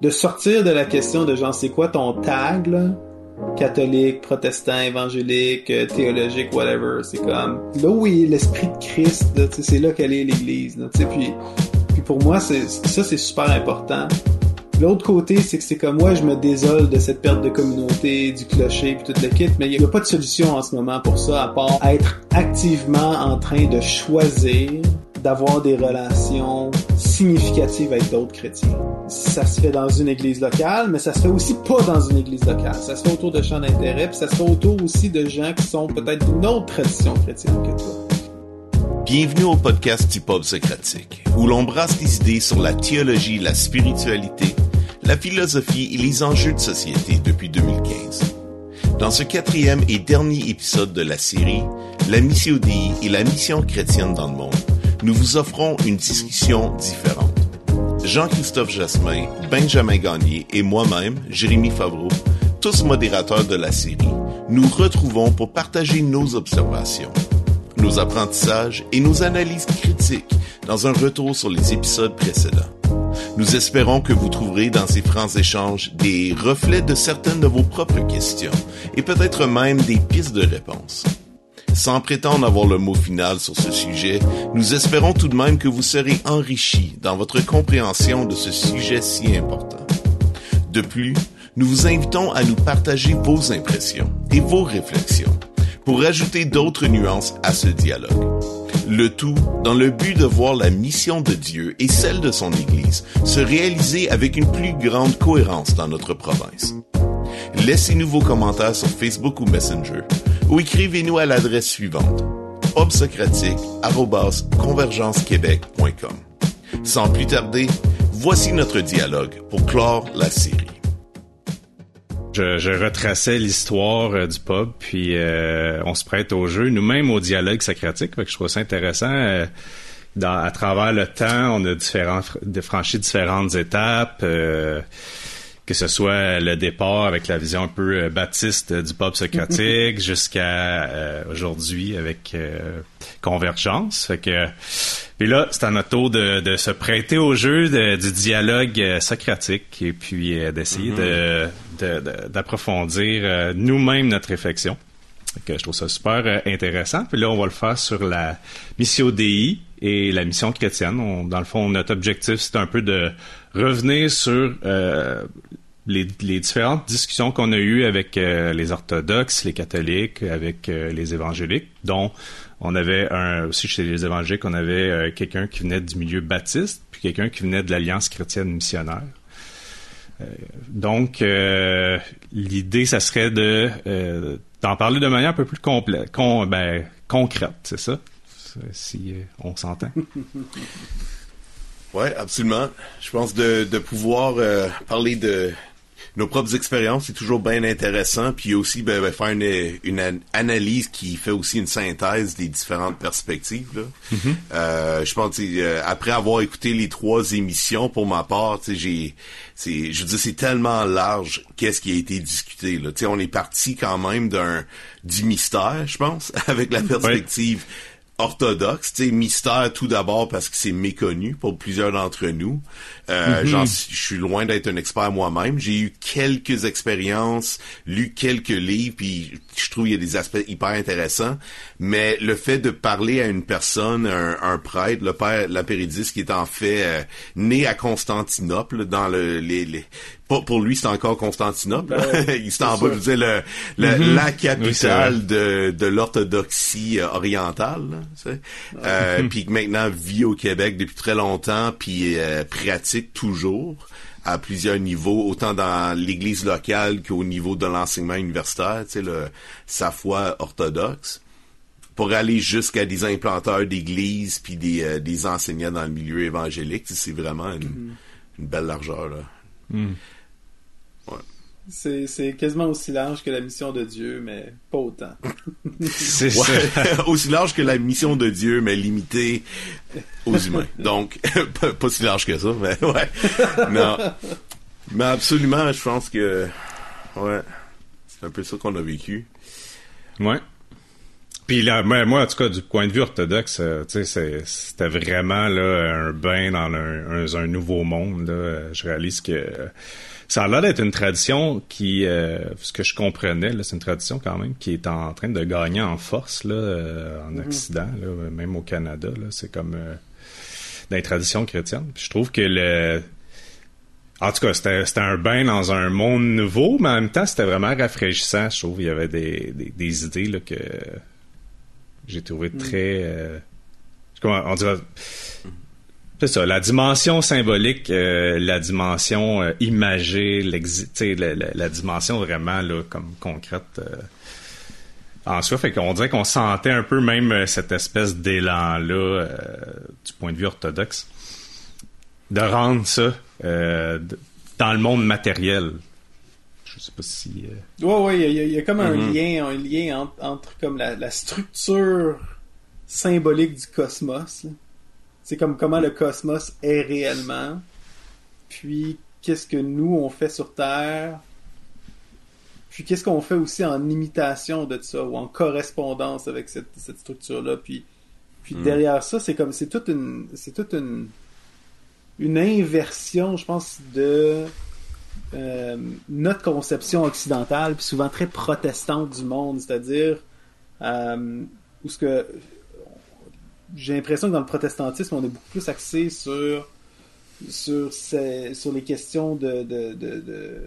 de sortir de la question de genre c'est quoi ton tag là? Catholique, protestant, évangélique, euh, théologique, whatever. C'est comme là oui l'esprit de Christ, c'est là qu'elle est l'Église. Puis, puis pour moi, ça c'est super important. L'autre côté, c'est que c'est comme moi, je me désole de cette perte de communauté, du clocher, puis tout le kit, mais il n'y a pas de solution en ce moment pour ça, à part être activement en train de choisir d'avoir des relations significatives avec d'autres chrétiens. Ça se fait dans une église locale, mais ça se fait aussi pas dans une église locale. Ça se fait autour de champs d'intérêt, puis ça se fait autour aussi de gens qui sont peut-être d'une autre tradition chrétienne que toi. Bienvenue au podcast du Pop Socratique, où l'on brasse des idées sur la théologie, la spiritualité, la philosophie et les enjeux de société depuis 2015. Dans ce quatrième et dernier épisode de la série, La Mission Dei et la mission chrétienne dans le monde, nous vous offrons une discussion différente. Jean-Christophe Jasmin, Benjamin Gagné et moi-même, Jérémy Favreau, tous modérateurs de la série, nous retrouvons pour partager nos observations, nos apprentissages et nos analyses critiques dans un retour sur les épisodes précédents. Nous espérons que vous trouverez dans ces francs échanges des reflets de certaines de vos propres questions et peut-être même des pistes de réponse. Sans prétendre avoir le mot final sur ce sujet, nous espérons tout de même que vous serez enrichis dans votre compréhension de ce sujet si important. De plus, nous vous invitons à nous partager vos impressions et vos réflexions pour ajouter d'autres nuances à ce dialogue. Le tout dans le but de voir la mission de Dieu et celle de son Église se réaliser avec une plus grande cohérence dans notre province. Laissez-nous vos commentaires sur Facebook ou Messenger ou écrivez-nous à l'adresse suivante obsocratique@convergencequebec.com. Sans plus tarder, voici notre dialogue pour clore la série. Je, retraçais l'histoire euh, du pub, puis euh, on se prête au jeu, nous-mêmes au dialogue socratique. Fait que je trouve ça intéressant. Euh, à travers le temps, on a différents, franchi différentes étapes que ce soit le départ avec la vision un peu euh, baptiste du pop socratique jusqu'à euh, aujourd'hui avec euh, Convergence. Fait que puis là, c'est à notre tour de, de, se prêter au jeu du dialogue socratique et puis d'essayer de, d'approfondir nous-mêmes notre réflexion. que je trouve ça super intéressant. Puis là, on va le faire sur la mission DI et la mission chrétienne. dans le fond, notre objectif, c'est un peu de revenir sur euh, les, différentes discussions qu'on a eues avec euh, les orthodoxes, les catholiques, avec euh, les évangéliques, dont on avait un aussi chez les évangéliques, on avait quelqu'un qui venait du milieu baptiste, puis quelqu'un qui venait de l'Alliance chrétienne missionnaire. donc, l'idée, ça serait de d'en parler de manière un peu plus complète, ben, concrète, c'est ça, si on s'entend. Oui, absolument. Je pense de, pouvoir euh, parler de nos propres expériences, c'est toujours bien intéressant. Puis aussi ben, ben, faire une, une, analyse qui fait aussi une synthèse des différentes perspectives. Là. Mm-hmm. euh, je pense euh, après avoir écouté les trois émissions, pour ma part, j'ai c'est je veux dire c'est tellement large qu'est-ce qui a été discuté là. sais on est parti quand même d'un du mystère, je pense, avec la perspective orthodoxe, tu sais, mystère tout d'abord parce que c'est méconnu pour plusieurs d'entre nous. Euh, mm-hmm. Je suis loin d'être un expert moi-même. J'ai eu quelques expériences, lu quelques livres, puis je trouve qu'il y a des aspects hyper intéressants. Mais le fait de parler à une personne, un, prêtre, le père Lapéridis, qui est en fait euh, né à Constantinople, dans le, les, les pour lui, c'est encore Constantinople. Ben il en bas, je veux dire, le, mm-hmm. la capitale de, de l'orthodoxie euh, orientale. Euh, puis maintenant vit au Québec depuis très longtemps, puis euh, pratique toujours à plusieurs niveaux, autant dans l'Église locale qu'au niveau de l'enseignement universitaire, le, sa foi orthodoxe, pour aller jusqu'à des implanteurs d'églises puis des, euh, des enseignants dans le milieu évangélique, c'est vraiment une, mm-hmm. une, belle largeur. Là. Mm. C'est quasiment aussi large que la mission de Dieu, mais pas autant. c'est aussi large que la mission de Dieu, mais limité aux humains. Donc, pas, pas, si large que ça, mais ouais. Non. Mais absolument, je pense que, ouais, c'est un peu ça qu'on a vécu. Ouais. Puis là, moi, en tout cas, du point de vue orthodoxe, euh, tu sais, c'était vraiment là un bain dans un, un, nouveau monde. Là. Je réalise que ça a l'air d'être une tradition qui, euh, ce que je comprenais, c'est une tradition quand même qui est en train de gagner en force là, euh, en mm-hmm. Occident, là, même au Canada. C'est comme euh, dans les traditions chrétiennes. je trouve que le en tout cas, c'était un bain dans un monde nouveau, mais en même temps, c'était vraiment rafraîchissant. Je trouve il y avait des, des, idées là, que j'ai trouvé mm. très... Euh, comment on dirait... C'est ça, la dimension symbolique, euh, la dimension euh, imagée, la, la, la, dimension vraiment là, comme concrète euh, en soi. Fait qu'on dirait qu'on sentait un peu même cette espèce d'élan-là du point de vue orthodoxe. De rendre ça dans le monde matériel. Je sais pas si. Ouais, ouais, il y, a comme un mm-hmm. lien, un lien entre, comme la, structure symbolique du cosmos. C'est comme comment le cosmos est réellement. Puis qu'est-ce que nous on fait sur Terre. Puis qu'est-ce qu'on fait aussi en imitation de ça ou en correspondance avec cette, structure-là. Puis, puis hmm. derrière ça, c'est comme c'est toute une c'est toute une une inversion, je pense, de euh, notre conception occidentale, puis souvent très protestante du monde, c'est-à-dire euh, où ce que j'ai l'impression que dans le protestantisme, on est beaucoup plus axé sur sur, sur les questions de, de, de,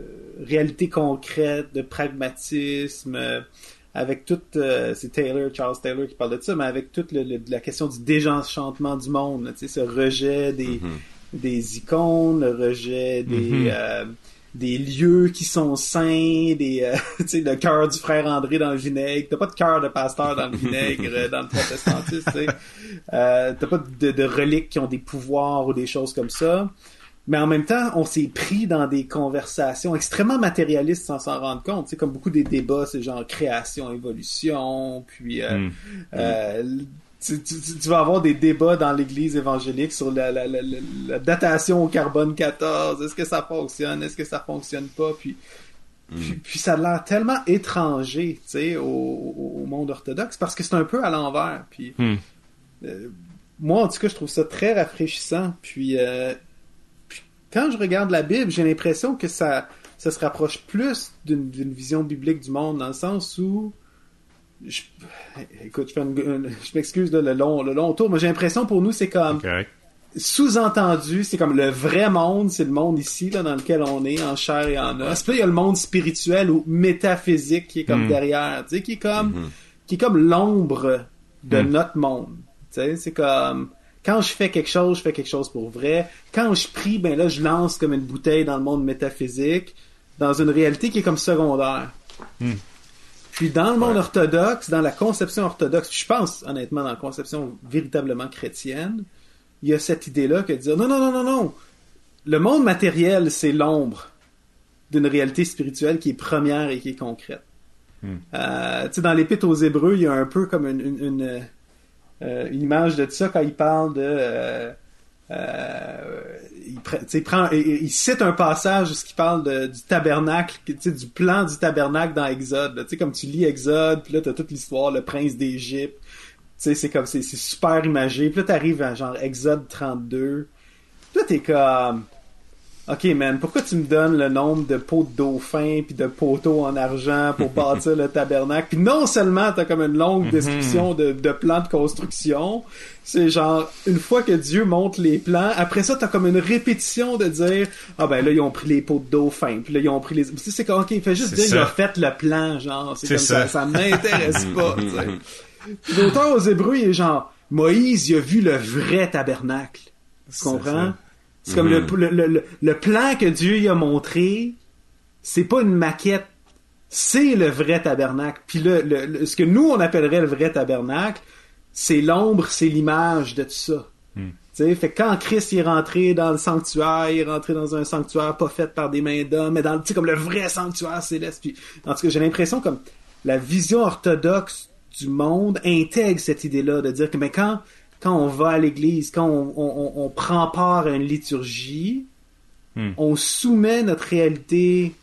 réalité concrète, de pragmatisme, euh, avec toute, euh, c'est Taylor, Charles Taylor qui parle de ça, mais avec toute la question du désenchantement du monde, tu sais, ce rejet des, mm-hmm. des icônes, le rejet des, mm-hmm. euh, des lieux qui sont saints, des, euh, tu sais, le cœur du frère André dans le vinaigre. T'as pas de cœur de pasteur dans le vinaigre, euh, dans le protestantisme, tu sais. Euh, t'as pas de, de, reliques qui ont des pouvoirs ou des choses comme ça. Mais en même temps, on s'est pris dans des conversations extrêmement matérialistes sans s'en rendre compte. Tu sais, comme beaucoup des débats, c'est genre création, évolution, puis euh, hmm. euh, tu, vas avoir des débats dans l'Église évangélique sur la, datation au carbone 14. Est-ce que ça fonctionne? Est-ce que ça fonctionne pas? Puis, hmm. puis, ça a l'air tellement étranger, tu sais, au, monde orthodoxe parce que c'est un peu à l'envers. Puis, hmm. euh, moi, en tout cas, je trouve ça très rafraîchissant. Puis, euh, puis quand je regarde la Bible, j'ai l'impression que ça, ça se rapproche plus d'une vision biblique du monde dans le sens où je, écoute, je, je m'excuse le long, le long tour, mais j'ai l'impression pour nous, c'est comme sous-entendu, c'est comme le vrai monde, c'est le monde ici, là, dans lequel on est, en chair et en os. Puis il y a le monde spirituel ou métaphysique qui est comme hmm. derrière, tu sais, qui est comme, hmm. qui est comme l'ombre de hmm. notre monde. Tu sais, c'est comme, quand je fais quelque chose, je fais quelque chose pour vrai. Quand je prie, ben là, je lance comme une bouteille dans le monde métaphysique, dans une réalité qui est comme secondaire. Puis dans le monde orthodoxe, dans la conception orthodoxe, je pense honnêtement dans la conception véritablement chrétienne, il y a cette idée-là que de dire non, non, non, non, non, le monde matériel, c'est l'ombre d'une réalité spirituelle qui est première et qui est concrète. Hmm. Euh, dans l'Épître aux Hébreux, il y a un peu comme une, une, euh, image de ça quand il parle de... Euh, euh, il, prend, il, cite un passage qui parle du tabernacle, du plan du tabernacle dans Exode. sais comme tu lis Exode, puis là t'as toute l'histoire, le prince d'Égypte. C'est comme c'est super imagé. Puis là t'arrives à genre Exode 32. Puis là t'es comme OK, man, pourquoi tu me donnes le nombre de pots de dauphin puis de poteaux en argent pour bâtir le tabernacle? Puis non seulement t'as comme une longue mhm. description de, de plans de construction, c'est genre, une fois que Dieu montre les plans, après ça, t'as comme une répétition de dire, ah ben là, ils ont pris les pots de dauphin, puis là, ils ont pris les... C'est comme, OK, il fait juste dire, il a fait le plan, genre, c'est comme ça, ça, m'intéresse pas, L'auteur aux Hébreux, il est genre, Moïse, il a vu le vrai tabernacle. Tu comprends? C'est comme le, mhm. le, le, plan que Dieu y a montré, c'est pas une maquette, c'est le vrai tabernacle. Puis le, ce que nous on appellerait le vrai tabernacle, c'est l'ombre, c'est l'image de tout ça. Hmm. Fait que quand Christ est rentré dans le sanctuaire, il est rentré dans un sanctuaire pas fait par des mains d'hommes, mais dans le comme le vrai sanctuaire céleste. Puis, en tout cas, j'ai l'impression comme la vision orthodoxe du monde intègre cette idée-là de dire que mais quand quand on va à l'église, quand on, prend part à une liturgie, hmm. on soumet notre réalité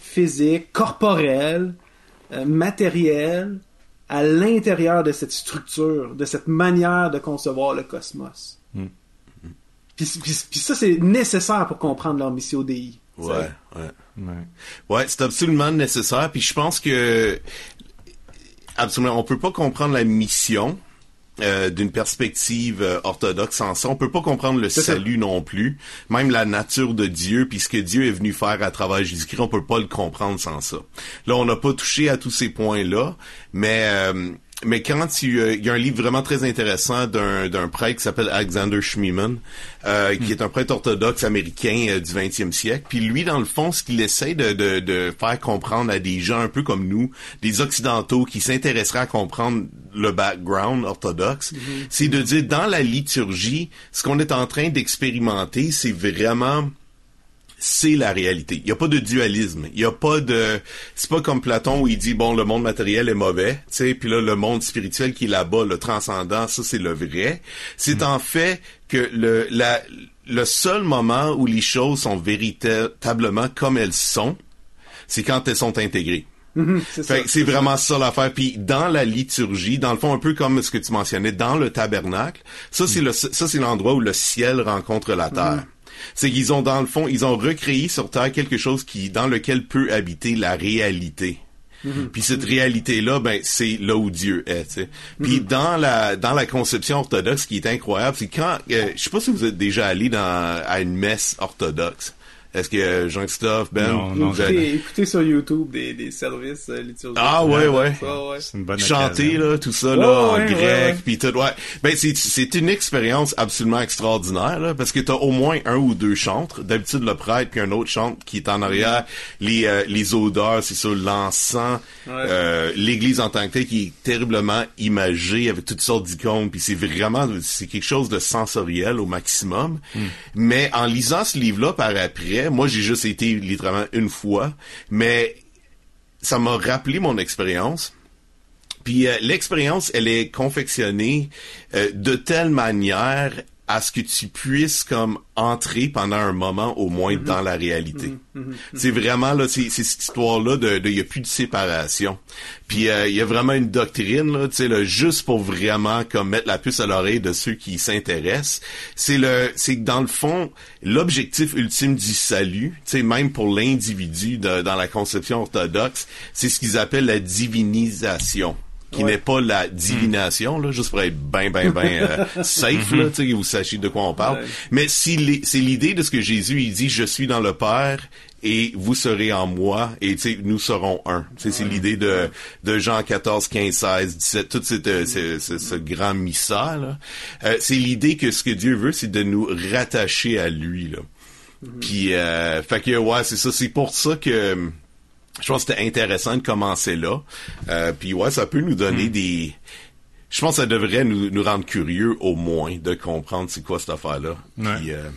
physique, corporelle, euh, matérielle à l'intérieur de cette structure, de cette manière de concevoir le cosmos. Mm. Puis, puis- puis ça, c'est nécessaire pour comprendre leur mission DI. Ouais, ouais. Ouais. Ouais, c'est absolument nécessaire. Puis je pense que absolument, on peut pas comprendre la mission euh, d'une perspective euh, orthodoxe sans ça. On peut pas comprendre le ça. salut non plus. Même la nature de Dieu, puis ce que Dieu est venu faire à travers Jésus-Christ, on peut pas le comprendre sans ça. Là, on n'a pas touché à tous ces points-là, mais euh, mais quand euh, il y a un livre vraiment très intéressant d'un d'un prêtre qui s'appelle Alexander Schmemann, euh, qui est un prêtre orthodoxe américain euh, du 20e siècle. Puis lui, dans le fond, ce qu'il essaie de, de, de faire comprendre à des gens un peu comme nous, des occidentaux qui s'intéresseraient à comprendre le background orthodoxe, c'est de dire dans la liturgie, ce qu'on est en train d'expérimenter, c'est vraiment c'est la réalité. Il y a pas de dualisme. Il y a pas de c'est pas comme Platon où il dit bon le monde matériel est mauvais, tu sais, puis là le monde spirituel qui est là-bas, le transcendant, ça c'est le vrai. C'est en fait que le la le seul moment où les choses sont véritablement comme elles sont, c'est quand elles sont intégrées. C'est vraiment ça l'affaire. Puis dans la liturgie, dans le fond, un peu comme ce que tu mentionnais, dans le tabernacle, ça c'est le ça c'est l'endroit où le ciel rencontre la terre. C'est qu'ils ont dans le fond, ils ont recréé sur terre quelque chose qui dans lequel peut habiter la réalité. Puis cette réalité-là, ben c'est là où Dieu est. sais. Puis dans la dans la conception orthodoxe, ce qui est incroyable, c'est quand euh, je sais pas si vous êtes déjà allé dans à une messe orthodoxe. Est-ce que euh, Jean-Christophe, Ben, Non, non, Écoutez, écoutez sur YouTube des, des services euh, liturgiques. Ah, ouais, ouais. Ça, ouais. C'est une bonne chanter occasion. là tout ça là Ouais, en ouais, grec puis tout ouais ben c'est c'est une expérience absolument extraordinaire là parce que t'as au moins un ou deux chantres d'habitude le prêtre puis un autre chantre qui est en arrière les euh, les odeurs c'est ça l'encens Ouais. euh, l'église en tant que telle qui est terriblement imagée avec toutes sortes d'icônes puis c'est vraiment c'est quelque chose de sensoriel au maximum mais en lisant ce livre là par après moi j'ai juste été littéralement une fois mais ça m'a rappelé mon expérience. Puis euh, l'expérience, elle est confectionnée euh, de telle manière à ce que tu puisses comme entrer pendant un moment au moins dans la réalité. C'est vraiment là, c'est cette histoire-là de, de y a plus de séparation. Puis euh, il y a vraiment une doctrine là, tu sais, là, juste pour vraiment comme mettre la puce à l'oreille de ceux qui s'intéressent. C'est le, c'est que dans le fond, l'objectif ultime du salut, tu sais, même pour l'individu dans la conception orthodoxe, c'est ce qu'ils appellent la divinisation qui Ouais. n'est pas la divination, là, juste pour être ben, ben, ben euh, safe, là, tu sais, que vous sachiez de quoi on parle. Ouais. Mais si c'est l'idée de ce que Jésus, il dit, je suis dans le Père et vous serez en moi et tu sais, nous serons un. C'est l'idée de, de Jean 14, 15, 16, 17, tout cette, euh, ce, ce- ce grand missa, là. Euh, c'est l'idée que ce que Dieu veut, c'est de nous rattacher à lui, là. Puis, euh, fait que, ouais, c'est ça. C'est pour ça que je pense que c'était intéressant de commencer là. Euh, puis ouais, ça peut nous donner des... Je pense que ça devrait nous, nous rendre curieux au moins de comprendre c'est quoi cette affaire-là. Ouais. Euh,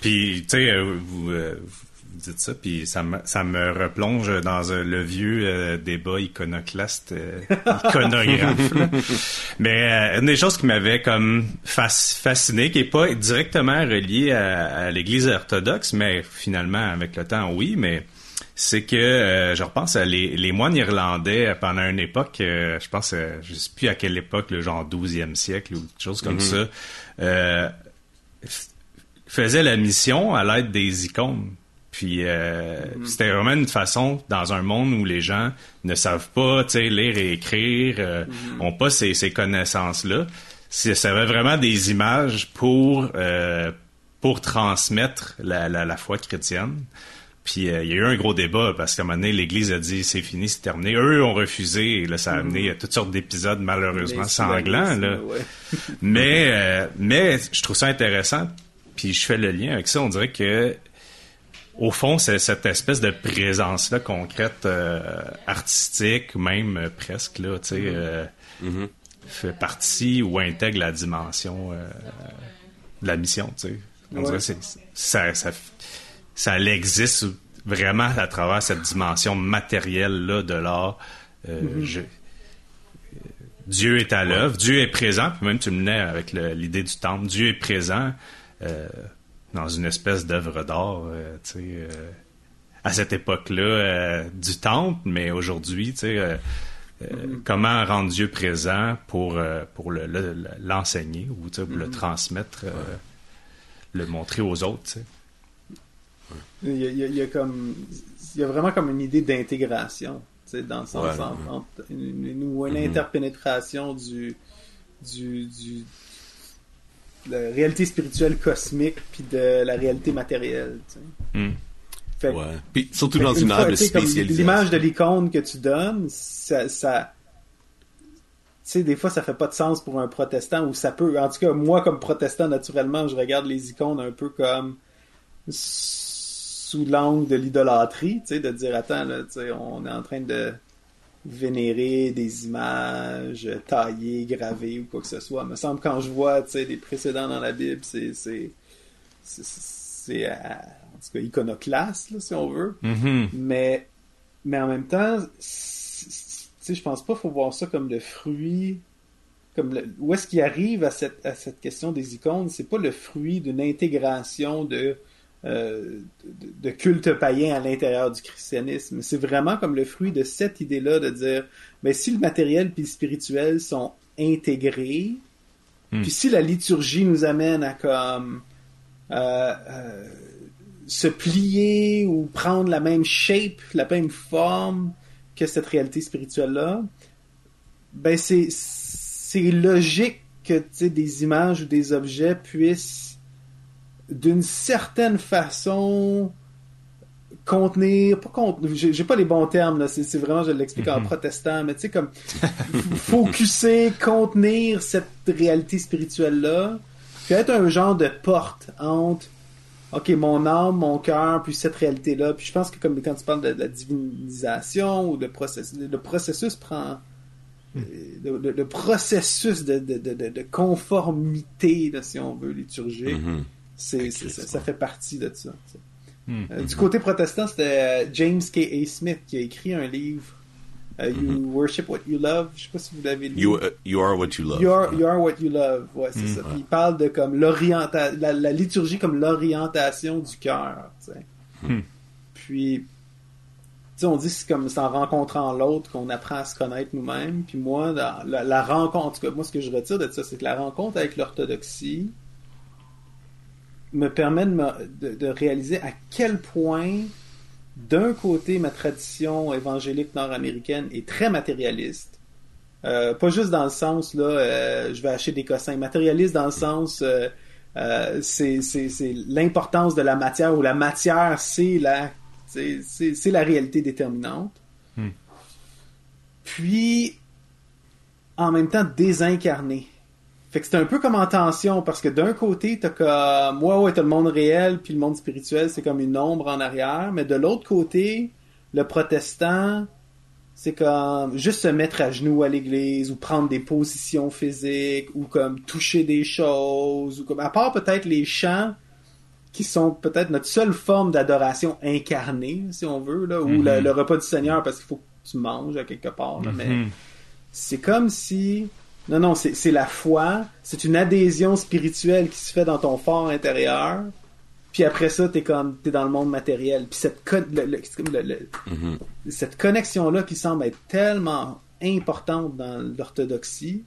Puis, tu sais, euh, vous, vous dites ça, puis ça me, ça me replonge dans le vieux débat iconoclaste, iconographe. Mais une des choses qui m'avait comme fas- fasciné, qui est pas directement reliée à, à l'Église orthodoxe, mais finalement, avec le temps, oui, mais c'est que euh, je repense à les, les moines irlandais pendant une époque, euh, je pense, euh, je sais plus à quelle époque, le genre 12e siècle ou quelque chose comme ça, euh, faisaient la mission à l'aide des icônes. Puis euh, c'était vraiment une façon, dans un monde où les gens ne savent pas lire et écrire, euh, ont pas ces, ces connaissances-là, ça avait vraiment des images pour, euh, pour transmettre la, la, la foi chrétienne. Puis euh, il y a eu un gros débat parce qu'à un moment donné, l'Église a dit c'est fini, c'est terminé. Eux ont refusé et là, ça a amené à toutes sortes d'épisodes malheureusement sanglants. Là. Ouais. Mais, euh, mais je trouve ça intéressant. Puis je fais le lien avec ça. On dirait que, au fond, c'est cette espèce de présence-là concrète, euh, artistique, même presque, là, tu sais, euh, fait partie ou intègre la dimension euh, de la mission, tu sais. On Ouais. dirait que ça, ça, ça existe vraiment à travers cette dimension matérielle-là de l'art. Euh, je- Dieu est à l'œuvre, Dieu est présent, puis même tu me menais avec le- l'idée du temple, Dieu est présent euh, dans une espèce d'œuvre d'art, euh, tu sais, euh, à cette époque-là euh, du temple, mais aujourd'hui, tu sais, euh, mm-hmm. comment rendre Dieu présent pour pour l'enseigner ou le transmettre, le montrer aux autres. Il y, a, comme il y a vraiment comme une idée d'intégration, dans le sens une, ou une mm-hmm. interpénétration du du, du la réalité spirituelle cosmique puis de la réalité matérielle. Hmm. ouais. Puis surtout dans une, ère de spécialisation. L'image de l'icône que tu donnes, ça, ça tu sais, des fois, ça fait pas de sens pour un protestant, ou ça peut, en tout cas, moi, comme protestant, naturellement, je regarde les icônes un peu comme sous l'angle de l'idolâtrie, tu sais, de dire, attends, là, tu sais, on est en train de vénérer des images taillées, gravées ou quoi que ce soit. Il me semble quand je vois des précédents dans la Bible, c'est c'est c'est euh, en tout cas iconoclaste si on veut. Mm-hmm. Mais mais en même temps, je pense pas qu'il faut voir ça comme le fruit comme où est-ce qu'il arrive à cette, à cette question des icônes, c'est pas le fruit d'une intégration de euh, de, culte païen à l'intérieur du christianisme. C'est vraiment comme le fruit de cette idée-là de dire, mais ben, si le matériel puis le spirituel sont intégrés, hmm. puis si la liturgie nous amène à comme euh, euh, se plier ou prendre la même shape, la même forme que cette réalité spirituelle-là, ben c'est c'est logique que des images ou des objets puissent d'une certaine façon contenir, pas contenir, j'ai pas les bons termes là, c'est vraiment je l'explique en mhm. protestant, mais tu sais comme focuser, contenir cette réalité spirituelle là, puis être un genre de porte entre OK, mon âme, mon cœur, puis cette réalité-là. Puis je pense que comme quand tu parles de, la divinisation ou de processus, le processus prend hmm. euh, le, processus de, de, conformité, si on veut, liturgique. Mm-hmm. C'est, ça, fait partie de ça. Hmm. Euh, du côté protestant, c'était euh, James K. A. Smith qui a écrit un livre. Euh, you mm-hmm. Worship What You Love. Je sais pas si vous l'avez lu. You, you, Are What You Love. You Are, you are What You Love. Ouais, c'est hmm. ça. Puis il parle de comme l'orientation, la, la, liturgie comme l'orientation du cœur. Hmm. Puis, on dit c'est comme c'est en rencontrant l'autre qu'on apprend à se connaître nous-mêmes. Puis moi, la, la, rencontre, en tout cas, moi ce que je retire de ça, c'est que la rencontre avec l'orthodoxie, me permet de, réaliser à quel point, d'un côté, ma tradition évangélique nord-américaine est très matérialiste. Euh, pas juste dans le sens, là, euh, je vais acheter des cossins. Matérialiste dans le sens, euh, c'est l'importance de la matière, ou la matière, c'est la, c'est la réalité déterminante. Hmm. Puis, en même temps, désincarné. Fait que c'est un peu comme en tension parce que d'un côté, t'as comme moi ouais, t'as le monde réel puis le monde spirituel, c'est comme une ombre en arrière, mais de l'autre côté, le protestant, c'est comme juste se mettre à genoux à l'église ou prendre des positions physiques ou comme toucher des choses ou comme à part peut-être les chants qui sont peut-être notre seule forme d'adoration incarnée, si on veut, là, ou le, mm-hmm. repas du Seigneur parce qu'il faut que tu manges à quelque part. mais mm-hmm. c'est comme si non, non, c'est la foi. C'est une adhésion spirituelle qui se fait dans ton fort intérieur. Puis après ça, t'es comme t'es dans le monde matériel. Puis cette mm-hmm. cette connexion là qui semble être tellement importante dans l'orthodoxie,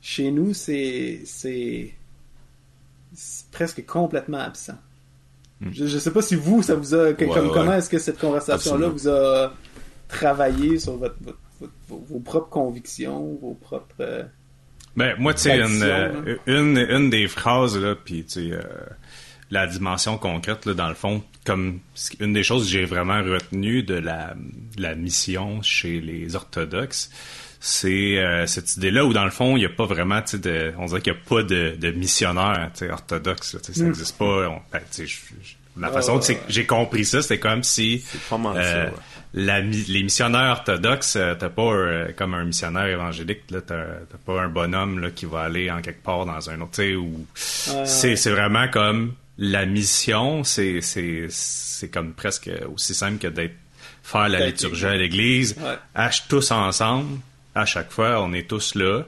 chez nous c'est c'est presque complètement absent. Mm. Je, je sais pas si vous ça vous a comment est-ce que cette conversation là vous a travaillé sur votre vos, propres convictions, vos propres. Euh, ben, moi, tu sais, une, euh, une, une, des phrases, là, puis, tu sais, euh, la dimension concrète, là, dans le fond, comme une des choses que j'ai vraiment retenues de la, la mission chez les orthodoxes, c'est cette idée-là où, dans le fond, il n'y a pas vraiment, on dirait qu'il n'y a pas de, de missionnaire, orthodoxe, ça n'existe mm. pas. ben, la façon que j'ai compris ça, c'était comme si... Ça, les missionnaires orthodoxes, euh, t'as pas euh, comme un missionnaire évangélique, là, t'as, pas un bonhomme là, qui va aller en quelque part dans un autre, ou c'est, c'est vraiment comme la mission, c'est, c'est, c'est comme presque aussi simple que d'être faire la liturgie à l'église, ouais. tous ensemble, à chaque fois, on est tous là.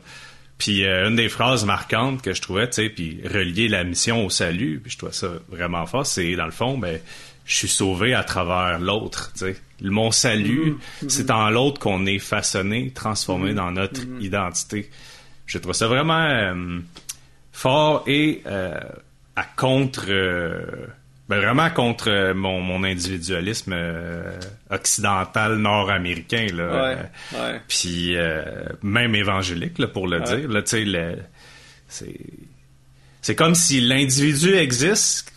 Puis euh, une des phrases marquantes que je trouvais, tu sais, puis relier la mission au salut, puis je trouvais ça vraiment fort, c'est dans le fond, ben je suis sauvé à travers l'autre, tu sais. Mon salut, Mhm. c'est en l'autre qu'on est façonné, transformé dans notre Mhm. identité. Je trouve ça vraiment euh, fort et euh, à contre, euh, ben vraiment contre euh, mon, mon individualisme euh, occidental nord-américain là. Ouais, Euh, ouais. puis euh, même évangélique là, pour le Ouais. dire là, tu sais, le- c'est c'est comme si l'individu existe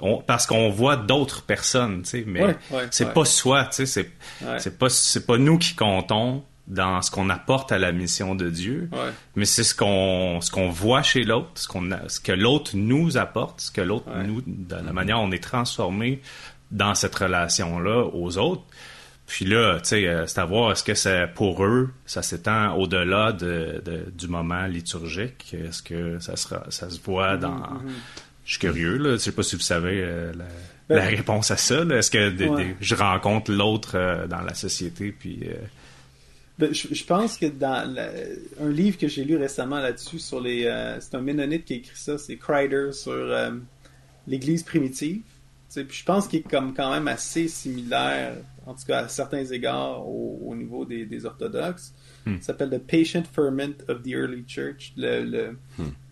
on- parce qu'on voit d'autres personnes, tu sais, mais c'est pas soi, tu sais, c'est pas c'est pas nous qui comptons dans ce qu'on apporte à la mission de Dieu, Ouais. mais c'est ce qu'on ce qu'on voit chez l'autre, ce qu'on ce que l'autre nous apporte, ce que l'autre Ouais. nous de la manière dont on est transformé dans cette relation là aux autres. Puis là, tu sais, euh, c'est à voir est-ce que c'est pour eux, ça s'étend au-delà de, de- du moment liturgique. Est-ce que ça sera, ça se voit Mm-hmm, dans Je suis curieux là. Je sais pas si vous savez euh, la, Ben- la réponse à ça. Est-ce que des- Ouais. des- je rencontre l'autre euh, dans la société puis euh, je, je pense que dans la- un livre que j'ai lu récemment là-dessus sur les euh, c'est un ménonite qui a écrit ça c'est Crider sur euh, l'église primitive Tu sais, puis je pense qu'il est comme quand même assez similaire en tout cas à certains égards au, au niveau des, des orthodoxes Hmm. ça s'appelle The Patient Ferment of the Early Church le, le-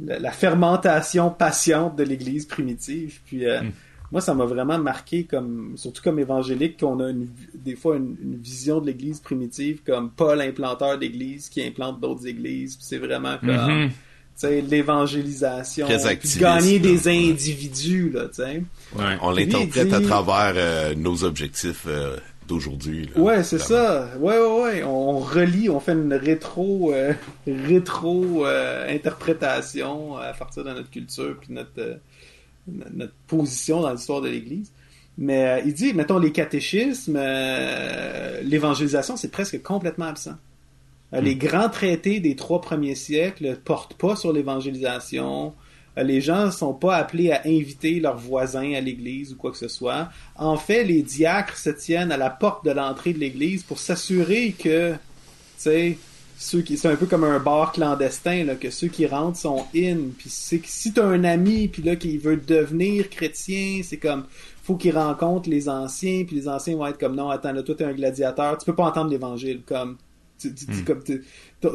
la, la fermentation patiente de l'église primitive puis euh, Hmm. Moi, ça m'a vraiment marqué, comme surtout comme évangélique, qu'on a une, des fois une, une vision de l'Église primitive comme Paul, implanteur d'Église, qui implante d'autres églises. C'est vraiment comme, Mhm. tu sais, l'évangélisation, gagner là. des individus, là, tu sais. ouais. On l'interprète dit- à travers euh, nos objectifs euh, d'aujourd'hui. là. Ouais, c'est ça. Ouais, ouais, ouais. On relie, on fait une rétro, euh, rétro euh, interprétation à partir de notre culture puis notre euh, notre position dans l'histoire de l'Église. Mais euh, il dit, mettons les catéchismes, euh, l'évangélisation, c'est presque complètement absent. Euh, Les grands traités des trois premiers siècles portent pas sur l'évangélisation. Les gens sont pas appelés à inviter leurs voisins à l'église ou quoi que ce soit. En fait, les diacres se tiennent à la porte de l'entrée de l'église pour s'assurer que, tu sais, ceux qui, c'est un peu comme un bar clandestin, là, que ceux qui rentrent sont in. Puis c'est si t'as un ami, puis là, qui veut devenir chrétien, c'est comme, faut qu'il rencontre les anciens, puis les anciens vont être comme, non, attends, là, toi, t'es un gladiateur, tu peux pas entendre l'évangile, comme, tu, tu- tu- comme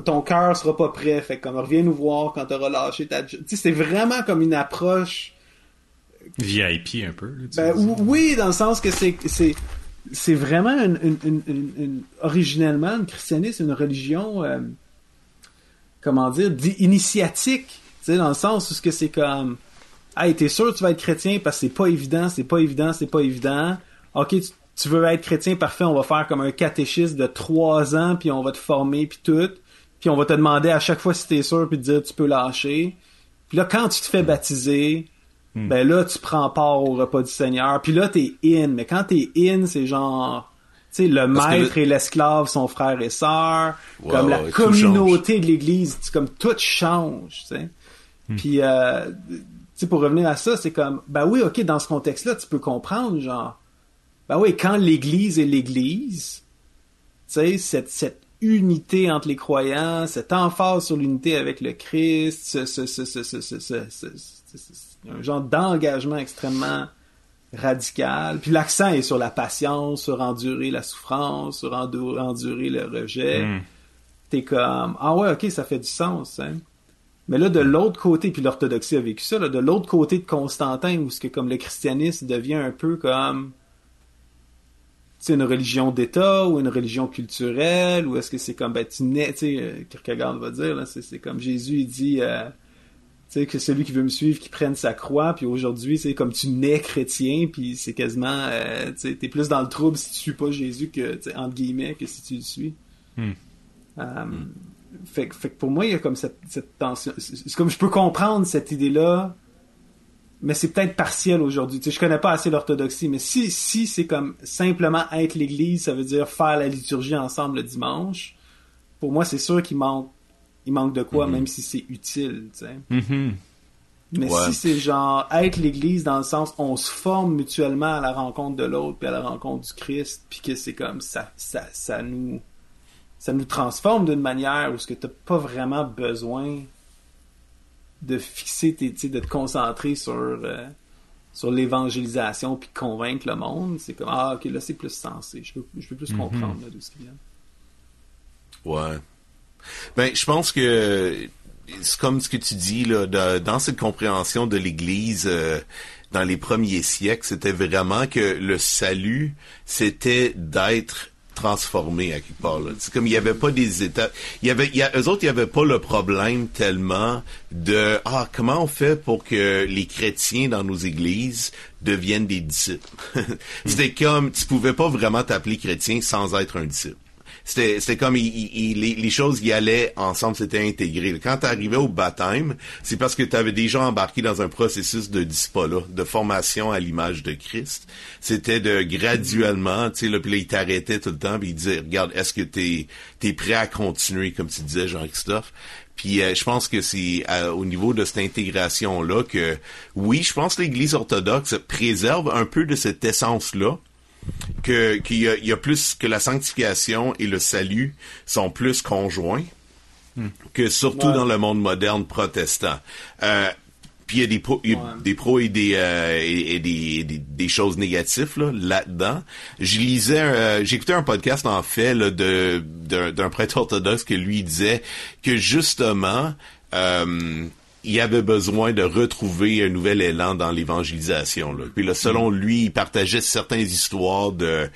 ton- cœur sera pas prêt, fait comme, reviens nous voir quand t'auras lâché ta... Tu sais, c'est vraiment comme une approche VIP un peu. là, ben, oui, dans le sens que c'est c'est c'est vraiment une, une, une, originellement le christianisme une religion euh, comment dire di- initiatique, tu sais dans le sens où ce que c'est comme hey, t'es sûr que tu vas être chrétien parce que c'est pas évident, c'est pas évident, c'est pas évident. OK, tu, tu veux être chrétien, parfait, on va faire comme un catéchisme de trois ans puis on va te former puis tout. Puis on va te demander à chaque fois si t'es sûr puis te dire tu peux lâcher. Puis là quand tu te fais baptiser, ben là, tu prends part au repas du Seigneur. Puis là, t'es in. Mais quand t'es in, c'est genre... Tu sais, le Parce maître le- et l'esclave sont frères et sœurs. Ouais, comme la communauté de l'Église. Comme tout change, tu sais. Hmm. Puis, euh, tu sais, pour revenir à ça, c'est comme... Ben oui, OK, dans ce contexte-là, tu peux comprendre, genre... Ben oui, quand l'Église est l'Église, tu sais, cette, cette unité entre les croyants, cette emphase sur l'unité avec le Christ, ce, ce, ce, un genre d'engagement extrêmement radical. Puis l'accent est sur la patience, sur endurer la souffrance, sur endu- endurer le rejet. Mm. T'es comme, ah ouais, ok, ça fait du sens, hein. Mais là, de l'autre côté, puis l'orthodoxie a vécu ça, là, de l'autre côté de Constantin, où ce que comme le christianisme devient un peu comme c'est une religion d'État ou une religion culturelle ou est-ce que c'est comme ben tu nais tu sais euh, Kierkegaard va dire là c'est c'est comme Jésus il dit euh, sais que celui qui veut me suivre qui prenne sa croix puis aujourd'hui c'est comme tu nais chrétien puis c'est quasiment euh, tu sais t'es plus dans le trouble si tu suis pas Jésus que entre guillemets que si tu le suis Hmm. Euh, fait, que- fait que pour moi il y a comme cette, cette tension c'est c'est comme je peux comprendre cette idée là mais c'est peut-être partiel aujourd'hui. Tu sais, je connais pas assez l'orthodoxie, mais si, si c'est comme simplement être l'église, ça veut dire faire la liturgie ensemble le dimanche, pour moi, c'est sûr qu'il manque, il manque de quoi, même si c'est utile, tu sais. Mhm. Mais Ouais. si c'est genre être l'église dans le sens on se forme mutuellement à la rencontre de l'autre puis à la rencontre du Christ puis que c'est comme ça ça ça nous ça nous transforme d'une manière où ce que t'as pas vraiment besoin de fixer tes de te concentrer sur euh, sur l'évangélisation puis convaincre le monde, c'est comme ah ok là c'est plus sensé, je veux, je plus comprendre d'où ce qui vient. Ouais. Ben je pense que c'est comme ce que tu dis là, dans cette compréhension de l'Église. Euh, dans les premiers siècles, c'était vraiment que le salut, c'était d'être transformé à quelque part. C'est comme il n'y avait pas des étapes. Il y avait, il y a, eux autres, il n'y avait pas le problème tellement de ah comment on fait pour que les chrétiens dans nos églises deviennent des disciples? C'était comme tu pouvais pas vraiment t'appeler chrétien sans être un disciple c'était comme il, les, les, choses y allaient ensemble, c'était intégré. Quand tu arrivais au baptême, c'est parce que tu avais déjà embarqué dans un processus de dispola, de formation à l'image de Christ. C'était de graduellement, tu sais, là, puis là, il t'arrêtait tout le temps, puis il disait, regarde, est-ce que t'es es prêt à continuer, comme tu disais, Jean-Christophe? Puis euh, je pense que c'est euh, au niveau de cette intégration-là que, oui, je pense que l'Église orthodoxe préserve un peu de cette essence-là, que qu'il y, a plus que la sanctification et le salut sont plus conjoints hmm. que surtout dans le monde moderne protestant. Euh, puis il y a des pros, des pros et des euh, et, des, des, choses négatives là là-dedans. Je lisais, euh, j'écoutais un podcast en fait là, de d'un prêtre orthodoxe que lui disait que justement euh, il avait besoin de retrouver un nouvel élan dans l'évangélisation. Puis là, selon lui, il partageait certaines histoires de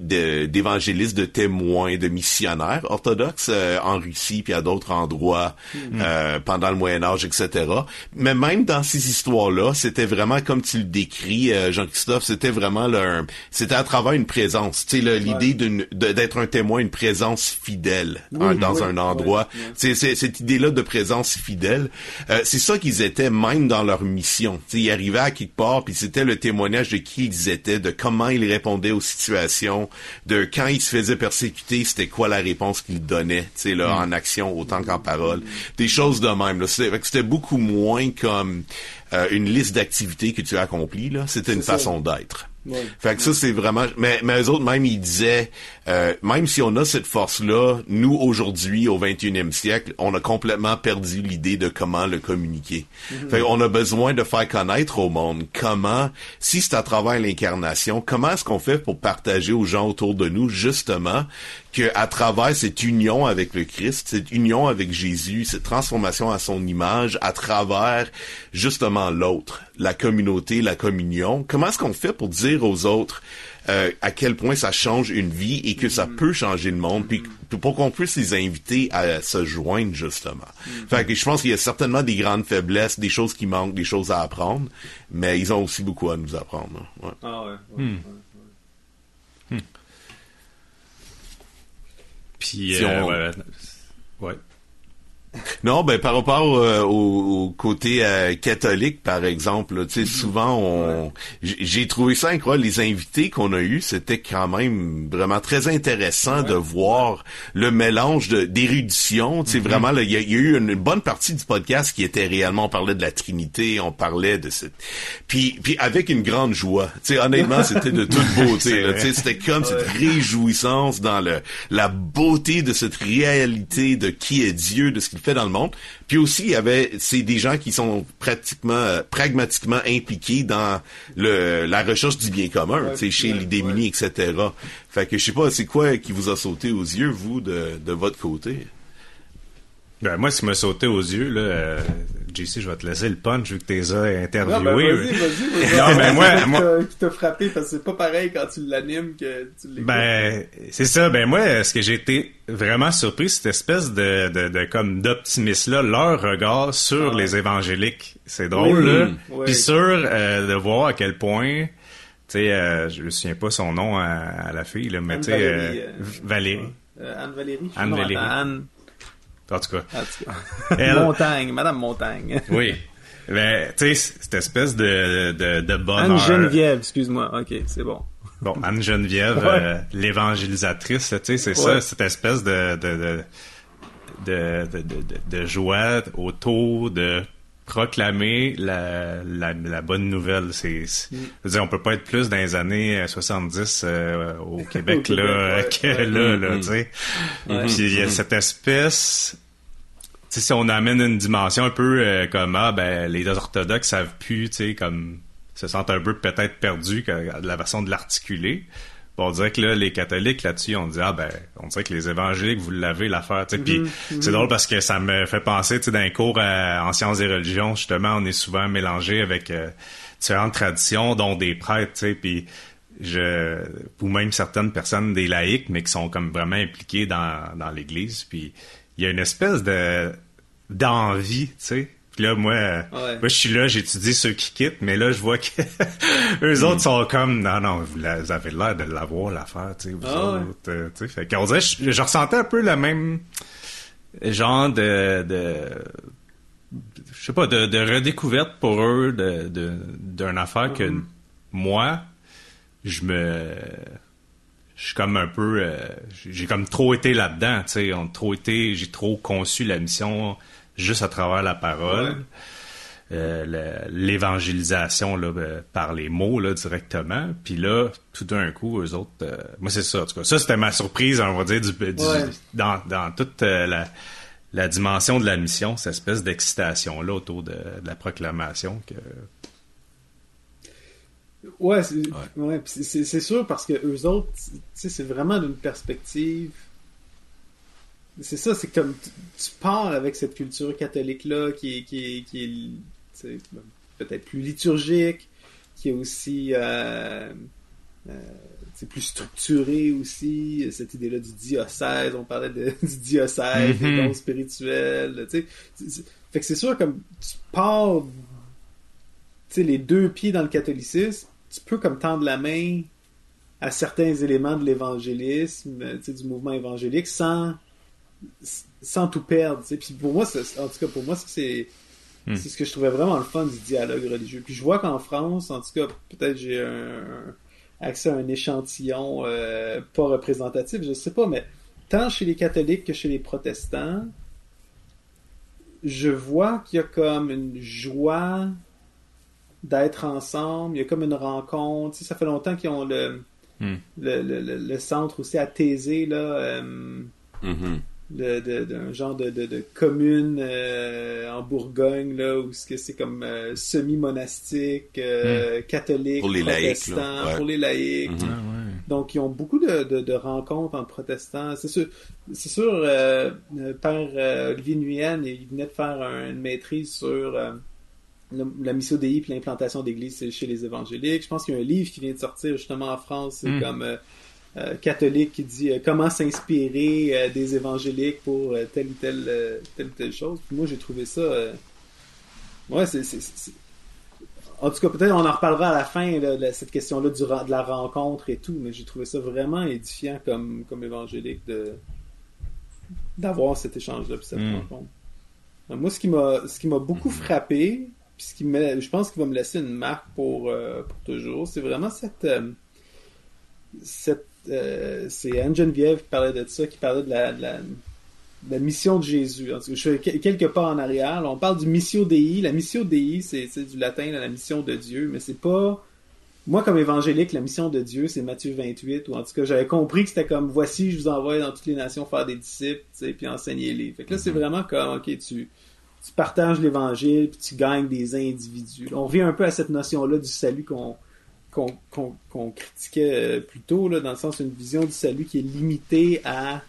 d'évangélistes, de, témoins, de missionnaires orthodoxes euh, en Russie puis à d'autres endroits euh, pendant le Moyen Âge, etc. Mais même dans ces histoires-là, c'était vraiment comme tu le décris, euh, Jean-Christophe, c'était vraiment leur, c'était à travers une présence. Tu sais, l'idée d'une d'être un témoin, une présence fidèle dans un endroit. C'est cette idée-là de présence fidèle. c'est ça qu'ils étaient même dans leur mission. Tu sais, ils arrivaient à quelque part puis c'était le témoignage de qui ils étaient, de comment ils répondaient aux situation, de quand il se faisait persécuter, c'était quoi la réponse qu'il donnait, tu sais, là, en action autant qu'en parole. Des choses de même, là. C'était beaucoup moins comme euh, une liste d'activités que tu as accomplies, là. C'était une façon d'être. Fait que ça, c'est vraiment... Mais, mais eux autres, même, ils disaient, euh, même si on a cette force-là, nous, aujourd'hui, au 21e siècle, on a complètement perdu l'idée de comment le communiquer. Mm-hmm. Fait qu'on a besoin de faire connaître au monde comment, si c'est à travers l'incarnation, comment est-ce qu'on fait pour partager aux gens autour de nous, justement, que à travers cette union avec le Christ, cette union avec Jésus, cette transformation à son image, à travers, justement, l'autre, la communauté, la communion, comment est-ce qu'on fait pour dire aux autres, euh, à quel point ça change une vie et que ça mm-hmm. peut changer le monde, puis pour qu'on puisse les inviter à se joindre justement. Mm-hmm. Fait que je pense qu'il y a certainement des grandes faiblesses, des choses qui manquent, des choses à apprendre, mais ils ont aussi beaucoup à nous apprendre. Ouais. Ah ouais. Hmm. Puis, euh, ouais. Non, ben par rapport euh, au, côté euh, catholique, par exemple, tu sais, mhm. souvent on, j'ai trouvé ça incroyable. Les invités qu'on a eus, c'était quand même vraiment très intéressant de voir le mélange de d'érudition. Tu sais, mhm. vraiment, il y, a eu une, bonne partie du podcast qui était réellement on parlait de la Trinité, on parlait de cette, puis puis avec une grande joie. Tu sais, honnêtement, c'était de toute beauté. tu sais, c'était comme cette réjouissance dans le la beauté de cette réalité de qui est Dieu, de ce qu'il fait dans le monde. Puis aussi, il y avait, c'est des gens qui sont pratiquement, euh, pragmatiquement impliqués dans le, la recherche du bien commun, ouais, chez les démunis, etc. Fait que je sais pas, c'est quoi qui vous a sauté aux yeux, vous, de, de votre côté? Ben, moi, ce qui m'a sauté aux yeux, là, euh, JC, je vais te laisser le punch vu que t'es interviewé. Non, ben, vas-y, vas-y, vas non, mais moi, moi... Qui t'a frappé parce que c'est pas pareil quand tu l'animes que tu l'écoutes. Ben, c'est ça. Ben, moi, ce que j'ai été vraiment surpris, cette espèce de, de, de comme d'optimisme-là, leur regard sur ah. les évangéliques. C'est drôle, là. Puis sur euh, de voir à quel point, tu sais, euh, je me souviens pas son nom à, la fille, là, mais tu sais, euh, Valérie. Anne-Valérie. Anne-Valérie. Anne. En tout cas. Montagne, Madame Montagne. oui. Mais, tu sais, cette espèce de, de, de bonheur. Anne-Geneviève, excuse-moi. OK, c'est bon. Bon, Anne-Geneviève, euh, l'évangélisatrice, tu sais, c'est ça, cette espèce de de, de, de, de, de, joie autour de proclamer la, la, la bonne nouvelle. C'est, mm. dire, on peut pas être plus dans les années 70 euh, euh, au Québec, là, que là, là, tu sais. Puis il y a cette espèce... si on amène une dimension un peu euh, comme, ah, ben, les orthodoxes savent plus, tu sais, comme se sentent un peu peut-être perdus de la façon de l'articuler. On dirait que là, les catholiques là-dessus, on dit ah ben, on dirait que les évangéliques vous l'avez l'affaire. tu Puis mm-hmm. c'est drôle parce que ça me fait penser, tu sais, d'un cours en sciences et religions, justement, on est souvent mélangé avec euh, différentes traditions, dont des prêtres, tu sais, puis je ou même certaines personnes des laïcs, mais qui sont comme vraiment impliqués dans dans l'Église. Puis il y a une espèce de d'envie, tu sais là, moi, moi je suis là, j'étudie ceux qui quittent, mais là, je vois que eux autres sont comme, non, non, vous, avez l'air de l'avoir, l'affaire, tu sais, vous ah autres, euh, tu sais. Fait qu'on dirait, je, ressentais un peu le même genre de, de je sais pas, de, de, redécouverte pour eux de, d'une affaire que mm-hmm. moi, je me je suis comme un peu euh, j'ai comme trop été là-dedans tu sais on trop été j'ai trop conçu la mission juste à travers la parole. Euh, l'évangélisation là euh, par les mots là directement. Puis là tout d'un coup eux autres euh, moi c'est ça en tout cas. Ça c'était ma surprise on va dire du, dans, dans toute la, la dimension de la mission cette espèce d'excitation là autour de, la proclamation que ouais c'est sûr parce que eux autres c'est vraiment d'une perspective c'est ça, c'est comme tu, pars avec cette culture catholique-là qui est, qui qui est peut-être plus liturgique, qui est aussi euh, euh, plus structuré aussi, cette idée-là du diocèse, on parlait de, du diocèse, des dons spirituels, tu sais. Fait que c'est sûr, comme tu pars les deux pieds dans le catholicisme, tu peux comme tendre la main à certains éléments de l'évangélisme, du mouvement évangélique, sans sans tout perdre. Puis pour moi, en tout cas, pour moi, c'est ce que je trouvais vraiment le fun du dialogue religieux. Puis je vois qu'en France, en tout cas, peut-être j'ai un, accès à un échantillon euh, pas représentatif, je sais pas, mais tant chez les catholiques que chez les protestants, je vois qu'il y a comme une joie d'être ensemble, il y a comme une rencontre. ça fait longtemps qu'ils ont le, hmm. le, le, centre aussi à Thésée, là. Euh, mm-hmm d'un genre de, de, commune euh, en Bourgogne là où c'est comme euh, semi-monastique, euh, hmm. catholique, pour les protestant, laïcs, pour les laïcs. Hmm. Ah, Donc ils ont beaucoup de, de, rencontres entre protestants. C'est sûr, c'est sûr, père Olivier Nguyen, il venait de faire une maîtrise sur la mission et l'implantation d'églises chez les évangéliques. Je pense qu'il y a un livre qui vient de sortir justement en France, c'est hmm. comme euh, catholique qui dit euh, comment s'inspirer euh, des évangéliques pour telle ou telle, telle telle chose. Puis moi, j'ai trouvé ça. Ouais, c'est. En tout cas, peut-être on en reparlera à la fin de cette question-là de la rencontre et tout, mais j'ai trouvé ça vraiment édifiant comme, comme évangélique de d'avoir cet échange-là cette hmm. rencontre. Moi, ce qui m'a ce qui m'a beaucoup frappé, puis ce qui me, je pense qu'il va me laisser une marque pour, pour toujours, c'est vraiment cette cette euh, c'est Anne Geneviève qui parlait de ça, qui parlait de la, la, mission de Jésus. je suis quelque part en arrière. on parle du missio Dei. La missio Dei, c'est du latin, la mission de Dieu, mais c'est pas. Moi, comme évangélique, la mission de Dieu, c'est Matthieu 28, ou en tout cas, j'avais compris que c'était comme voici, je vous envoie dans toutes les nations faire des disciples, puis enseigner-les. Fait que là, c'est mhm. vraiment comme, ok, tu, tu partages l'évangile, puis tu gagnes des individus. on revient un peu à cette notion-là du salut qu'on qu'on critiquait euh, plus tôt, là, dans le sens une vision du salut qui est limitée à.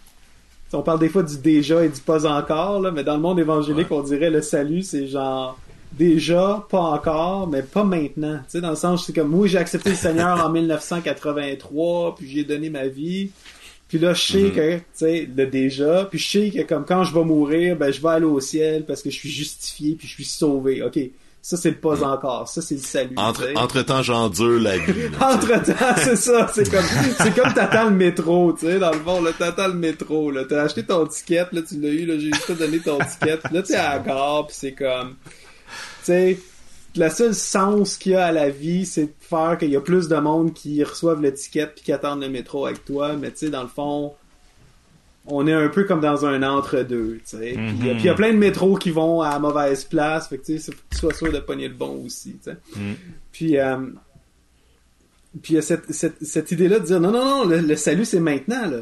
On parle des fois du déjà et du pas encore, là, mais dans le monde évangélique, on dirait le salut, c'est genre déjà, pas encore, mais pas maintenant. Tu sais, dans le sens, c'est comme moi, j'ai accepté le Seigneur en 1983, puis j'ai donné ma vie. Puis là, je sais mm-hmm. que, tu sais, le déjà, puis je sais que comme quand je vais mourir, ben je vais aller au ciel parce que je suis justifié, puis je suis sauvé. Ok, ça, c'est le pas hmm. encore. Ça, c'est le salut. Entre, entre temps, j'endure la vie. entre temps, c'est ça. C'est comme, c'est comme t'attends le métro, tu sais, dans le fond, là, t'attends le métro, là. T'as acheté ton ticket, là, tu l'as eu, là, j'ai juste donné ton ticket. Là, t'es à la gare, pis c'est comme, tu sais, le seul sens qu'il y a à la vie, c'est de faire qu'il y a plus de monde qui reçoivent le ticket puis qui attendent le métro avec toi. Mais tu sais, dans le fond, on est un peu comme dans un entre-deux, tu sais. Puis il y a plein de métros qui vont à mauvaise place, fait que tu sais, faut que tu sois sûr de pogner le bon aussi, tu sais. Mm. Puis euh, puis il y a cette, cette, cette idée-là de dire non, non, non, le, salut c'est maintenant, là.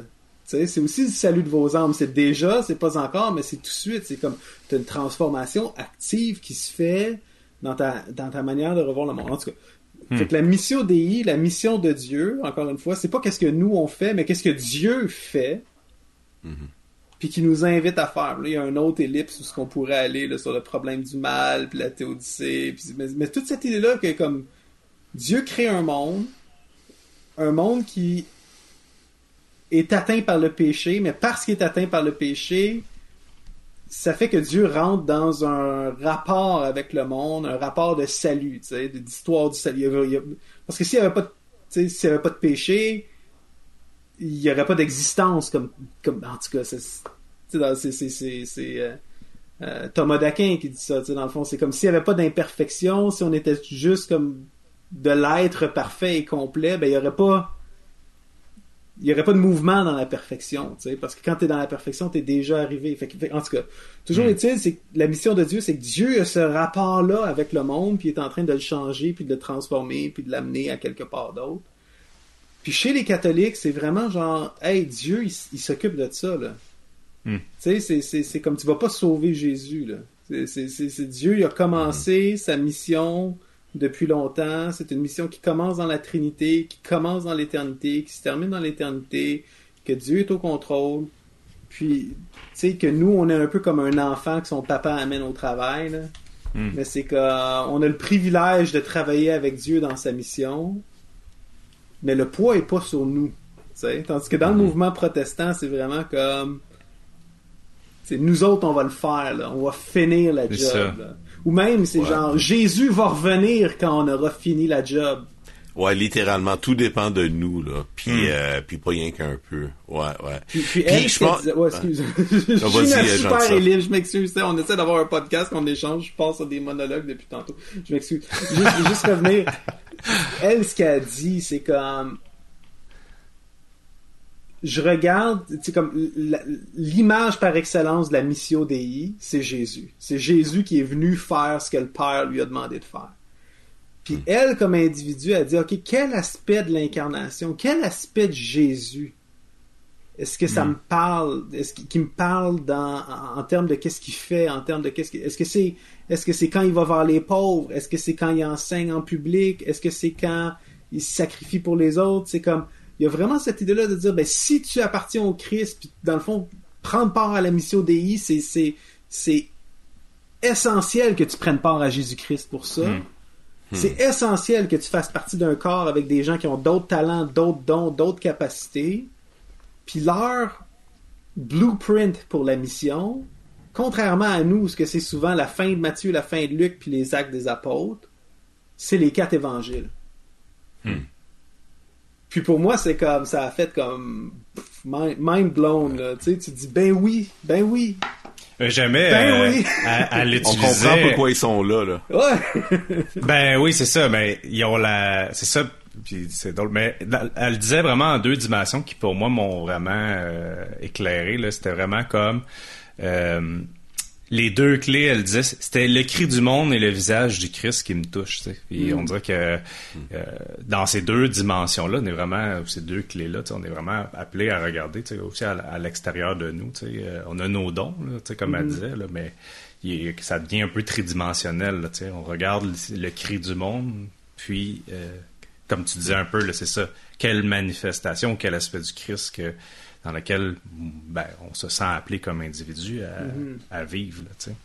Tu sais, c'est aussi le salut de vos âmes. C'est déjà, c'est pas encore, mais c'est tout de suite. C'est comme, t'as une transformation active qui se fait dans ta, dans ta manière de revoir le monde. En tout cas, Fait que la mission Dei, la mission de Dieu, encore une fois, c'est pas qu'est-ce que nous on fait, mais qu'est-ce que Dieu fait, puis qui nous invite à faire. Il y a un autre ellipse où ce qu'on pourrait aller sur le problème du mal, puis la théodicée, mais, toute cette idée-là que comme Dieu crée un monde, un monde qui est atteint par le péché, mais parce qu'il est atteint par le péché, ça fait que Dieu rentre dans un rapport avec le monde, un rapport de salut, d'histoire du salut. Parce que s'il n'y avait pas s'il y avait pas de péché, il n'y aurait pas d'existence comme, comme, en tout cas, c'est, c'est, c'est, c'est, c'est, euh, euh, Thomas d'Aquin qui dit ça, tu sais, dans le fond, c'est comme s'il n'y avait pas d'imperfection, si on était juste comme de l'être parfait et complet, ben il n'y aurait pas il y aurait pas de mouvement dans la perfection, tu sais, parce que quand tu es dans la perfection, tu es déjà arrivé. Fait fait- en tout cas, toujours est-il, c'est que la mission de Dieu, c'est que Dieu a ce rapport-là avec le monde, puis il est en train de le changer, puis de le transformer, puis de l'amener à quelque part d'autre. Puis chez les catholiques, c'est vraiment genre, hey, Dieu, il, s'occupe de ça, là. Hmm. Tu sais, c'est- c'est c'est comme tu vas pas sauver Jésus, là. C'est- c'est- C'est c'est Dieu, il a commencé sa mission depuis longtemps. C'est une mission qui commence dans la Trinité, qui commence dans l'éternité, qui se termine dans l'éternité, que Dieu est au contrôle. Puis, tu sais, que nous, on est un peu comme un enfant que son papa amène au travail, là. Hmm. Mais c'est qu'on a le privilège de travailler avec Dieu dans sa mission, mais le poids est pas sur nous. tu sais. Tandis que dans le mouvement protestant, c'est vraiment comme. c'est nous autres, on va le faire, là. on va finir la job. là. Ou même, c'est Ouais. genre, Jésus va revenir quand on aura fini la job. Ouais, littéralement, tout dépend de nous, là. Puis, Hmm. euh, puis pas rien qu'un peu. Ouais, ouais. Puis, puis Puis elle, je pense- ouais, excuse. je Ah, suis vas-y, une super élite, je m'excuse. On essaie d'avoir un podcast, on échange, je passe à des monologues depuis tantôt. Je m'excuse. Juste, juste revenir. Elle, ce qu'elle a dit, c'est comme. Je regarde, c'est comme l'image par excellence de la mission Dei, c'est Jésus. C'est Jésus qui est venu faire ce que le Père lui a demandé de faire. Puis elle, comme individu, elle dit, OK, quel aspect de l'incarnation, quel aspect de Jésus est-ce que ça me parle Est-ce qu'il me parle dans en, en termes de qu'est-ce qu'il fait, en termes de qu'est-ce que est-ce que c'est est-ce que c'est quand il va vers les pauvres? Est-ce que c'est quand il enseigne en public? Est-ce que c'est quand il se sacrifie pour les autres? C'est comme il y a vraiment cette idée-là de dire ben si tu appartiens au Christ, puis dans le fond prendre part à la mission Dei, c'est c'est c'est essentiel que tu prennes part à Jésus-Christ pour ça. C'est essentiel que tu fasses partie d'un corps avec des gens qui ont d'autres talents, d'autres dons, d'autres capacités. Puis leur blueprint pour la mission, contrairement à nous, ce que c'est souvent la fin de Matthieu, la fin de Luc, puis les actes des apôtres, c'est les quatre évangiles. Puis pour moi, c'est comme ça a fait comme pff, mind mind blown. Là. Tu sais, tu dis ben oui, ben oui, Euh, Jamais Ben euh, oui. à, à On comprend pourquoi ils sont là, là. ouais. Ben oui, c'est ça. Mais ils ont la, c'est ça. Puis c'est drôle. Mais elle le disait vraiment en deux dimensions qui pour moi m'ont vraiment euh, éclairé. Là, c'était vraiment comme euh, les deux clés. Elle disait, c'était le cri du monde et le visage du Christ qui me touche. Puis on dirait que euh, dans ces deux dimensions-là, on est vraiment ces deux clés-là. On est vraiment appelé à regarder aussi à, à l'extérieur de nous. Euh, on a nos dons, là, comme elle disait, là, mais est- ça devient un peu tridimensionnel. Là, on regarde le, le cri du monde, puis, euh, comme tu disais un peu, c'est ça. Quelle manifestation, quel aspect du Christ que, dans lequel ben, on se sent appelé comme individu à, à vivre. Là, tu sais.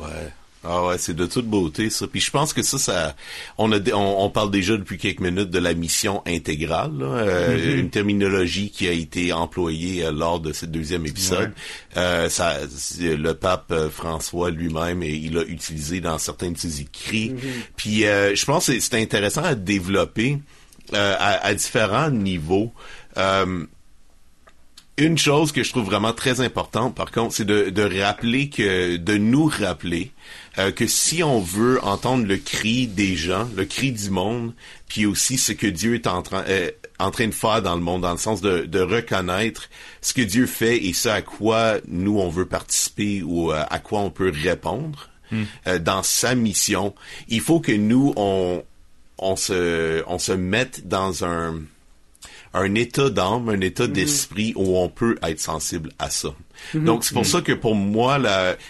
Ouais. Ah ouais, c'est de toute beauté ça. Puis je pense que ça, ça, on a, on, on parle déjà depuis quelques minutes de la mission intégrale, là, euh, une terminologie qui a été employée euh, lors de ce deuxième épisode. Euh, ça, le pape euh, François lui-même, et il l'a utilisé dans certains de ses écrits. Puis euh, je pense que c'est- c'est intéressant à développer euh, à, à différents niveaux. Euh, une chose que je trouve vraiment très importante, par contre, c'est de, de rappeler que, de nous rappeler euh, que si on veut entendre le cri des gens, le cri du monde, puis aussi ce que Dieu est en train, euh, en train de faire dans le monde, dans le sens de, de reconnaître ce que Dieu fait et ce à quoi nous on veut participer ou euh, à quoi on peut répondre euh, dans sa mission, il faut que nous on on se on se mette dans un un état d'âme, un état d'esprit où on peut être sensible à ça. Donc c'est pour ça que pour moi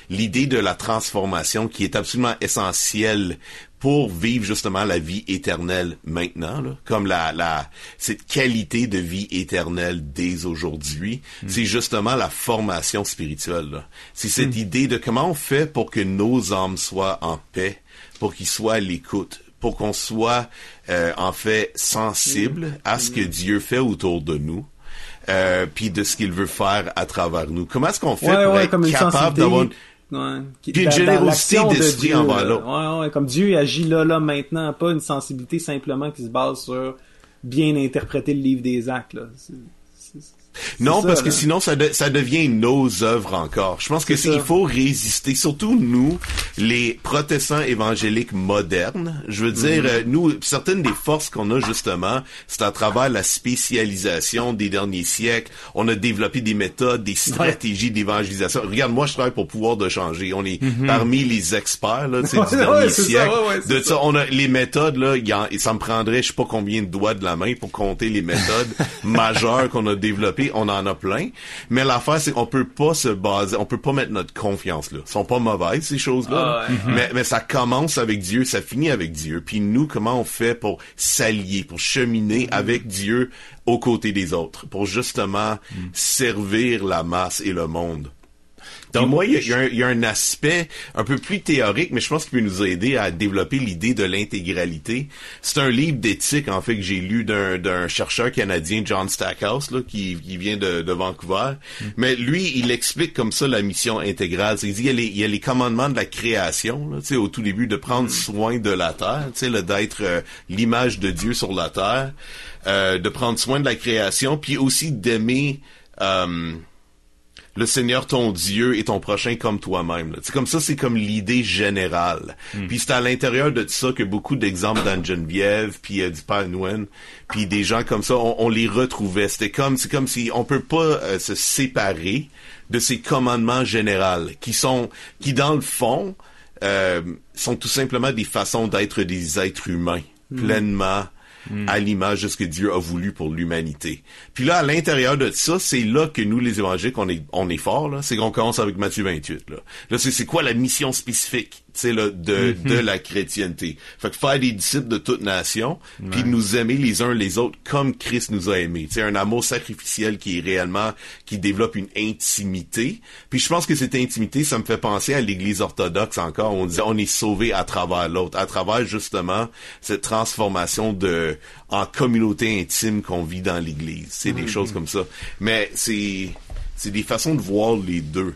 l'idée de la transformation qui est absolument essentielle pour vivre justement la vie éternelle maintenant, là, comme la, la cette qualité de vie éternelle dès aujourd'hui, c'est justement la formation spirituelle. C'est cette idée de comment on fait pour que nos âmes soient en paix, pour qu'ils soient à l'écoute, pour qu'on soit euh, en fait sensible à ce que Dieu fait autour de nous. Euh, puis de ce qu'il veut faire à travers nous. Comment est-ce qu'on fait Ouais, pour ouais, être comme capable d'avoir Ouais. Qui- Puis une générosité de d'esprit Dieu, envers l'autre. Ouais, ouais, comme Dieu agit là, là, maintenant, pas une sensibilité simplement qui se base sur bien interpréter le livre des actes, là. Non, ça, parce que sinon ça, de- ça devient nos œuvres encore. Je pense que ça. il faut résister, surtout nous, les protestants évangéliques modernes. Je veux dire, Mm-hmm. euh, nous, certaines des forces qu'on a justement, c'est à travers la spécialisation des derniers siècles. On a développé des méthodes, des stratégies d'évangélisation. Regarde, moi, je travaille pour pouvoir de changer. On est parmi les experts là, tu sais, du Mm-hmm. Ouais, dernier ouais, ça, siècle. ouais, ouais, c'est de ça, on a les méthodes là, y en- ça me prendrait je sais pas combien de doigts de la main pour compter les méthodes majeures qu'on a développées, on en a plein. Mais l'affaire c'est qu'on peut pas se baser, on peut pas mettre notre confiance là. Elles sont pas mauvaises ces choses-là, Ah ouais. mais mais ça commence avec Dieu, ça finit avec Dieu. Puis nous comment on fait pour s'allier, pour cheminer avec Dieu aux côtés des autres, pour justement servir la masse et le monde. Donc, moi, il y, y a un- il y a un aspect un peu plus théorique, mais je pense qu'il peut nous aider à développer l'idée de l'intégralité. C'est un livre d'éthique, en fait, que j'ai lu d'un chercheur canadien, John Stackhouse, là, qui, qui vient de, de Vancouver. Mais lui, il explique comme ça la mission intégrale. Il dit, il y a les, il y a les commandements de la création, là, tu sais, au tout début, de prendre soin de la terre, tu sais, là, d'être euh, l'image de Dieu sur la terre, euh, de prendre soin de la création, puis aussi d'aimer... euh, le Seigneur ton Dieu et ton prochain comme toi-même. C'est comme ça, c'est comme l'idée générale. Puis c'est à l'intérieur de ça que beaucoup d'exemples d'Anne Geneviève, puis euh, du Père Nouen, puis des gens comme ça, on, on les retrouvait. C'était comme, c'est comme si on peut pas euh, se séparer de ces commandements généraux qui sont, qui dans le fond euh, sont tout simplement des façons d'être des êtres humains pleinement à l'image de ce que Dieu a voulu pour l'humanité. Puis là, à l'intérieur de ça, c'est là que nous, les évangéliques, on est, on est forts, là. C'est qu'on commence avec Matthieu 28, là. Là, c'est quoi la mission spécifique, là, de, de la chrétienté. Fait que faire des disciples de toute nation, puis nous aimer les uns les autres comme Christ nous a aimés. Sais, un amour sacrificiel qui est réellement, qui développe une intimité. Puis je pense que cette intimité, ça me fait penser à l'église orthodoxe encore. On disait, on est sauvé à travers l'autre, à travers justement cette transformation de, en communauté intime qu'on vit dans l'église. C'est des choses comme ça. Mais c'est, c'est des façons de voir les deux.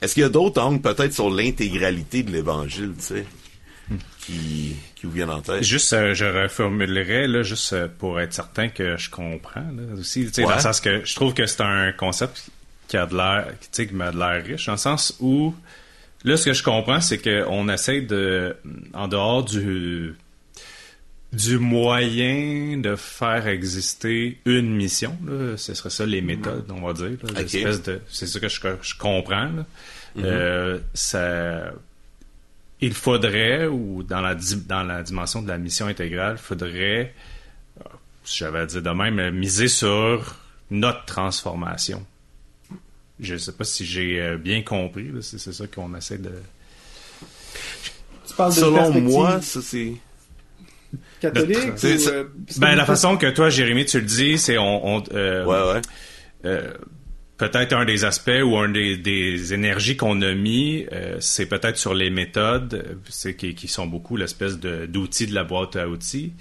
Est-ce qu'il y a d'autres angles peut-être sur l'intégralité de l'évangile, tu sais, qui, qui vous viennent en tête? Juste, euh, je reformulerais, là, juste euh, pour être certain que je comprends, là, aussi, tu sais, dans le sens que je trouve que c'est un concept qui a de l'air, tu sais, qui m'a de l'air riche, dans le sens où, là, ce que je comprends, c'est qu'on essaie de, en dehors du, du moyen de faire exister une mission, là, ce serait ça les méthodes, on va dire, de, c'est ça que je, comprends, là. Euh, ça, il faudrait, ou dans la, di- dans la dimension de la mission intégrale, faudrait, euh, si j'avais à dire de même, euh, miser sur notre transformation. Je ne sais pas si j'ai euh, bien compris, c'est c'est ça qu'on essaie de... Tu parles de Selon perspective. moi, ça c'est... catholique ou, euh, Ben, la façon que toi, Jérémy, tu le dis, c'est on... on, euh, Ouais, ouais. euh, peut-être un des aspects ou un des, des énergies qu'on a mis, euh, c'est peut-être sur les méthodes, c'est qui, qui sont beaucoup l'espèce de d'outils de la boîte à outils.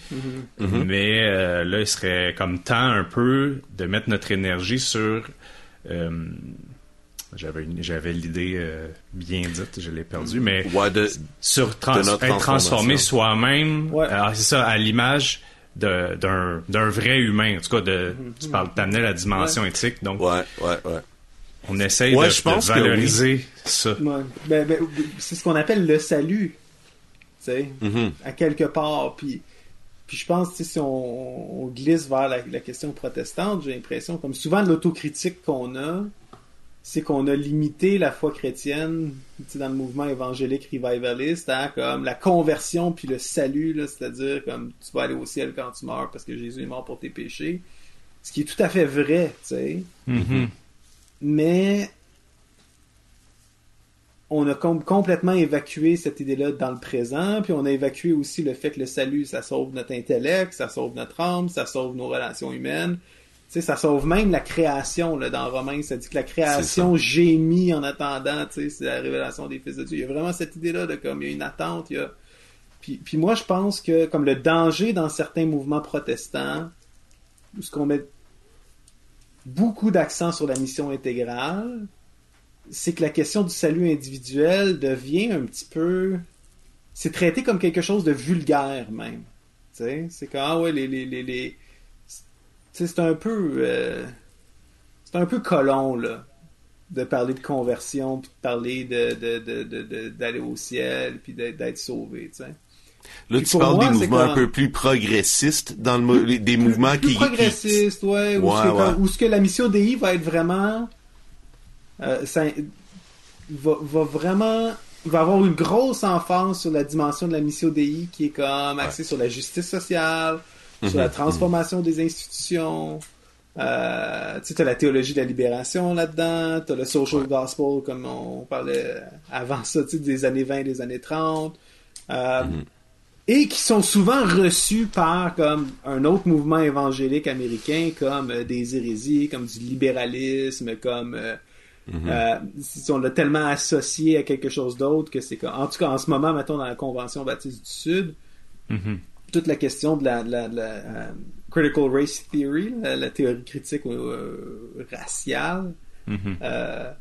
Mais euh, là, il serait comme temps un peu de mettre notre énergie sur. J'avais l'idée euh, bien dite, je l'ai perdue, mais Ouais, de, sur trans- de notre être transformé soi-même. Ouais. Alors, c'est ça, à l'image de- d'un d'un vrai humain. En tout cas, de, tu parles d'amener la dimension éthique. Donc, ouais, ouais, ouais. on essaye Ouais, de, je pense de que valoriser ça. Ouais. Ben, ben, c'est ce qu'on appelle le salut. Tu sais, Mhm. à quelque part. Puis, puis je pense, si on, on glisse vers la, la question protestante, j'ai l'impression, comme souvent l'autocritique qu'on a, c'est qu'on a limité la foi chrétienne, dans le mouvement évangélique revivaliste, à comme la conversion puis le salut, c'est-à-dire comme tu vas aller au ciel quand tu meurs parce que Jésus est mort pour tes péchés. Ce qui est tout à fait vrai, tu sais. Mhm. Mais on a com- complètement évacué cette idée-là dans le présent, puis on a évacué aussi le fait que le salut, ça sauve notre intellect, ça sauve notre âme, ça sauve nos relations humaines. Tu sais, ça sauve même la création, là, dans Romain. Ça dit que la création gémit en attendant, tu sais, c'est la révélation des fils de Dieu. Il y a vraiment cette idée-là de comme, il y a une attente, il y a... Puis, puis moi, je pense que, comme le danger dans certains mouvements protestants, où ce qu'on met beaucoup d'accent sur la mission intégrale, c'est que la question du salut individuel devient un petit peu. C'est traité comme quelque chose de vulgaire, même. Tu sais, c'est comme, ah ouais, les. les, les, les... C'est un peu. euh, C'est un peu colon, là. De parler de conversion, puis de parler de, de, de, de- de- d'aller au ciel, puis d'être, sauvé, tu sais. Là, Puis tu parles moi, des mouvements quand- un peu plus progressistes dans le des mouvements plus, plus qui, qui- progressiste, ouais, où, Ouais, ce que, ouais. la mission DI va être vraiment, euh, ça, va, va vraiment, va avoir une grosse emphase sur la dimension de la mission DI qui est comme axée sur la justice sociale, sur Mhm, la transformation des institutions. Euh, tu sais, la théologie de la libération là-dedans, t'as le social gospel comme on parlait avant ça, tu sais, des années 20, des années 30. Euh, et qui sont souvent reçus par comme un autre mouvement évangélique américain comme euh, des hérésies, comme du libéralisme, comme euh, si on l'a tellement associé à quelque chose d'autre que c'est comme en tout cas en ce moment mettons dans la convention baptiste du Sud Mhm. Toute la question de la, de la- de la, euh, critical race theory la, la théorie critique euh, raciale Mhm. euh,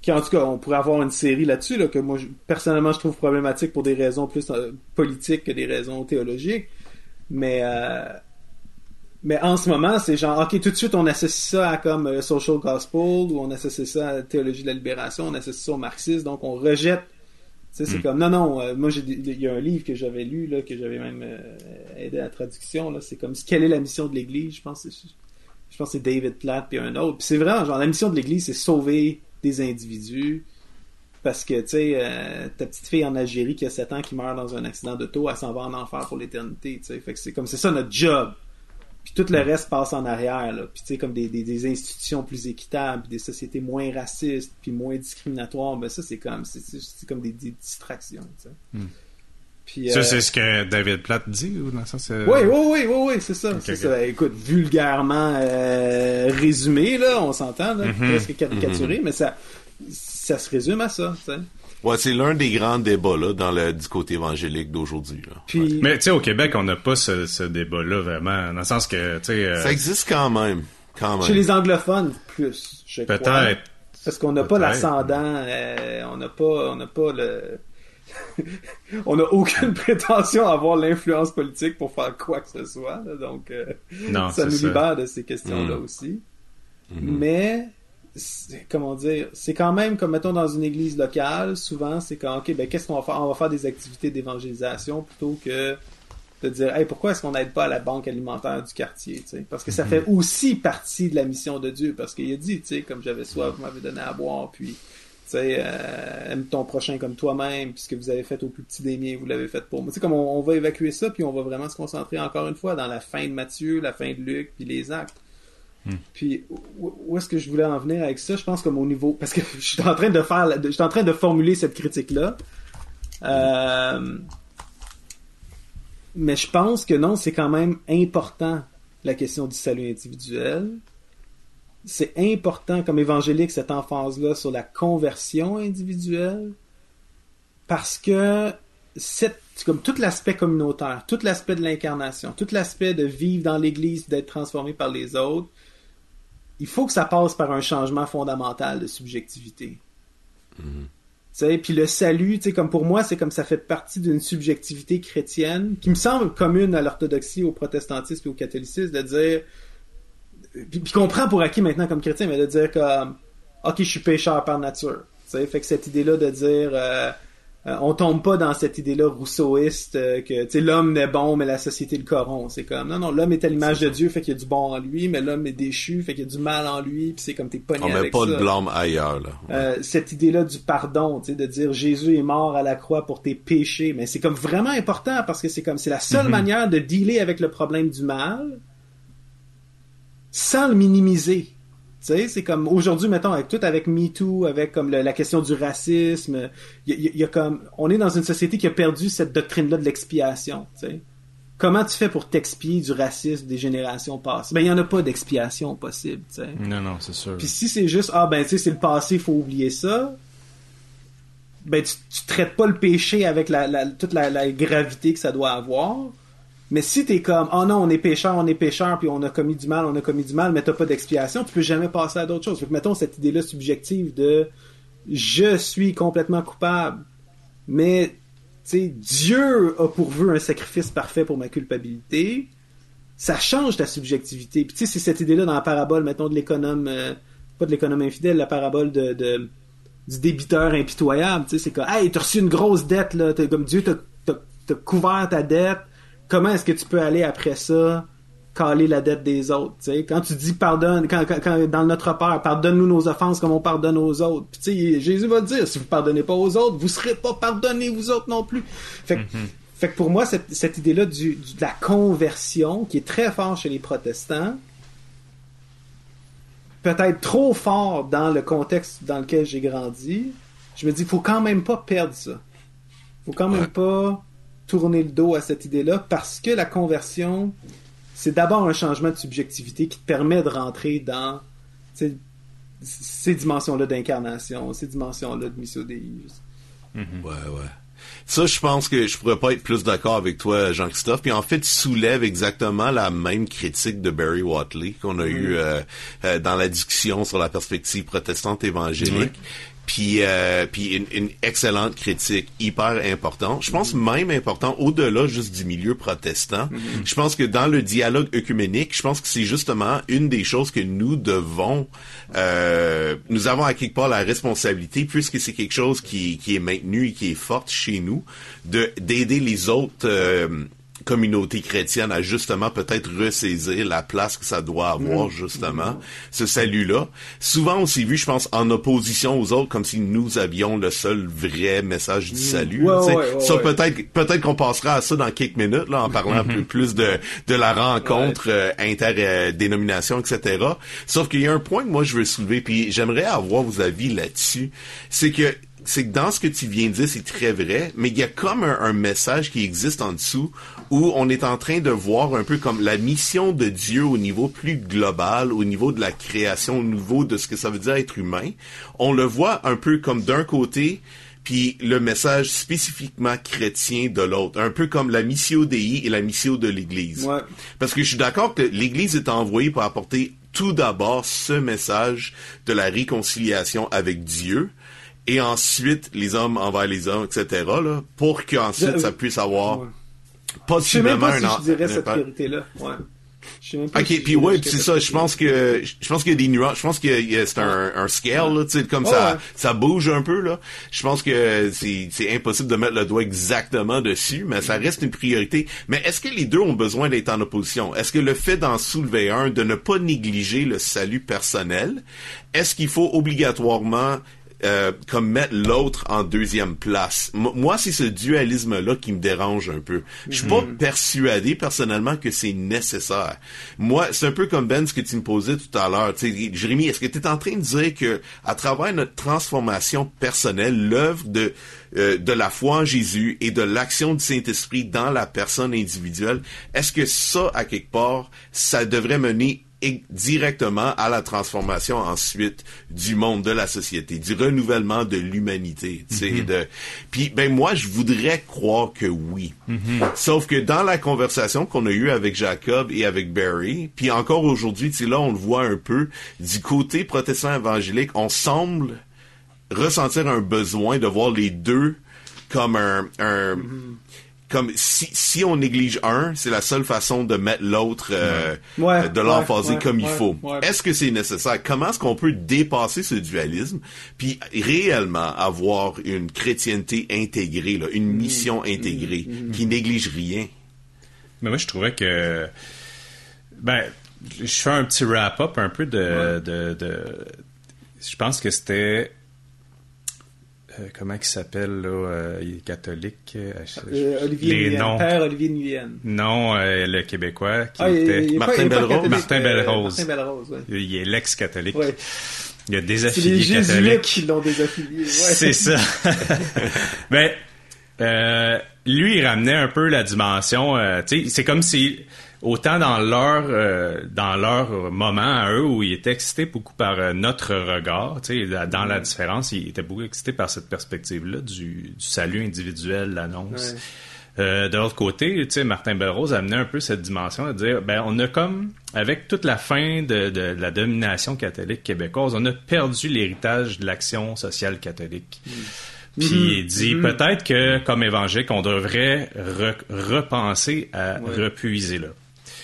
qui en tout cas, on pourrait avoir une série là-dessus, là, que moi, je- personnellement, je trouve problématique pour des raisons plus politiques que des raisons théologiques. Mais, mais en ce moment, c'est genre, ok, tout de suite, on associe ça à comme social gospel, ou on associe ça à la théologie de la libération, on associe ça au marxisme, donc on rejette. Sais, c'est comme, non, non, euh, moi, il y a un livre que j'avais lu, là, que j'avais même euh, aidé à la traduction, là, c'est comme, quelle est la mission de l'Église, je pense, que c'est- je pense que c'est David Platt puis un autre. Puis c'est vraiment genre la mission de l'Église, c'est sauver des individus. Parce que, tu sais, euh, ta petite fille en Algérie qui a 7 ans qui meurt dans un accident d'auto, elle s'en va en enfer pour l'éternité, tu sais. Fait que c'est comme, c'est ça notre job. Puis tout le reste passe en arrière, là. Puis tu sais, comme des, des, des institutions plus équitables, des sociétés moins racistes, puis moins discriminatoires, ben ça, c'est comme, c'est, c'est- comme des, des distractions, tu sais. Puis, Ça, euh, c'est ce que David Platt dit, ou dans le sens... euh, oui, oui, oui, oui, oui, c'est ça. C'est. Écoute, vulgairement euh, résumé, là, on s'entend, là, Mhm. presque caricaturé, mais ça, ça se résume à ça, tu sais. Ouais, c'est l'un des grands débats là, dans le, du côté évangélique d'aujourd'hui. Mais tu sais, au Québec, on n'a pas ce, ce débat-là vraiment, dans le sens que, tu sais... euh, Ça existe quand même. Quand même. chez les anglophones, plus, je crois. Peut-être. Parce qu'on n'a pas l'ascendant, euh, on n'a pas, on n'a pas le... on n'a aucune prétention à avoir l'influence politique pour faire quoi que ce soit, là, donc euh, Non, ça nous ça. libère de ces questions-là Mm. aussi. Mais, c'est- comment dire, c'est quand même comme, mettons, dans une église locale, souvent, c'est quand, ok, ben, qu'est-ce qu'on va faire? On va faire des activités d'évangélisation plutôt que de dire, hey, pourquoi est-ce qu'on n'aide pas à la banque alimentaire du quartier, tu sais? Parce que ça fait aussi partie de la mission de Dieu, parce qu'il a dit, tu sais, comme j'avais soif, vous m'avez donné à boire, puis, tu sais, euh, aime ton prochain comme toi-même, puis ce que vous avez fait au plus petit des miens, vous l'avez fait pour moi. Tu sais, comme on, on va évacuer ça, puis on va vraiment se concentrer encore une fois dans la fin de Matthieu, la fin de Luc, puis les actes. Puis où, est-ce que je voulais en venir avec ça? Je pense comme au niveau parce que je suis en train de faire, je suis en train de formuler cette critique là. mais je pense que non, c'est quand même important la question du salut individuel. C'est important comme évangélique cette emphase là sur la conversion individuelle parce que comme tout l'aspect communautaire, tout l'aspect de l'incarnation, tout l'aspect de vivre dans l'Église, d'être transformé par les autres, il faut que ça passe par un changement fondamental de subjectivité. Tu sais, puis le salut, comme pour moi, c'est comme ça fait partie d'une subjectivité chrétienne qui me semble commune à l'orthodoxie, au protestantisme et au catholicisme, de dire, puis, qu'on prend pour acquis maintenant comme chrétien, mais de dire comme, ok, je suis pécheur par nature. Fait que cette idée-là de dire, euh, euh, on tombe pas dans cette idée-là rousseauiste euh, que tu sais l'homme est bon mais la société le corrompt. C'est comme non non l'homme est à l'image de Dieu fait qu'il y a du bon en lui mais l'homme est déchu fait qu'il y a du mal en lui puis c'est comme t'es pogné On met pas ça. de blâme ailleurs. Là. Euh, cette idée-là du pardon, tu sais, de dire Jésus est mort à la croix pour tes péchés, mais c'est comme vraiment important parce que c'est comme c'est la seule manière de dealer avec le problème du mal, sans le minimiser. Tu sais, c'est comme aujourd'hui, mettons, avec tout avec MeToo, avec comme la question du racisme, il y, y, a comme, on est dans une société qui a perdu cette doctrine-là de l'expiation. Tu sais, comment tu fais pour t'expier du racisme des générations passées? Ben, il y en a pas d'expiation possible. Tu sais. Non, non, c'est sûr. Puis si c'est juste, ah ben, tu sais, c'est le passé, faut oublier ça. Ben, tu, tu traites pas le péché avec la, la toute la, la gravité que ça doit avoir mais si t'es comme, oh non, on est pécheur, on est pécheur, puis on a commis du mal, on a commis du mal, mais t'as pas d'expiation, tu peux jamais passer à d'autres choses. Fait que mettons cette idée-là subjective de je suis complètement coupable, mais tu sais, Dieu a pourvu un sacrifice parfait pour ma culpabilité. Ça change ta subjectivité. Puis tu sais, c'est cette idée-là dans la parabole, mettons, de l'économe, euh, pas de l'économe infidèle, la parabole de, du débiteur impitoyable. Tu sais, c'est comme, hey, t'as reçu une grosse dette là, comme Dieu t'a couvert ta dette comment est-ce que tu peux aller après ça caler la dette des autres, tu sais? Quand tu dis pardonne, quand, quand, dans notre Père, pardonne-nous nos offenses comme on pardonne aux autres. Puis, tu sais, Jésus va dire, si vous pardonnez pas aux autres, vous serez pas pardonnés vous autres non plus. Fait que, mm-hmm. fait que pour moi, cette, cette idée-là du, de la conversion, qui est très forte chez les protestants, peut-être trop fort dans le contexte dans lequel j'ai grandi, je me dis, faut quand même pas perdre ça. Faut quand même pas tourner le dos à cette idée-là parce que la conversion, c'est d'abord un changement de subjectivité qui te permet de rentrer dans ces dimensions-là d'incarnation, ces dimensions-là de mission Mm Ouais, ouais. Ça, je pense que je pourrais pas être plus d'accord avec toi, Jean-Christophe. Puis en fait, tu soulèves exactement la même critique de Barry Watley qu'on a eu euh, euh, dans la discussion sur la perspective protestante évangélique puis euh, puis une, une, excellente critique hyper importante. Je pense même important au-delà juste du milieu protestant. Mm-hmm. Je pense que dans le dialogue œcuménique, je pense que c'est justement une des choses que nous devons euh, nous avons à quelque part la responsabilité puisque c'est quelque chose qui qui est maintenu et qui est forte chez nous de d'aider les autres euh, communauté chrétienne a justement peut-être ressaisir la place que ça doit avoir, mm. justement, ce salut-là. Souvent, on s'est vu, je pense, en opposition aux autres, comme si nous avions le seul vrai message du mm. salut. ça, peut-être peut-être qu'on passera à ça dans quelques minutes, là, en parlant un peu mm-hmm. plus de, de la rencontre euh, interdénomination, etc. Sauf qu'il y a un point que moi, je veux soulever, puis j'aimerais avoir vos avis là-dessus. C'est que c'est que dans ce que tu viens de dire, c'est très vrai, mais il y a comme un, message qui existe en dessous où on est en train de voir un peu comme la mission de Dieu au niveau plus global, au niveau de la création, au niveau de ce que ça veut dire être humain. On le voit un peu comme d'un côté, puis le message spécifiquement chrétien de l'autre, un peu comme la mission Dei et la mission de l'Église. Parce que je suis d'accord que l'Église est envoyée pour apporter tout d'abord ce message de la réconciliation avec Dieu, et ensuite les hommes envers les hommes, etc. Là, pour qu'ensuite ça puisse avoir ouais. Possiblement je sais même pas si je dirais cette priorité-là. Ouais. Ok, puis ouais, c'est ça. Je pense que je pense qu'il y a des nuances. Je pense que c'est un, un scale, là, tu sais, comme ça, ça bouge un peu là. Je pense que c'est impossible de mettre le doigt exactement dessus, mais ça reste une priorité. Mais est-ce que les deux ont besoin d'être en opposition? Est-ce que le fait d'en soulever un, de ne pas négliger le salut personnel, est-ce qu'il faut obligatoirement euh, comme mettre l'autre en deuxième place. moi, c'est ce dualisme-là qui me dérange un peu. Je suis pas mhm. persuadé personnellement que c'est nécessaire. Moi, c'est un peu comme Ben ce que tu me posais tout à l'heure. Jérémy, est-ce que tu es en train de dire que à travers notre transformation personnelle, l'œuvre de euh, de la foi en Jésus et de l'action du Saint-Esprit dans la personne individuelle, est-ce que ça, à quelque part, ça devrait mener directement à la transformation ensuite du monde, de la société, du renouvellement de l'humanité. mm-hmm. de... Puis ben moi, je voudrais croire que oui. Mm-hmm. Sauf que dans la conversation qu'on a eue avec Jacob et avec Barry, puis encore aujourd'hui, tu sais, là, on le voit un peu, du côté protestant évangélique, on semble ressentir un besoin de voir les deux comme un, un mm-hmm comme si, si on néglige un, c'est la seule façon de mettre l'autre euh, de l'emphaser comme il faut. Est-ce que c'est nécessaire? Comment est-ce qu'on peut dépasser ce dualisme puis réellement avoir une chrétienté intégrée, là, une mission mm-hmm. intégrée mm-hmm. qui néglige rien? Mais moi je trouvais que ben je fais un petit wrap-up un peu de, de, de je pense que c'était euh, comment il s'appelle, là, euh, il est catholique. euh, Olivier les Nguyen, noms. Père Olivier Nguyen. Non, le Québécois qui Ah, il- était... il est Martin pas- il Belrose. catholique, Martin Belrose. Martin Belrose, ouais. Il est l'ex-catholique. Ouais. Il y a des C'est les catholiques. qui l'ont désaffilié. Ouais. C'est ça. ben, euh, lui, il ramenait un peu la dimension. tu sais, c'est comme si autant dans leur euh, dans leur moment à eux où ils étaient excités beaucoup par euh, notre regard, tu sais, dans la différence, ils étaient beaucoup excités par cette perspective-là du, du salut individuel, l'annonce. Ouais. Euh, de l'autre côté, tu sais, Martin Belrose a amené un peu cette dimension de dire, ben, on a comme, avec toute la fin de, de la domination catholique québécoise, on a perdu l'héritage de l'action sociale catholique. Puis il dit peut-être que comme évangélique, on devrait re- repenser à Ouais. repuiser là.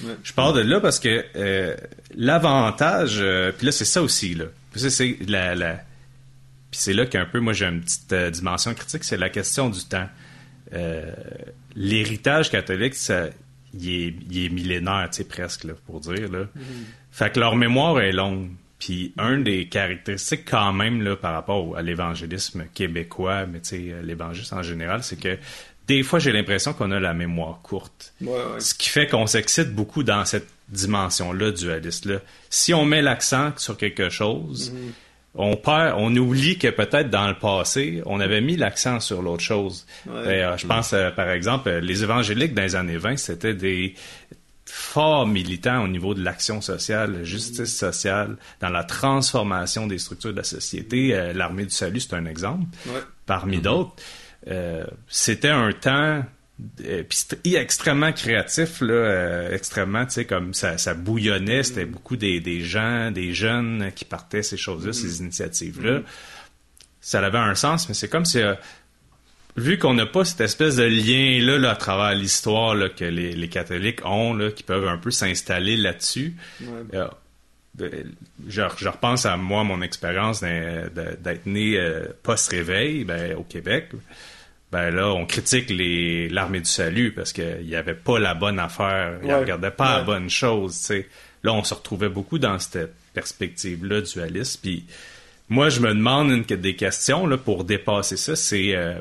Ouais. Je parle de là parce que euh, l'avantage, euh, puis là c'est ça aussi là. C'est la, la puis c'est là qu'un peu moi j'ai une petite euh, dimension critique, c'est la question du temps. Euh, L'héritage catholique, ça, il est, il est millénaire, tu sais presque là, pour dire là. Fait que leur mémoire est longue. Puis un des caractéristiques quand même là par rapport au- à l'évangélisme québécois, mais tu sais l'évangélisme en général, c'est que des fois j'ai l'impression qu'on a la mémoire courte. Ouais, ouais. Ce qui fait qu'on s'excite beaucoup dans cette dimension-là dualiste-là. Si on met l'accent sur quelque chose, Mhm. on perd, on oublie que peut-être dans le passé, on avait mis l'accent sur l'autre chose. Ouais. Je pense, euh, par exemple, euh, les évangéliques dans les années 20, c'était des forts militants au niveau de l'action sociale, la justice sociale, dans la transformation des structures de la société. Euh, L'armée du salut, c'est un exemple Ouais. parmi d'autres. Euh, c'était un temps euh, puis extrêmement créatif là, euh, extrêmement, tu sais, comme ça, ça bouillonnait. C'était beaucoup des, des gens, des jeunes qui partaient ces choses-là, ces initiatives-là. Ça avait un sens, mais c'est comme si euh, vu qu'on n'a pas cette espèce de lien-là là, à travers l'histoire là, que les, les catholiques ont, là, qui peuvent un peu s'installer là-dessus, Ouais. euh, je, je repense à moi, mon expérience d'être né euh, post-réveil ben, au Québec. Ben là, on critique l'armée du salut parce qu'il n'y avait pas la bonne affaire, ils Ouais. regardaient pas la bonne chose. tu sais. Là, on se retrouvait beaucoup dans cette perspective-là dualiste. Puis moi, je me demande une, des questions là, pour dépasser ça, c'est euh,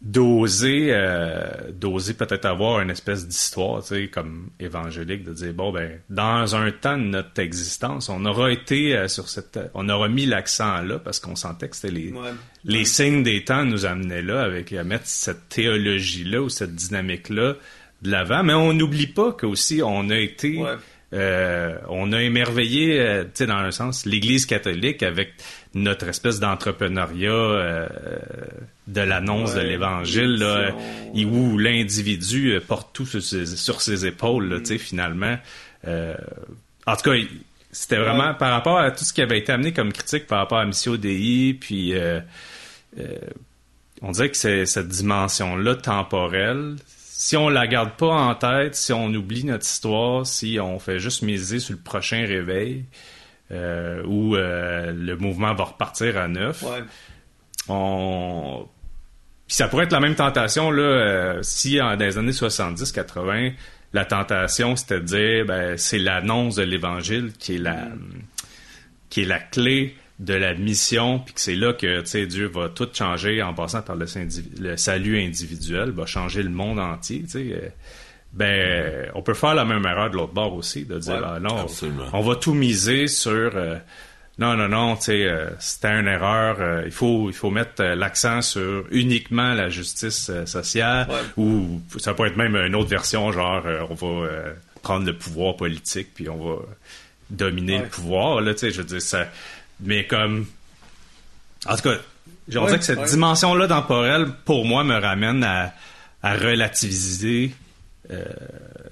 d'oser euh, d'oser peut-être avoir une espèce d'histoire, tu sais, comme évangélique, de dire bon ben dans un temps de notre existence, on aura été euh, sur cette on aura mis l'accent là parce qu'on sentait que c'était les Ouais. les signes des temps nous amenaient là avec à mettre cette théologie là ou cette dynamique là de l'avant, mais on n'oublie pas qu'aussi on a été Ouais. euh, on a émerveillé, tu sais, dans un sens, l'Église catholique avec notre espèce d'entrepreneuriat euh, de l'annonce Ouais, de l'Évangile, là, où l'individu euh, porte tout sur ses, sur ses épaules, là, tu sais, finalement. Euh, en tout cas, c'était vraiment par rapport à tout ce qui avait été amené comme critique par rapport à Missio Dei, puis euh, on dirait que c'est cette dimension-là temporelle. Si on la garde pas en tête, si on oublie notre histoire, si on fait juste miser sur le prochain réveil, euh, où euh, le mouvement va repartir à neuf, Ouais. on puis ça pourrait être la même tentation là euh, si en, dans les années 70 80 la tentation c'était de dire ben c'est l'annonce de l'évangile qui est la qui est la clé de la mission puis que c'est là que Dieu va tout changer en passant par le, salut individuel va changer le monde entier sais ben on peut faire la même erreur de l'autre bord aussi de dire Ouais, ah, non absolument. on va tout miser sur euh, non non non tu sais euh, c'était une erreur euh, il faut il faut mettre l'accent sur uniquement la justice sociale Ouais. ou ça peut être même une autre version genre on va prendre le pouvoir politique puis on va dominer Ouais. le pouvoir là tu sais je veux dire ça mais comme en tout cas on dirait que cette ouais. dimension là temporelle pour moi me ramène à, à relativiser euh,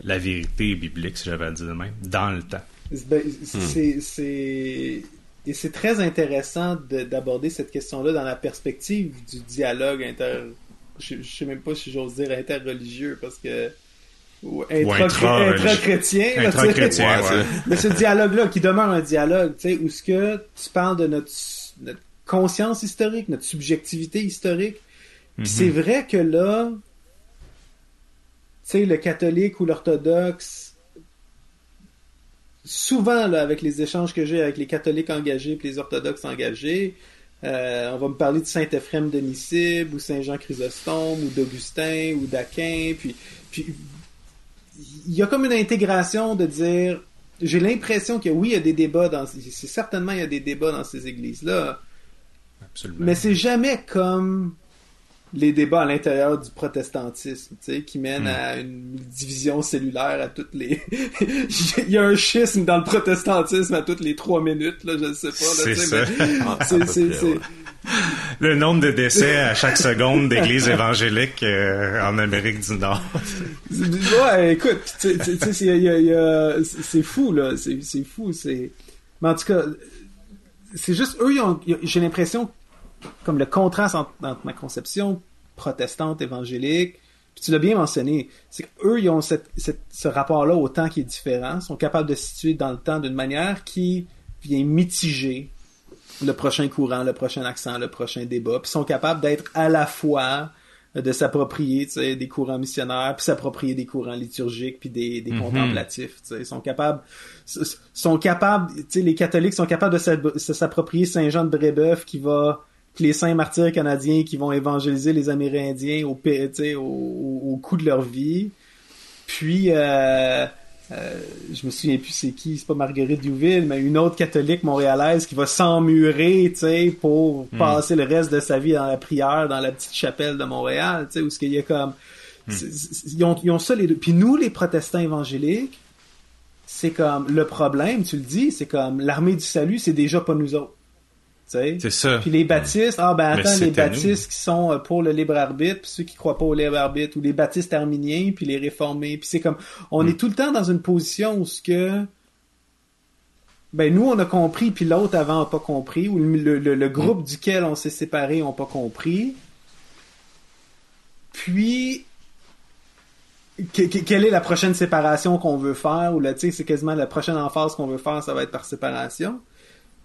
la vérité biblique si j'avais à dire de même dans le temps Ben, c'est, c'est- Et c'est très intéressant de- d'aborder cette question-là dans la perspective du dialogue inter... Je, je sais même pas si j'ose dire interreligieux, parce que... Ou intra- intra- intra-chrétien. Intra-chrétien, Ouais, ouais. Mais ce dialogue-là, qui demeure un dialogue, tu sais, où ce que tu parles de notre, notre conscience historique, notre subjectivité historique. Puis c'est vrai que là, sais, le catholique ou l'orthodoxe, souvent, là, avec les échanges que j'ai avec les catholiques engagés et les orthodoxes engagés, Euh, on va me parler de Saint-Ephrem de Nicibe, ou Saint-Jean Chrysostome, ou d'Augustin, ou d'Aquin, puis, puis il y a comme une intégration de dire, j'ai l'impression que oui, il y a des débats dans, certainement il y a des débats dans ces églises-là, Absolument. mais c'est jamais comme les débats à l'intérieur du protestantisme, tu sais, qui mènent Hmm. à une division cellulaire à toutes les. Il y a un schisme dans le protestantisme à toutes les trois minutes, là, je sais pas. Là, C'est tu sais, ça. mais Ah, c'est- ouais. Le nombre de décès à chaque seconde d'églises évangéliques euh, en Amérique du Nord. Ouais, écoute, c'est fou là, c'est fou, c'est. Mais en tout cas, c'est juste eux, j'ai l'impression comme le contraste entre, entre ma conception protestante évangélique. Puis tu l'as bien mentionné, c'est qu'eux, ils ont cette, cette- ce rapport-là au temps qui est différent, sont capables de se situer dans le temps d'une manière qui vient mitiger le prochain courant, le prochain accent, le prochain débat, puis sont capables d'être à la fois euh, de s'approprier tu sais, des courants missionnaires, puis s'approprier des courants liturgiques, puis des, des Mhm. contemplatifs. tu sais. Ils sont capables, sont capables, tu sais, les catholiques sont capables de s'approprier Saint Jean de Brébeuf qui va les saints martyrs canadiens qui vont évangéliser les Amérindiens au, au, au, coût de leur vie. Puis, euh, euh, je me souviens plus c'est qui, c'est pas Marguerite Douville, mais une autre catholique montréalaise qui va s'emmurer, tu sais, pour passer le reste de sa vie dans la prière dans la petite chapelle de Montréal, tu sais, où ce qu'il y a comme, c'est- c'est- ils, ont, ils ont ça les deux. Puis nous, les protestants évangéliques, c'est comme le problème, tu le dis, c'est comme l'armée du salut, c'est déjà pas nous autres. C'est ça. Puis les baptistes, ah ben attends, les nous. baptistes qui sont euh, pour le libre arbitre, puis ceux qui croient pas au libre arbitre, ou les baptistes arminiens, puis les réformés, puis c'est comme, on Hmm. est tout le temps dans une position où ce que, ben nous on a compris, puis l'autre avant a pas compris, ou le, le- le- groupe duquel on s'est séparé ont pas compris. Puis que- que- quelle est la prochaine séparation qu'on veut faire ou là tu sais c'est quasiment la prochaine emphase qu'on veut faire ça va être par séparation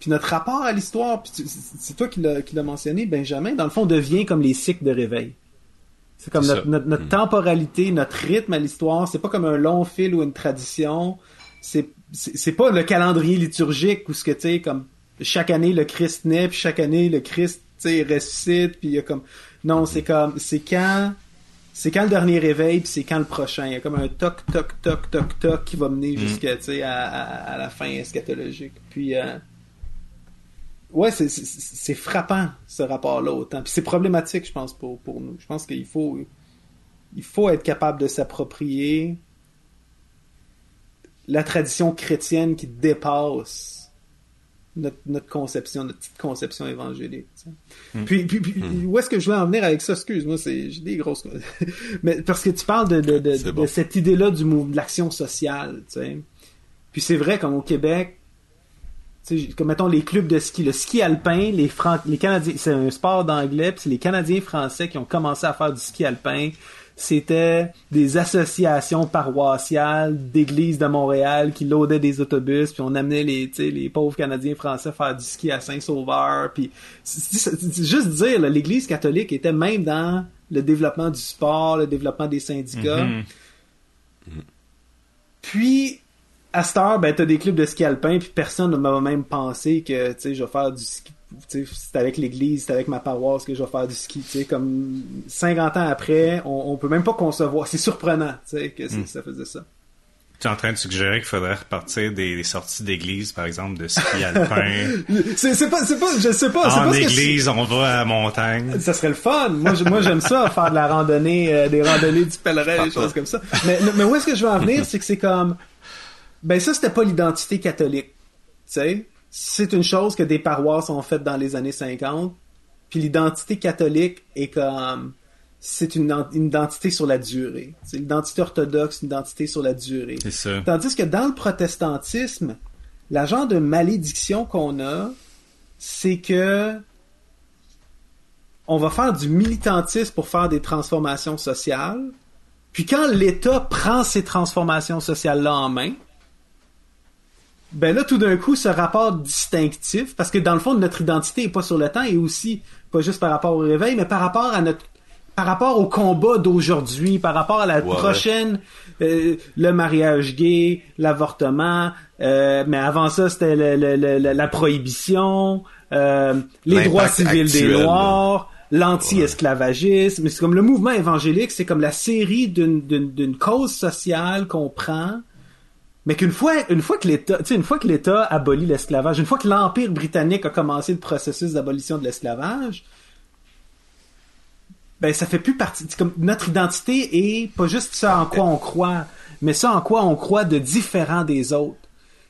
puis notre rapport à l'histoire c'est toi qui l'as mentionné Benjamin dans le fond devient comme les cycles de réveil. C'est comme notre, notre, notre temporalité notre rythme à l'histoire c'est pas comme un long fil ou une tradition. C'est c'est c'est pas le calendrier liturgique où ce que tu sais comme chaque année le Christ naît puis chaque année le Christ tu sais ressuscite puis il y a comme non c'est comme c'est quand c'est quand le dernier réveil puis c'est quand le prochain. Il y a comme un toc toc toc toc toc qui va mener jusqu'à tu sais à, à, à la fin eschatologique. Puis euh, ouais, c'est frappant ce rapport-là au temps. Puis c'est problématique, je pense pour pour nous. Je pense qu'il faut il faut être capable de s'approprier la tradition chrétienne qui dépasse notre, notre conception, notre petite conception évangélique. sais. Puis, puis, puis, où est-ce que je veux en venir avec ça? Excuse-moi, c'est j'ai des grosses... Mais parce que tu parles de, de, de, de bon. cette idée-là du de l'action sociale, tu sais. Puis c'est vrai, comme au Québec, comme mettons les clubs de ski, le ski alpin, les Fran les Canadiens, c'est un sport d'anglais, puis c'est les Canadiens français qui ont commencé à faire du ski alpin. C'était des associations paroissiales d'églises de Montréal qui loadaient des autobus, puis on amenait les, tu sais, les pauvres Canadiens français faire du ski à Saint-Sauveur, puis juste dire, l'Église catholique était même dans le développement du sport, le développement des syndicats. Mhm. Puis, à cette heure, ben, t'as des clubs de ski alpin, puis personne ne m'a même pensé que, tu sais, je vais faire du ski. C'est avec l'église, c'est avec ma paroisse que je vais faire du ski. Tu sais, comme 50 ans après, on, on peut même pas concevoir. C'est surprenant, tu sais, que ça faisait ça. Tu es en train de suggérer qu'il faudrait repartir des, des sorties d'église, par exemple, de ski alpin. C'est pas, c'est pas, je sais pas, en pas église, on va à la montagne. Ça serait le fun. Moi, je- moi, j'aime ça, faire de la randonnée, euh, des randonnées du pèlerin, des choses comme ça. Mais, mais où est-ce que je veux en venir, c'est que c'est comme, ben ça, c'était pas l'identité catholique. Tu sais, c'est une chose que des paroisses ont faites dans les années 50. Puis l'identité catholique est comme, c'est une, une identité sur la durée. C'est l'identité orthodoxe, une identité sur la durée. C'est ça. Tandis que dans le protestantisme, la genre de malédiction qu'on a, c'est que on va faire du militantisme pour faire des transformations sociales. Puis quand l'État prend ces transformations sociales-là en main, ben là, tout d'un coup, ce rapport distinctif, parce que dans le fond, notre identité est pas sur le temps, et aussi, pas juste par rapport au réveil, mais par rapport à notre par rapport au combat d'aujourd'hui, par rapport à la Ouais, prochaine, euh, le mariage gay, l'avortement, euh, mais avant ça, c'était le- le- le- la prohibition, euh, les droits civils des. Noirs, l'anti-esclavagisme. C'est comme le mouvement évangélique, c'est comme la série d'une cause sociale qu'on prend, mais qu'une fois, une fois que l'État, une fois que l'État abolit l'esclavage, une fois que l'Empire britannique a commencé le processus d'abolition de l'esclavage, ben ça fait plus partie. Comme notre identité est pas juste ça en quoi on croit, mais ça en quoi on croit de différent des autres.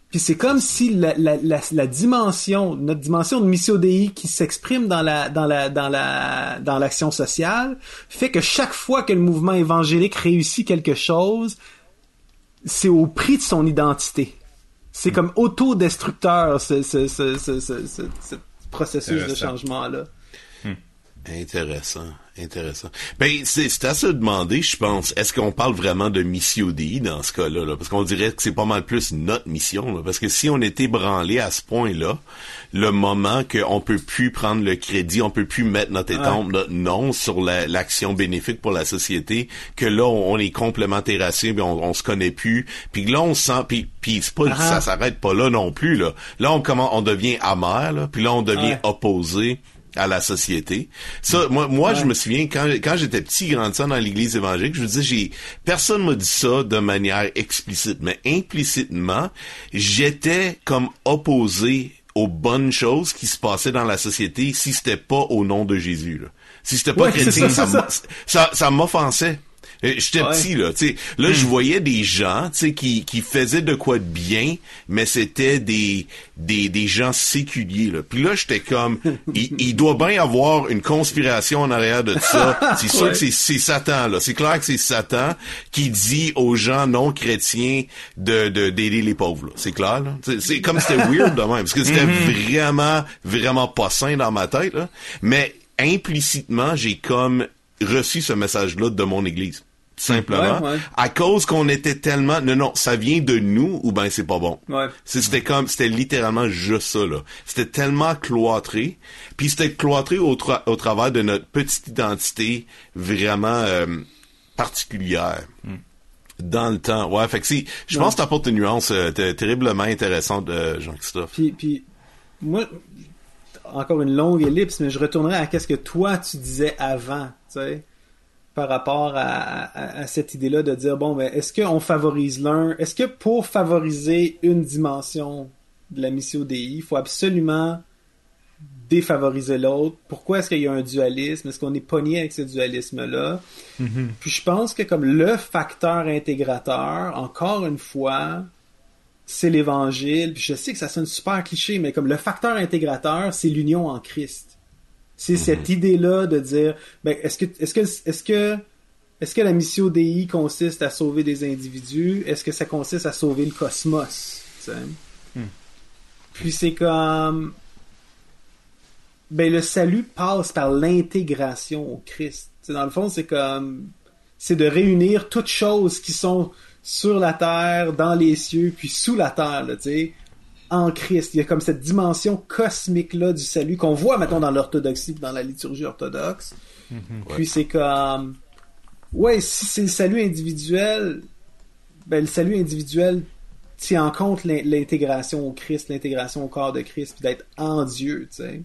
Puis c'est comme si la, la, la, la dimension, notre dimension de missio Dei qui s'exprime dans la dans la dans la dans l'action sociale fait que chaque fois que le mouvement évangélique réussit quelque chose, c'est au prix de son identité. C'est comme autodestructeur ce, ce, ce, ce, ce, ce- ce processus de changement-là. Intéressant, intéressant. Ben, c'est à se demander, je pense, est-ce qu'on parle vraiment de mission DI dans ce cas-là, là? parce qu'on dirait que c'est pas mal plus notre mission, là, parce que si on était branlé à ce point-là, le moment qu'on peut plus prendre le crédit, on peut plus mettre notre étampe, notre nom sur la- l'action bénéfique pour la société, que là on, on est complètement terrassé, puis on, on se connaît plus, puis là on sent, puis puis c'est pas, Ah. ça s'arrête pas là non plus là. Là on commence, on devient amer, là, puis là on devient Ouais. opposé à la société. Ça, moi, moi, je me souviens quand quand j'étais petit, grandissant dans l'Église évangélique, je vous dis, j'ai personne m'a dit ça de manière explicite, mais implicitement, j'étais comme opposé aux bonnes choses qui se passaient dans la société si c'était pas au nom de Jésus. Là. Si c'était pas Ouais, chrétien, ça, ça m'offensait. J'étais Ouais. petit là, tu sais. Là, je voyais des gens, tu sais, qui qui faisaient de quoi de bien, mais c'était des des des gens séculiers là. Puis là, j'étais comme, il, il doit bien y avoir une conspiration en arrière de ça. C'est sûr Ouais. que c'est c'est Satan là. C'est clair que c'est Satan qui dit aux gens non chrétiens de de d'aider les pauvres. là. C'est clair là. C'est- C'est comme c'était weird de même, parce que c'était vraiment vraiment pas sain dans ma tête là. Mais implicitement, j'ai comme reçu ce message-là de mon église. Simplement. Ouais, ouais. À cause qu'on était tellement, non, non, ça vient de nous ou ben c'est pas bon. Ouais. C'était comme, c'était littéralement juste ça, là. C'était tellement cloîtré. Puis c'était cloîtré au, tra- au travers de notre petite identité vraiment euh, particulière. Dans le temps. Ouais, fait que c'est, je pense que t'apportes une nuance euh, terriblement intéressante, euh, Jean-Christophe. Puis, puis moi, encore une longue ellipse, mais je retournerai à qu'est-ce que toi tu disais avant, tu sais, par rapport à, à- à cette idée-là de dire bon, ben, est-ce qu'on favorise l'un, est-ce que pour favoriser une dimension de la mission DI, il faut absolument défavoriser l'autre? Pourquoi est-ce qu'il y a un dualisme? Est-ce qu'on est pogné avec ce dualisme-là? Puis je pense que comme le facteur intégrateur, encore une fois, c'est l'évangile. Puis je sais que ça sonne super cliché, mais comme le facteur intégrateur, c'est l'union en Christ. C'est cette idée-là de dire, ben, est-ce que, est-ce que, est-ce que, est-ce que la mission DI consiste à sauver des individus? Est-ce que ça consiste à sauver le cosmos? sais? Puis c'est comme, ben, le salut passe par l'intégration au Christ. Tu sais, dans le fond, c'est comme, c'est de réunir toutes choses qui sont sur la terre, dans les cieux, puis sous la terre, tu sais, en Christ. Il y a comme cette dimension cosmique-là du salut qu'on voit, maintenant dans l'orthodoxie, dans la liturgie orthodoxe. Puis c'est comme, ouais, si c'est le salut individuel, ben, le salut individuel tient en compte l'in- l'intégration au Christ, l'intégration au corps de Christ, puis d'être en Dieu, tu sais.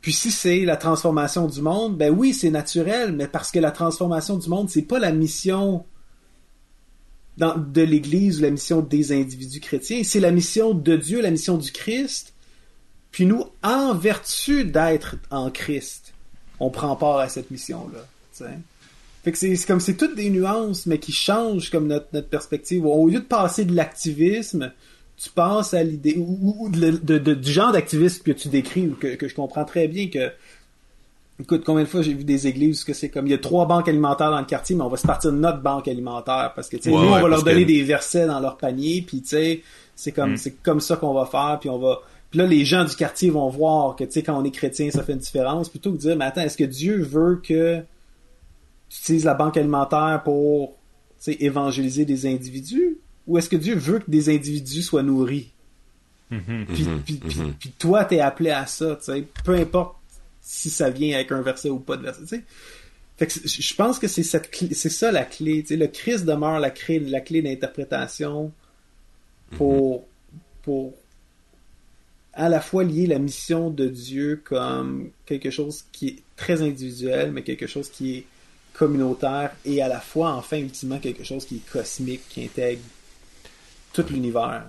Puis si c'est la transformation du monde, ben oui, c'est naturel, mais parce que la transformation du monde, c'est pas la mission de l'Église ou la mission des individus chrétiens, c'est la mission de Dieu, la mission du Christ. Puis nous, en vertu d'être en Christ, on prend part à cette mission-là. Fait que c'est comme c'est toutes des nuances, mais qui changent comme notre, perspective. Au lieu de passer de l'activisme, tu passes à l'idée ou, du genre d'activisme que tu décris ou que, que je comprends très bien que écoute combien de fois j'ai vu des églises où que c'est comme il y a trois banques alimentaires dans le quartier mais on va se partir de notre banque alimentaire parce que tu sais Ouais, nous on va leur donner que- des versets dans leur panier puis tu sais c'est comme Mm. c'est comme ça qu'on va faire puis on va puis là les gens du quartier vont voir que tu sais quand on est chrétien ça fait une différence plutôt que de dire mais attends est-ce que Dieu veut que tu utilises la banque alimentaire pour tu sais, évangéliser des individus ou est-ce que Dieu veut que des individus soient nourris? Puis, Mhm, puis, puis, mhm. puis toi, t'es appelé à ça, tu sais. Peu importe si ça vient avec un verset ou pas de verset. Fait que je pense que c'est cette clé- c'est ça la clé. Le Christ demeure la clé, la clé d'interprétation pour, pour à la fois lier la mission de Dieu comme quelque chose qui est très individuel, mais quelque chose qui est communautaire et à la fois, enfin, ultimement, quelque chose qui est cosmique, qui intègre tout l'univers.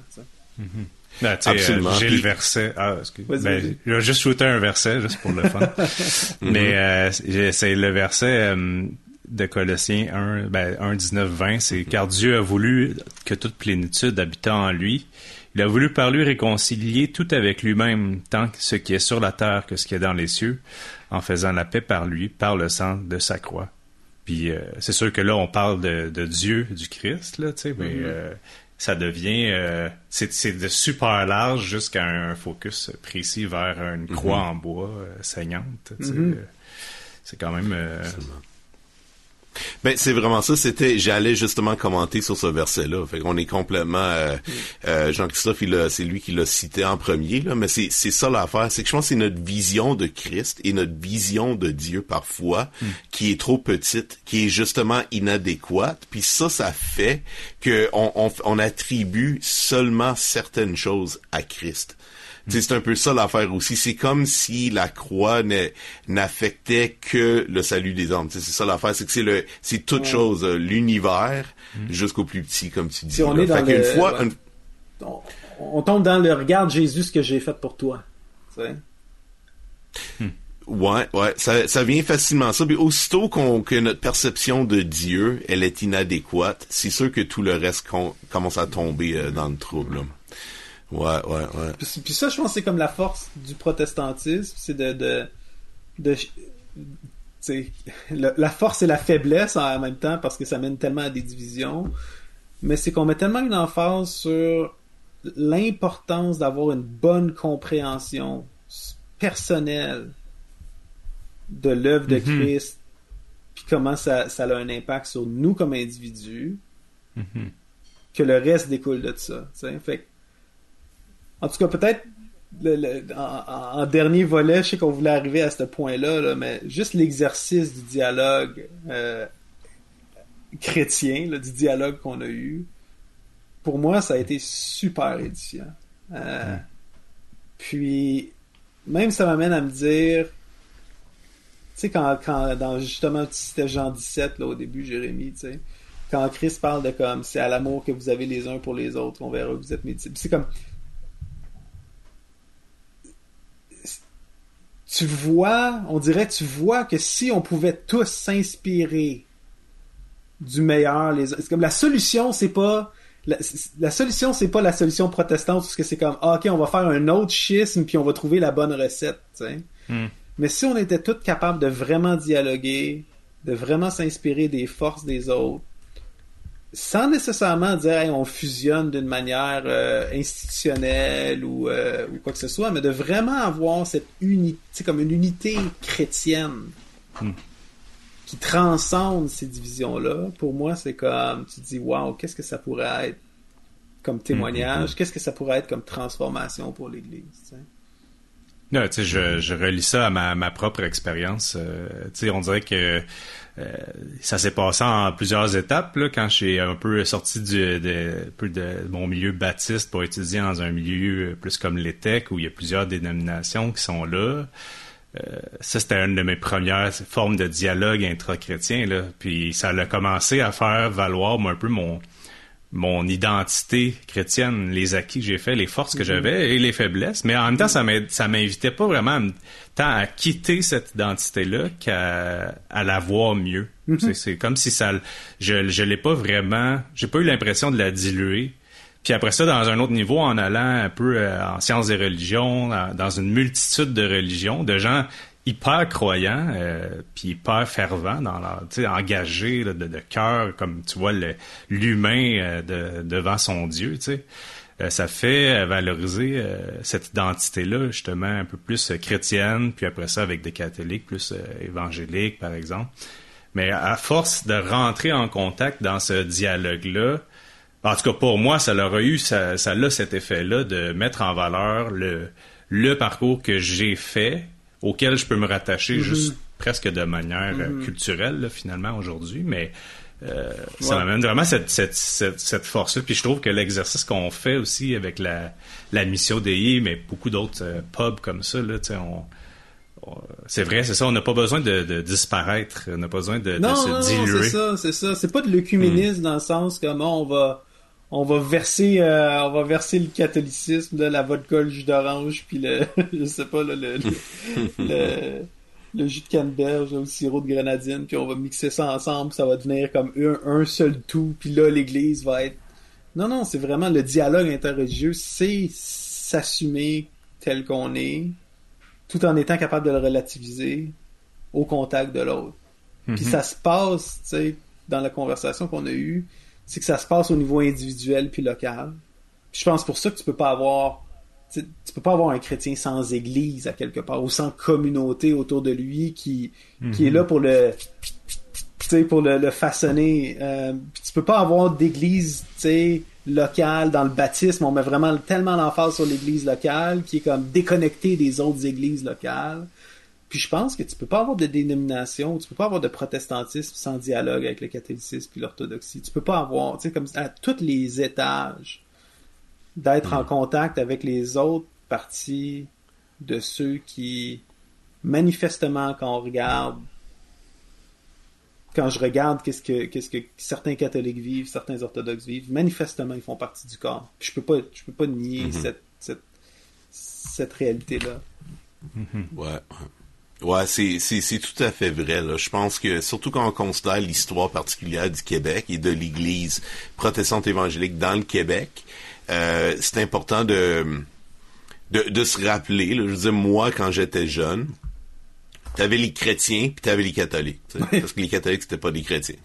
Mm-hmm. Ben, Absolument. J'ai le verset. Ah, ben, je vais juste shooter un verset, juste pour le fun. Mais euh, c'est le verset euh, de Colossiens 1, ben, 1, 19, 20. C'est mm-hmm. car Dieu a voulu que toute plénitude habitant en lui il a voulu par lui réconcilier tout avec lui-même, tant ce qui est sur la terre que ce qui est dans les cieux, en faisant la paix par lui, par le sang de sa croix. Puis euh, c'est sûr que là, on parle de, Dieu, du Christ, là, tu sais, mais euh, ça devient... Euh, c'est de super large jusqu'à un focus précis vers une croix en bois saignante. Mm-hmm. C'est quand même... Ben c'est vraiment ça. C'était, j'allais justement commenter sur ce verset-là. Fait qu'on est complètement, euh, euh, Jean-Christophe, c'est lui qui l'a cité en premier là. Mais c'est c'est ça l'affaire, c'est que je pense que c'est notre vision de Christ et notre vision de Dieu parfois hmm. qui est trop petite, qui est justement inadéquate. Puis ça, ça fait que on, on attribue seulement certaines choses à Christ c'est un peu ça l'affaire aussi. C'est comme si la croix n'affectait que le salut des hommes. c'est ça l'affaire, c'est que c'est le, c'est toute chose, euh, l'univers jusqu'au plus petit, comme tu dis. Si on est dans le, fois, on, tombe dans le regarde Jésus ce que j'ai fait pour toi. Ouais, ouais, ça, ça vient facilement ça. Puis aussitôt qu'on que notre perception de Dieu, elle est inadéquate, c'est sûr que tout le reste commence à tomber euh, dans le trouble. Ouais, ouais, ouais. Puis, ça, je pense, c'est comme la force du protestantisme, c'est de, de, de la force et la faiblesse en même temps parce que ça mène tellement à des divisions. Mais c'est qu'on met tellement une emphase sur l'importance d'avoir une bonne compréhension personnelle de l'œuvre de mm-hmm. Christ, puis comment ça, ça, a un impact sur nous comme individus, mm-hmm. que le reste découle de ça. Fait en tout cas, peut-être en, dernier volet, je sais qu'on voulait arriver à ce point-là, mais juste l'exercice du dialogue euh, chrétien, du dialogue qu'on a eu, pour moi, ça a été super édifiant. Euh, puis, même ça m'amène à me dire, tu sais, quand, quand dans justement, c'était Jean 17, là, au début, Jérémie, tu sais, quand Christ parle de comme, c'est à l'amour que vous avez les uns pour les autres, on verra que vous êtes mes C'est comme, tu vois, on dirait, tu vois que si on pouvait tous s'inspirer du meilleur, les, c'est comme la solution, c'est pas, la, solution, c'est pas la solution protestante, parce que c'est comme, ah, ok, on va faire un autre schisme, puis on va trouver la bonne recette, hmm. Mais si on était tous capables de vraiment dialoguer, de vraiment s'inspirer des forces des autres, sans nécessairement dire on fusionne d'une manière euh, institutionnelle ou, euh, ou, quoi que ce soit, mais de vraiment avoir cette unité, comme une unité chrétienne hmm. qui transcende ces divisions-là. Pour moi, c'est comme tu te dis waouh, qu'est-ce que ça pourrait être comme témoignage, hmm, hmm, qu'est-ce que ça pourrait être comme transformation pour l'Église. Non, tu sais, je, je relis ça à ma, ma propre expérience. Euh, tu sais, on dirait que euh, ça s'est passé en plusieurs étapes là, quand j'ai un peu sorti du, de, de, mon milieu baptiste pour étudier dans un milieu plus comme l'ETEC où il y a plusieurs dénominations qui sont là. Euh, ça, c'était une de mes premières formes de dialogue intra-chrétien. Là. Puis ça a commencé à faire valoir un peu mon, mon identité chrétienne, les acquis que j'ai fait, les forces que mhm. j'avais et les faiblesses. Mais en même temps, ça m'invitait pas vraiment tant à quitter cette identité-là qu'à à la voir mieux. Mhm. C'est comme si ça, je, je l'ai pas vraiment, j'ai pas eu l'impression de la diluer. Puis après ça, dans un autre niveau, en allant un peu euh, en sciences des religions, dans une multitude de religions, de gens hyper croyants, euh, puis hyper fervents dans leur, engagés de, de cœur, comme tu vois l'humain euh, de, devant son Dieu. Euh, ça fait valoriser cette identité-là, justement, un peu plus chrétienne, puis après ça avec des catholiques plus évangéliques, par exemple. Mais à force de rentrer en contact dans ce dialogue-là, en tout cas pour moi, ça leur eu, ça, ça a cet effet-là de mettre en valeur le, le parcours que j'ai fait, auquel je peux me rattacher mm-hmm. juste presque de manière euh, mm-hmm. culturelle finalement aujourd'hui, mais euh, ça m'amène vraiment cette, cette, cette, force-là. Puis je trouve que l'exercice qu'on fait aussi avec la, la mission DI, mais beaucoup d'autres euh, pubs comme ça, là, on, c'est vrai, c'est ça. On n'a pas besoin de, disparaître. On n'a pas besoin de, non, se non, diluer. c'est ça, c'est ça. C'est pas de l'œcuménisme dans le sens comment on va on va verser euh, on va verser le catholicisme, là, la vodka, le jus d'orange, puis le je sais pas le, le, le, jus de canneberge, le sirop de grenadine, puis on va mixer ça ensemble, ça va devenir comme un, seul tout, puis là l'église va être Non non, c'est vraiment le dialogue interreligieux, c'est s'assumer tel qu'on est tout en étant capable de le relativiser au contact de l'autre. Puis mhm. ça se passe, tu sais, dans la conversation qu'on a eue, c'est que ça se passe au niveau individuel puis local. Puis je pense pour ça que tu peux pas avoir tu peux pas avoir un chrétien sans église à quelque part ou sans communauté autour de lui qui qui est mhm. là pour le pour le, le façonner. Euh, tu peux pas avoir d'église, tu sais, locale dans le baptisme. On met vraiment tellement l'emphase sur l'église locale qui est comme déconnectée des autres églises locales. Puis je pense que tu peux pas avoir de dénomination, tu peux pas avoir de protestantisme sans dialogue avec le catholicisme puis l'orthodoxie. Tu peux pas avoir, tu sais, comme à tous les étages, d'être en mm. contact avec les autres parties de ceux qui, manifestement, quand on regarde, quand je regarde qu'est-ce que, qu'est-ce que certains catholiques vivent, certains orthodoxes vivent, manifestement, ils font partie du corps. je peux pas, je peux pas nier mm-hmm. cette, cette, cette réalité-là. Mm-hmm. Ouais. Ouais, c'est, c'est, c'est tout à fait vrai. Je pense que, surtout quand on considère l'histoire particulière du Québec et de l'Église protestante évangélique dans le Québec, euh, c'est important de, de, se rappeler. Je veux dire, moi, quand j'étais jeune, t'avais les chrétiens puis t'avais les catholiques parce que les catholiques c'était pas des chrétiens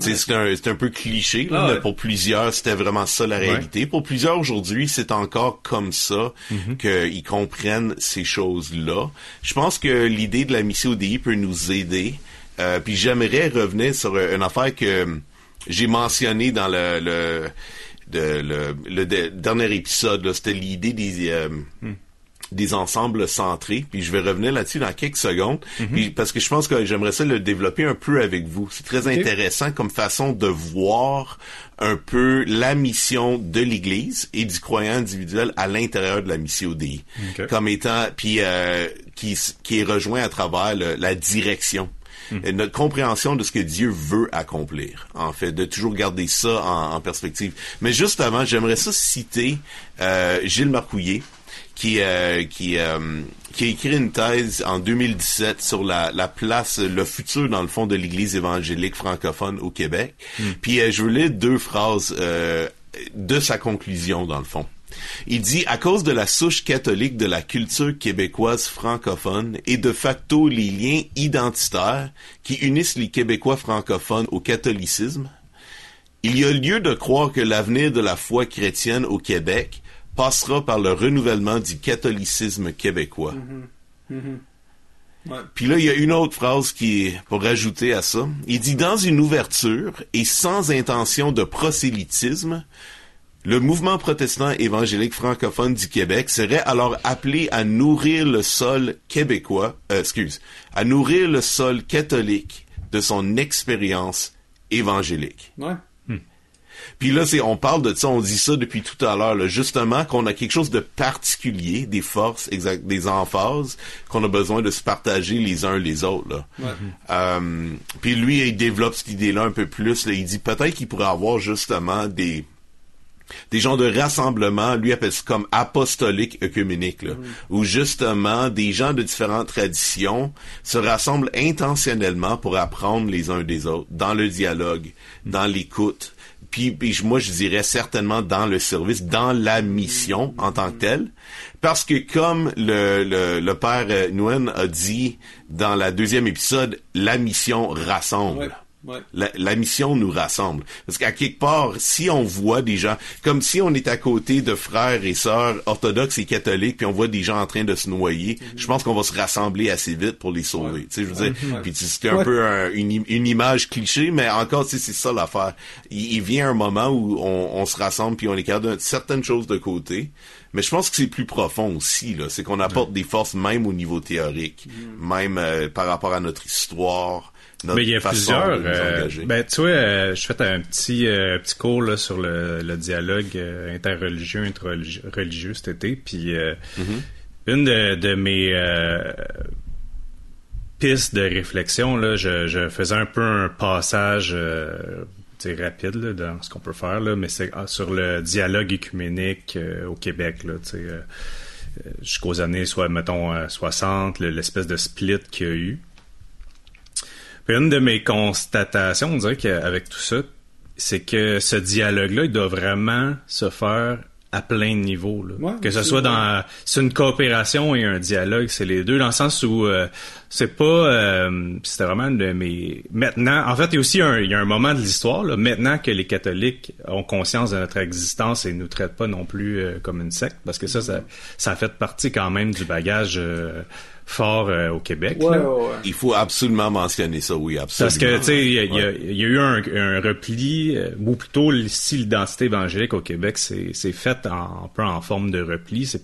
c'est un, un peu cliché là, ah mais pour plusieurs c'était vraiment ça la réalité. Pour plusieurs aujourd'hui c'est encore comme ça mm-hmm. qu'ils comprennent ces choses là je pense que l'idée de la mission ODI peut nous aider. Euh, puis j'aimerais revenir sur une affaire que j'ai mentionnée dans le, le le, le, dernier épisode, c'était l'idée des, euh, mm des ensembles centrés. Puis je vais revenir là-dessus dans quelques secondes. Mhm. parce que je pense que j'aimerais ça le développer un peu avec vous. C'est très intéressant comme façon de voir un peu la mission de l'Église et du croyant individuel à l'intérieur de la mission ODI. Comme étant, puis euh, qui, qui est rejoint à travers la direction. Mhm. notre compréhension de ce que Dieu veut accomplir, en fait, de toujours garder ça en, perspective. Mais juste avant, j'aimerais ça citer euh, Gilles Marcouillet, qui euh, qui euh, qui a écrit une thèse en 2017 sur la, la place, le futur dans le fond de l'Église évangélique francophone au Québec. Hmm. Puis euh, je voulais deux phrases de sa conclusion dans le fond. Il dit à cause de la souche catholique de la culture québécoise francophone et de facto les liens identitaires qui unissent les Québécois francophones au catholicisme, il y a lieu de croire que l'avenir de la foi chrétienne au Québec passera par le renouvellement du catholicisme québécois. Mm-hmm. Mm-hmm. Puis là, il y a une autre phrase qui est pour rajouter à ça. Il dit dans une ouverture et sans intention de prosélytisme, le mouvement protestant évangélique francophone du Québec serait alors appelé à nourrir le sol québécois, euh, excuse, à nourrir le sol catholique de son expérience évangélique. Ouais. Puis là, c'est, on parle de ça, on dit ça depuis tout à l'heure, justement, qu'on a quelque chose de particulier, des forces, exact, des emphases, qu'on a besoin de se partager les uns les autres. Là. Euh, puis lui, il développe cette idée-là un peu plus. Là. Il dit peut-être qu'il pourrait avoir justement des des gens de rassemblement, lui appelle ça comme apostolique œcuménique, là, où justement des gens de différentes traditions se rassemblent intentionnellement pour apprendre les uns des autres, dans le dialogue, dans l'écoute, puis, moi je dirais certainement dans le service, dans la mission en tant que telle, parce que comme le, le, le père euh, Nguyen a dit dans la deuxième épisode, la mission rassemble. La, mission nous rassemble. Parce qu'à quelque part, si on voit des gens, comme si on est à côté de frères et sœurs orthodoxes et catholiques, puis on voit des gens en train de se noyer, mm-hmm. je pense qu'on va se rassembler assez vite pour les sauver. Tu sais, je veux dire, puis c'était un peu une, une, image cliché, mais encore, c'est ça l'affaire. Il, vient un moment où on, se rassemble puis on est capable de certaines choses de côté. Mais je pense que c'est plus profond aussi, là. C'est qu'on apporte des forces même au niveau théorique, mm. même euh, par rapport à notre histoire, notre Mais il y a façon plusieurs. de euh, ben, tu vois, euh, je fais un petit, euh, petit cours là, sur le, le dialogue euh, interreligieux, interreligieux cet été. Puis euh, une de, de mes pistes de réflexion, là, je, je faisais un peu un passage rapide là, dans ce qu'on peut faire, là, mais c'est ah, sur le dialogue écuménique euh, au Québec. Là, euh, jusqu'aux années soit mettons euh, 60 le- l'espèce de split qu'il y a eu puis une de mes constatations on dirait qu'avec tout ça c'est que ce dialogue là il doit vraiment se faire à plein de niveaux là. Ouais, que ce soit dans c'est une coopération et un dialogue c'est les deux dans le sens où euh, c'est pas euh, c'était vraiment une de mes maintenant en fait il y a aussi un, il y a un moment de l'histoire là, maintenant que les catholiques ont conscience de notre existence et nous traitent pas non plus euh, comme une secte parce que ça ça, ça a fait partie quand même du bagage euh, fort euh, au Québec Ouais, là. ouais, ouais. Il faut absolument mentionner ça, oui, absolument. Parce que, tu sais, il y, a- il y a- y eu un, un repli, euh, ou plutôt, si l'identité évangélique au Québec, c'est c'est fait en, un peu en forme de repli, c'est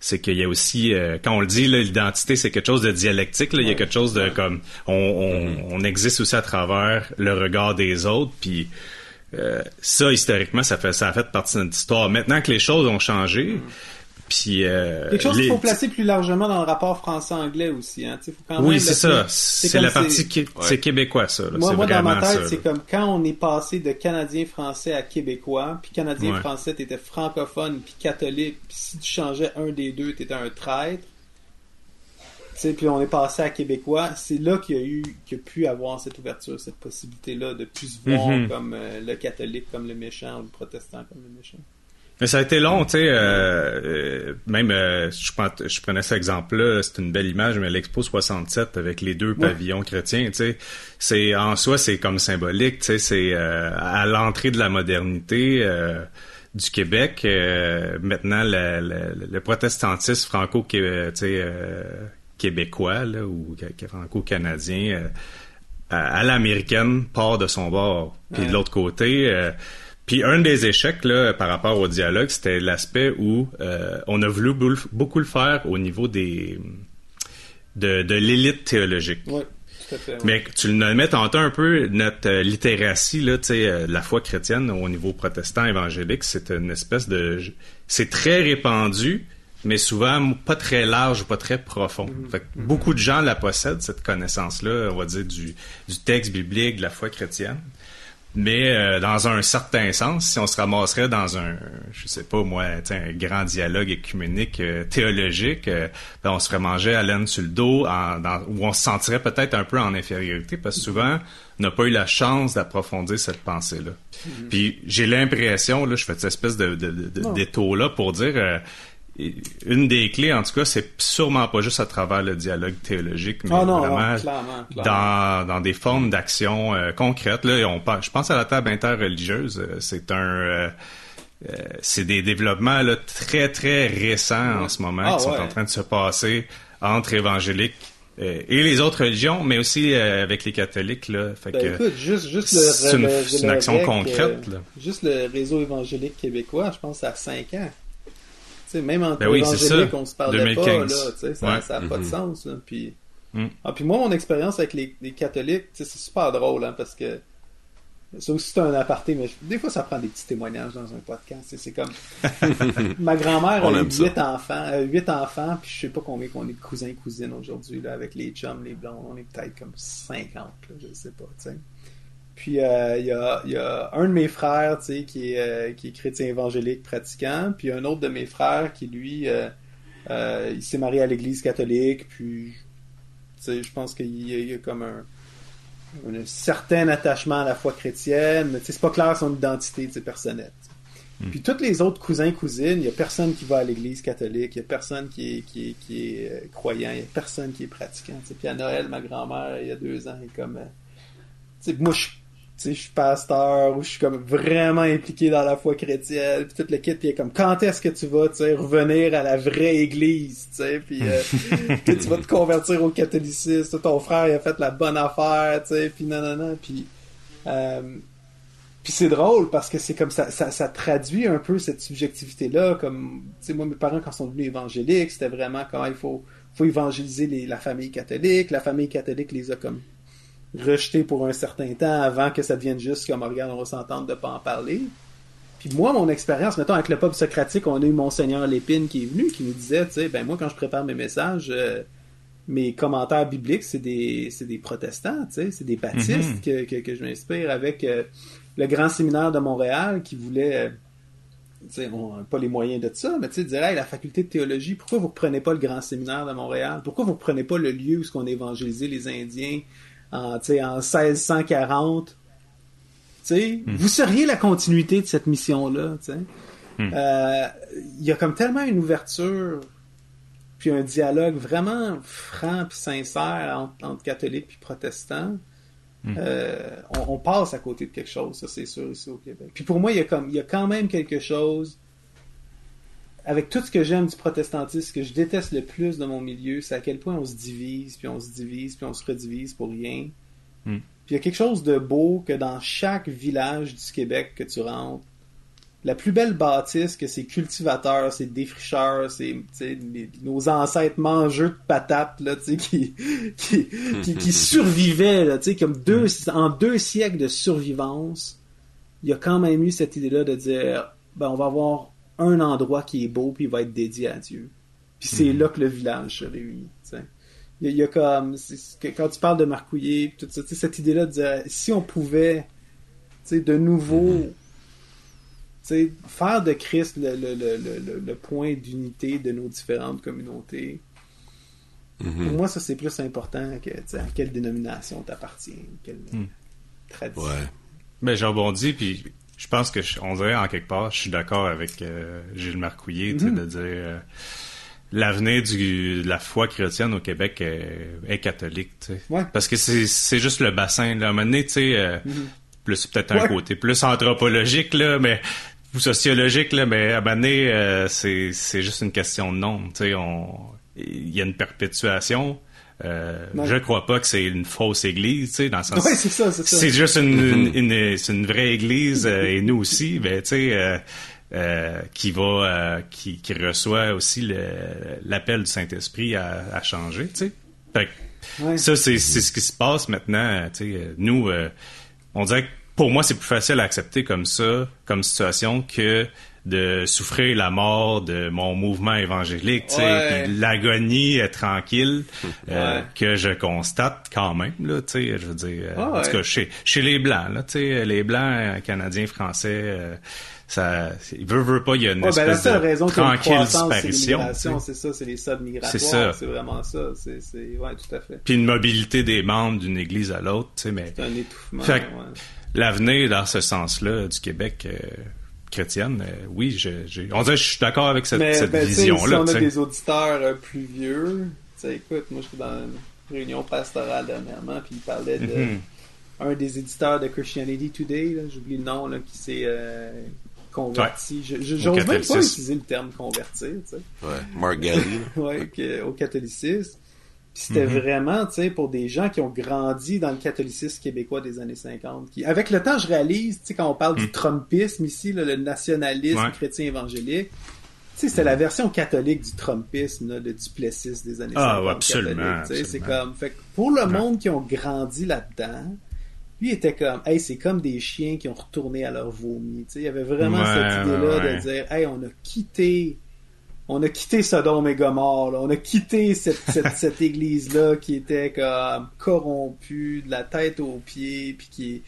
c'est qu'il y a aussi, euh, quand on le dit, l'identité, c'est quelque chose de dialectique, là, il y a quelque chose de comme, on, on, on existe aussi à travers le regard des autres, puis euh, ça, historiquement, ça, fait, ça a fait partie de notre histoire. Maintenant que les choses ont changé, puis... euh, Quelque chose les- qu'il faut placer plus largement dans le rapport français-anglais aussi. Hein. Faut quand Oui, c'est ça. C'est la partie... qui- C'est Ouais. québécois, ça. là. Moi, C'est moi dans ma tête, c'est comme quand on est passé de Canadien-Français à Québécois, puis Canadien-Français, t'étais francophone puis catholique, puis si tu changeais un des deux, t'étais un traître. Tu sais, puis on est passé à Québécois, c'est là qu'il y a eu, qu'il y a pu avoir cette ouverture, cette possibilité-là de plus se voir Mhm. comme euh, le catholique comme le méchant ou le protestant comme le méchant. Mais ça a été long, tu sais. euh, euh, même, euh, je, prends- je prenais cet exemple-là, c'est une belle image, mais l'Expo 67 avec les deux pavillons chrétiens, tu sais, c'est en soi, c'est comme symbolique, tu sais, c'est euh, à l'entrée de la modernité euh, du Québec. euh, maintenant, le, le- le protestantisme franco québécois là, ou ca- franco-canadien à, l'américaine part de son bord. Puis de l'autre côté, euh, puis un des échecs là, par rapport au dialogue, c'était l'aspect où euh, on a voulu beaucoup le faire au niveau des de, de l'élite théologique. Oui, tout à fait. ouais. Mais tu le nommais tantôt un peu, notre euh, littératie, là, euh, la foi chrétienne au niveau protestant évangélique, c'est une espèce de... C'est très répandu, mais souvent pas très large ou pas très profond. Fait que beaucoup de gens la possèdent, cette connaissance-là, on va dire, du, du texte biblique, de la foi chrétienne. Mais euh, dans un certain sens, si on se ramasserait dans un, je sais pas moi, un grand dialogue écuménique euh, théologique, euh, ben, on se ferait manger à laine sur le dos, en, dans- où on se sentirait peut-être un peu en infériorité, parce que souvent, on n'a pas eu la chance d'approfondir cette pensée-là. Puis j'ai l'impression, là, je fais cette espèce de, de, de, détour-là pour dire... une des clés, en tout cas, c'est sûrement pas juste à travers le dialogue théologique, mais Ah non, non, vraiment clairement, clairement. dans, dans des formes d'action euh, concrètes. Là, on, je pense à la table interreligieuse. euh, C'est un, euh, euh, c'est des développements là, très très récents en ce moment Ah, qui sont ouais. en train de se passer entre évangéliques et les autres religions, mais aussi avec les catholiques. Là, fait Ben, que, écoute, juste, juste le, c'est une- action concrète, là. juste le réseau évangélique québécois, je pense à 5 ans. Sais, même entre Ben oui, ça. on se parlait 2015. pas, là, tu sais, ça Ouais. n'a pas de sens, là. Puis, Mm. ah, puis moi, mon expérience avec les, les catholiques, c'est super drôle, hein, parce que ça aussi, c'est un aparté, mais des fois, ça prend des petits témoignages dans un podcast. C'est comme, ma grand-mère On a huit enfants, euh, huit enfants, puis je sais pas combien qu'on est de cousins cousines aujourd'hui, là, avec les chums, les blondes, on est peut-être comme 50, là, je sais pas, tu sais. Puis euh, il y, a, il y a un de mes frères, tu sais, qui est, euh, qui est chrétien évangélique pratiquant, puis un autre de mes frères qui, lui, euh, il s'est marié à l'église catholique, puis, je pense qu'il y, a- il y a comme un, un certain attachement à la foi chrétienne, mais c'est pas clair son identité, personnelle. sais. Puis tous les autres cousins, cousines, il y a personne qui va à l'église catholique, il y a personne qui est, qui est, qui est euh, croyant, il y a personne qui est pratiquant. Puis à Noël, ma grand-mère, il y a deux ans, elle est comme... euh, moi, je, sais, je suis pasteur ou je suis comme vraiment impliqué dans la foi chrétienne, puis toute le kit, puis elle est comme, quand est-ce que tu vas, tu sais, revenir à la vraie église, tu sais, puis euh, que tu vas te convertir au catholicisme, ton frère, il a fait la bonne affaire, tu sais, puis non, non, non, puis... euh, puis c'est drôle parce que c'est comme ça, ça, ça traduit un peu cette subjectivité-là. Comme, tu sais, moi, mes parents, quand ils sont devenus évangéliques, c'était vraiment comment il faut, faut évangéliser les- la famille catholique. La famille catholique les a comme rejeté pour un certain temps avant que ça devienne juste comme regarde, on va s'entendre de pas en parler. Puis moi, mon expérience, mettons, avec le peuple socratique, on a eu Monseigneur Lépine qui est venu, qui nous disait, tu sais, ben moi, quand je prépare mes messages, euh, mes commentaires bibliques, c'est des, c'est des protestants, tu sais, c'est des baptistes que, que, que je m'inspire avec euh, le grand séminaire de Montréal qui voulait, euh, tu sais, on n'a pas les moyens de ça, mais tu sais, dire, hey, la faculté de théologie, pourquoi vous ne prenez pas le grand séminaire de Montréal? Pourquoi vous ne prenez pas le lieu où on a évangélisé les Indiens en, en 1640? Tu sais, vous seriez la continuité de cette mission-là, sais. Euh, Il y a comme tellement une ouverture puis un dialogue vraiment franc puis sincère entre, entre catholiques puis protestants. Euh, on, on passe à côté de quelque chose, ça c'est sûr ici au Québec. Puis pour moi, il y a comme il y a quand même quelque chose avec tout ce que j'aime du protestantisme, ce que je déteste le plus de mon milieu, c'est à quel point on se divise, puis on se divise, puis on se redivise pour rien. Mm. Puis il y a quelque chose de beau que dans chaque village du Québec que tu rentres, la plus belle bâtisse que ces cultivateurs, ces défricheurs, ces, les- nos ancêtres mangeux de patates, là, qui, qui, qui, qui survivaient, là, comme deux, en deux siècles de survivance, il y a quand même eu cette idée-là de dire, ben, on va avoir un endroit qui est beau, puis il va être dédié à Dieu. Puis c'est là que le village se réunit. Il y, a- il y a comme, quand tu parles de marcouiller, tout ça, cette idée-là de dire, si on pouvait, de nouveau, sais, faire de Christ le, le, le, le, le point d'unité de nos différentes communautés, pour moi, ça, c'est plus important que, à quelle dénomination t'appartiens, quelle tradition. Ouais. Ben, j'ai rebondi, puis je pense que, je- on dirait en quelque part, je suis d'accord avec euh, Gilles Marcouillet, sais, de dire euh, l'avenir de la foi chrétienne au Québec est, est catholique. Ouais. Parce que c'est juste le bassin, là. À un moment donné, tu sais, euh, plus peut-être un côté plus anthropologique, là, mais ou sociologique, là, mais à un moment donné, euh, c'est juste une question de nombre. Il y a une perpétuation. Euh. Je crois pas que c'est une fausse église, tu sais, dans le sens Ouais, c'est ça, c'est ça. c'est juste une, une, une- c'est une vraie église euh, et nous aussi, ben tu sais, euh, euh, qui va, euh, qui, qui reçoit aussi le- l'appel du Saint-Esprit à, à changer, tu sais. Fait que Ouais. ça c'est c'est ce qui se passe maintenant, tu sais. Nous, euh, on dirait que pour moi c'est plus facile à accepter comme ça, comme situation que de souffrir la mort de mon mouvement évangélique, tu sais, puis l'agonie est tranquille euh, Ouais. que je constate quand même là, tu sais, je veux dire, euh, en tout cas chez, chez les blancs là, tu sais, les blancs euh, canadiens, français, euh, ça, c'est- veut veut pas, il y a une Ouais, ben, la espèce seule de tranquille disparition. c'est ça, c'est les soldes migratoires, C'est ça. c'est vraiment ça, c'est, ouais, tout à fait. Puis une mobilité des membres d'une église à l'autre, tu sais, mais C'est un étouffement, l'avenir dans ce sens-là du Québec euh, chrétienne, euh, oui, je, j'ai- on dirait que je suis d'accord avec cette, Mais cette ben, tu sais, vision-là. si on a des auditeurs euh, plus vieux, tu sais, écoute, moi j'étais dans une réunion pastorale dernièrement, puis il parlait de Mhm. un des éditeurs de Christianity Today, là, j'oublie le nom, là, qui s'est euh, converti. Je, je, j'ose même pas utiliser le terme convertir, tu sais. Ouais. Là. ouais, au catholicisme. C'était Mhm. vraiment, tu sais, pour des gens qui ont grandi dans le catholicisme québécois des années 50. Qui, avec le temps, je réalise, tu sais, quand on parle du trumpisme ici, là, le nationalisme Mhm. Ouais. chrétien évangélique, tu sais, c'était la version catholique du trumpisme, là, le Duplessis des années Ah, 50. ouais, absolument, catholique, tu sais, C'est comme, fait pour le monde qui ont grandi là-dedans, lui était comme, hey, c'est comme des chiens qui ont retourné à leur vomi. Tu sais, il y avait vraiment Ouais, cette idée-là ouais. de dire, hey, on a quitté on a quitté Sodome et Gomorre, on a quitté cette, cette, cette église-là qui était comme corrompue, de la tête aux pieds, puis qui est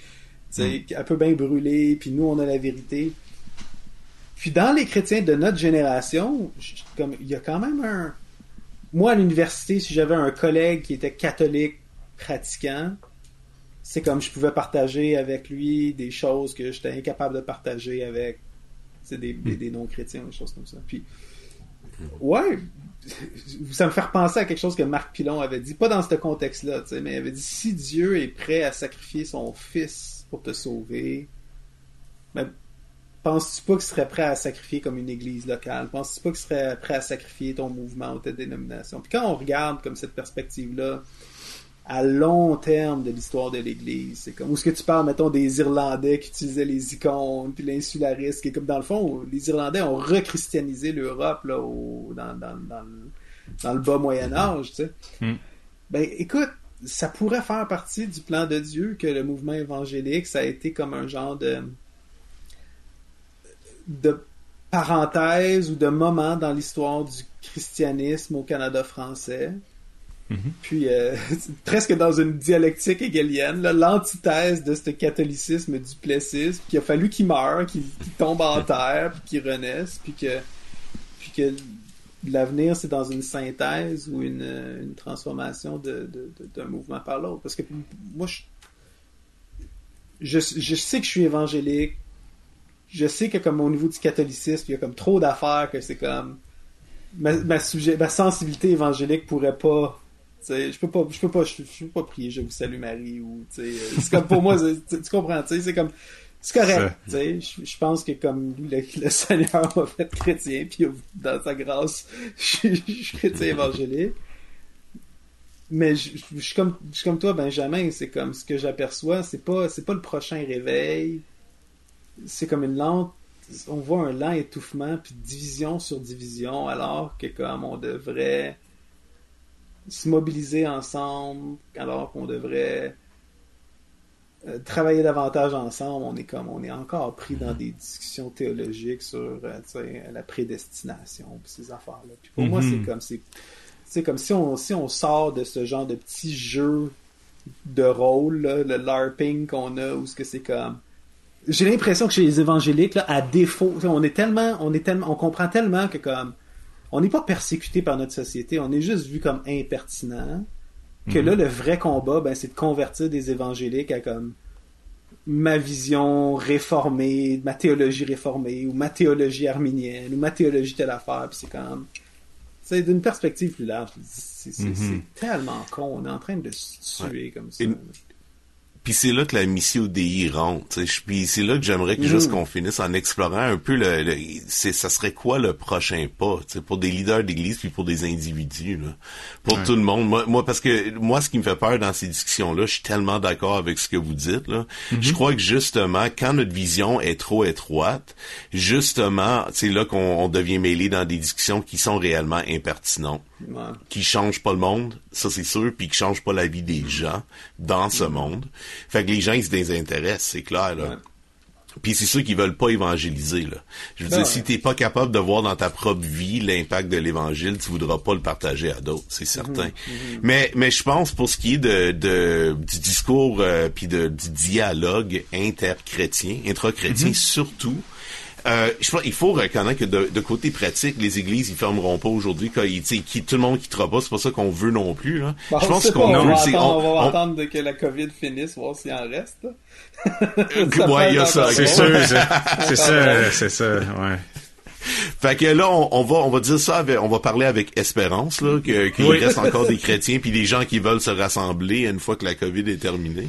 sais, un peu bien brûlée, puis nous on a la vérité. Puis dans les chrétiens de notre génération, comme il y a quand même un... Moi à l'université, si j'avais un collègue qui était catholique pratiquant, c'est comme je pouvais partager avec lui des choses que j'étais incapable de partager avec des, des, des non-chrétiens, des choses comme ça. Puis, ouais, ça me fait repenser à quelque chose que Marc Pilon avait dit, pas dans ce contexte-là, mais il avait dit si Dieu est prêt à sacrifier son fils pour te sauver, ben, penses-tu pas qu'il serait prêt à sacrifier comme une église locale? Penses-tu pas qu'il serait prêt à sacrifier ton mouvement ou ta dénomination? Puis quand on regarde comme cette perspective-là, à long terme de l'histoire de l'Église. C'est comme où est-ce que tu parles, mettons, des Irlandais qui utilisaient les icônes, puis l'insularisme, qui est comme dans le fond, les Irlandais ont rechristianisé l'Europe là, au, dans, dans, dans, le, dans le bas Moyen Âge, tu sais. Mm. Ben écoute, ça pourrait faire partie du plan de Dieu que le mouvement évangélique, ça a été comme un genre de de parenthèse ou de moment dans l'histoire du christianisme au Canada français. Mm-hmm. Puis euh, presque dans une dialectique hegelienne, l'antithèse de ce catholicisme duplessiste, puis il a fallu qu'il meure, qu'il tombe en terre, puis qu'il renaisse, puis que puis que l'avenir c'est dans une synthèse ou une, une transformation de, d'un mouvement par l'autre. Parce que moi je, je, je sais que je suis évangélique, je sais que comme au niveau du catholicisme, il y a comme trop d'affaires que c'est comme ma, ma, ma sensibilité évangélique pourrait pas je peux pas je peux pas je, peux pas prier je vous salue Marie ou c'est comme pour moi tu comprends c'est comme c'est correct je, je pense que comme le, le Seigneur m'a fait chrétien puis dans sa grâce je, suis chrétien évangélique. Mais je, suis comme je suis comme toi Benjamin c'est comme ce que j'aperçois c'est pas c'est pas le prochain réveil. C'est comme une lente on voit un lent étouffement puis division sur division alors que comme on devrait se mobiliser ensemble alors qu'on devrait euh, travailler davantage ensemble on est comme on est encore pris dans des discussions théologiques sur euh, la prédestination ces affaires là puis pour moi c'est mm-hmm. comme c'est comme si on si on sort de ce genre de petits jeux de rôle le larping qu'on a où ce que c'est comme j'ai l'impression que chez les évangéliques, là, à défaut, on est tellement, on est tellement, on comprend tellement que comme, on n'est pas persécuté par notre société, on est juste vu comme impertinent. Que mhm. là, le vrai combat, ben, c'est de convertir des évangéliques à comme ma vision réformée, ma théologie réformée, ou ma théologie arminienne, ou ma théologie telle affaire, puis c'est comme, c'est d'une perspective plus large. C'est mhm. tellement con, on est en train de se tuer comme ça. Puis c'est là que la mission DI rentre. Puis c'est là que j'aimerais que juste mm. qu'on finisse en explorant un peu le, c'est ça serait quoi le prochain pas pour des leaders d'église puis pour des individus là. pour tout le monde. Moi, moi parce que moi ce qui me fait peur dans ces discussions là, je suis tellement d'accord avec ce que vous dites là. Mm-hmm. Je crois que justement quand notre vision est trop étroite, justement c'est là qu'on devient mêlé dans des discussions qui sont réellement impertinentes qui change pas le monde, ça c'est sûr, puis qui change pas la vie des gens dans ce monde. Fait que les gens ils se désintéressent, c'est clair là. Puis c'est ceux qui veulent pas évangéliser là. Je veux ben dire, si t'es pas capable de voir dans ta propre vie l'impact de l'évangile, tu voudras pas le partager à d'autres, c'est certain. Mhm, mhm. Mais mais je pense pour ce qui est de, de du discours euh, puis de du dialogue interchrétien, intrachrétien surtout, euh, je pense, il faut reconnaître que de, côté pratique, les églises ils fermeront pas aujourd'hui. Quand ils, qui, tout le monde quittera pas, c'est pas ça qu'on veut non plus. Là. je pense qu'on veut, c'est on, va attendre que la COVID finisse, voir s'il en reste. Euh, ouais, il y a ça. C'est sûr, c'est ça, c'est ça, ouais. Fait que là, on, va on va dire ça, avec, on va parler avec espérance là, que qu'il reste encore des chrétiens puis des gens qui veulent se rassembler une fois que la COVID est terminée.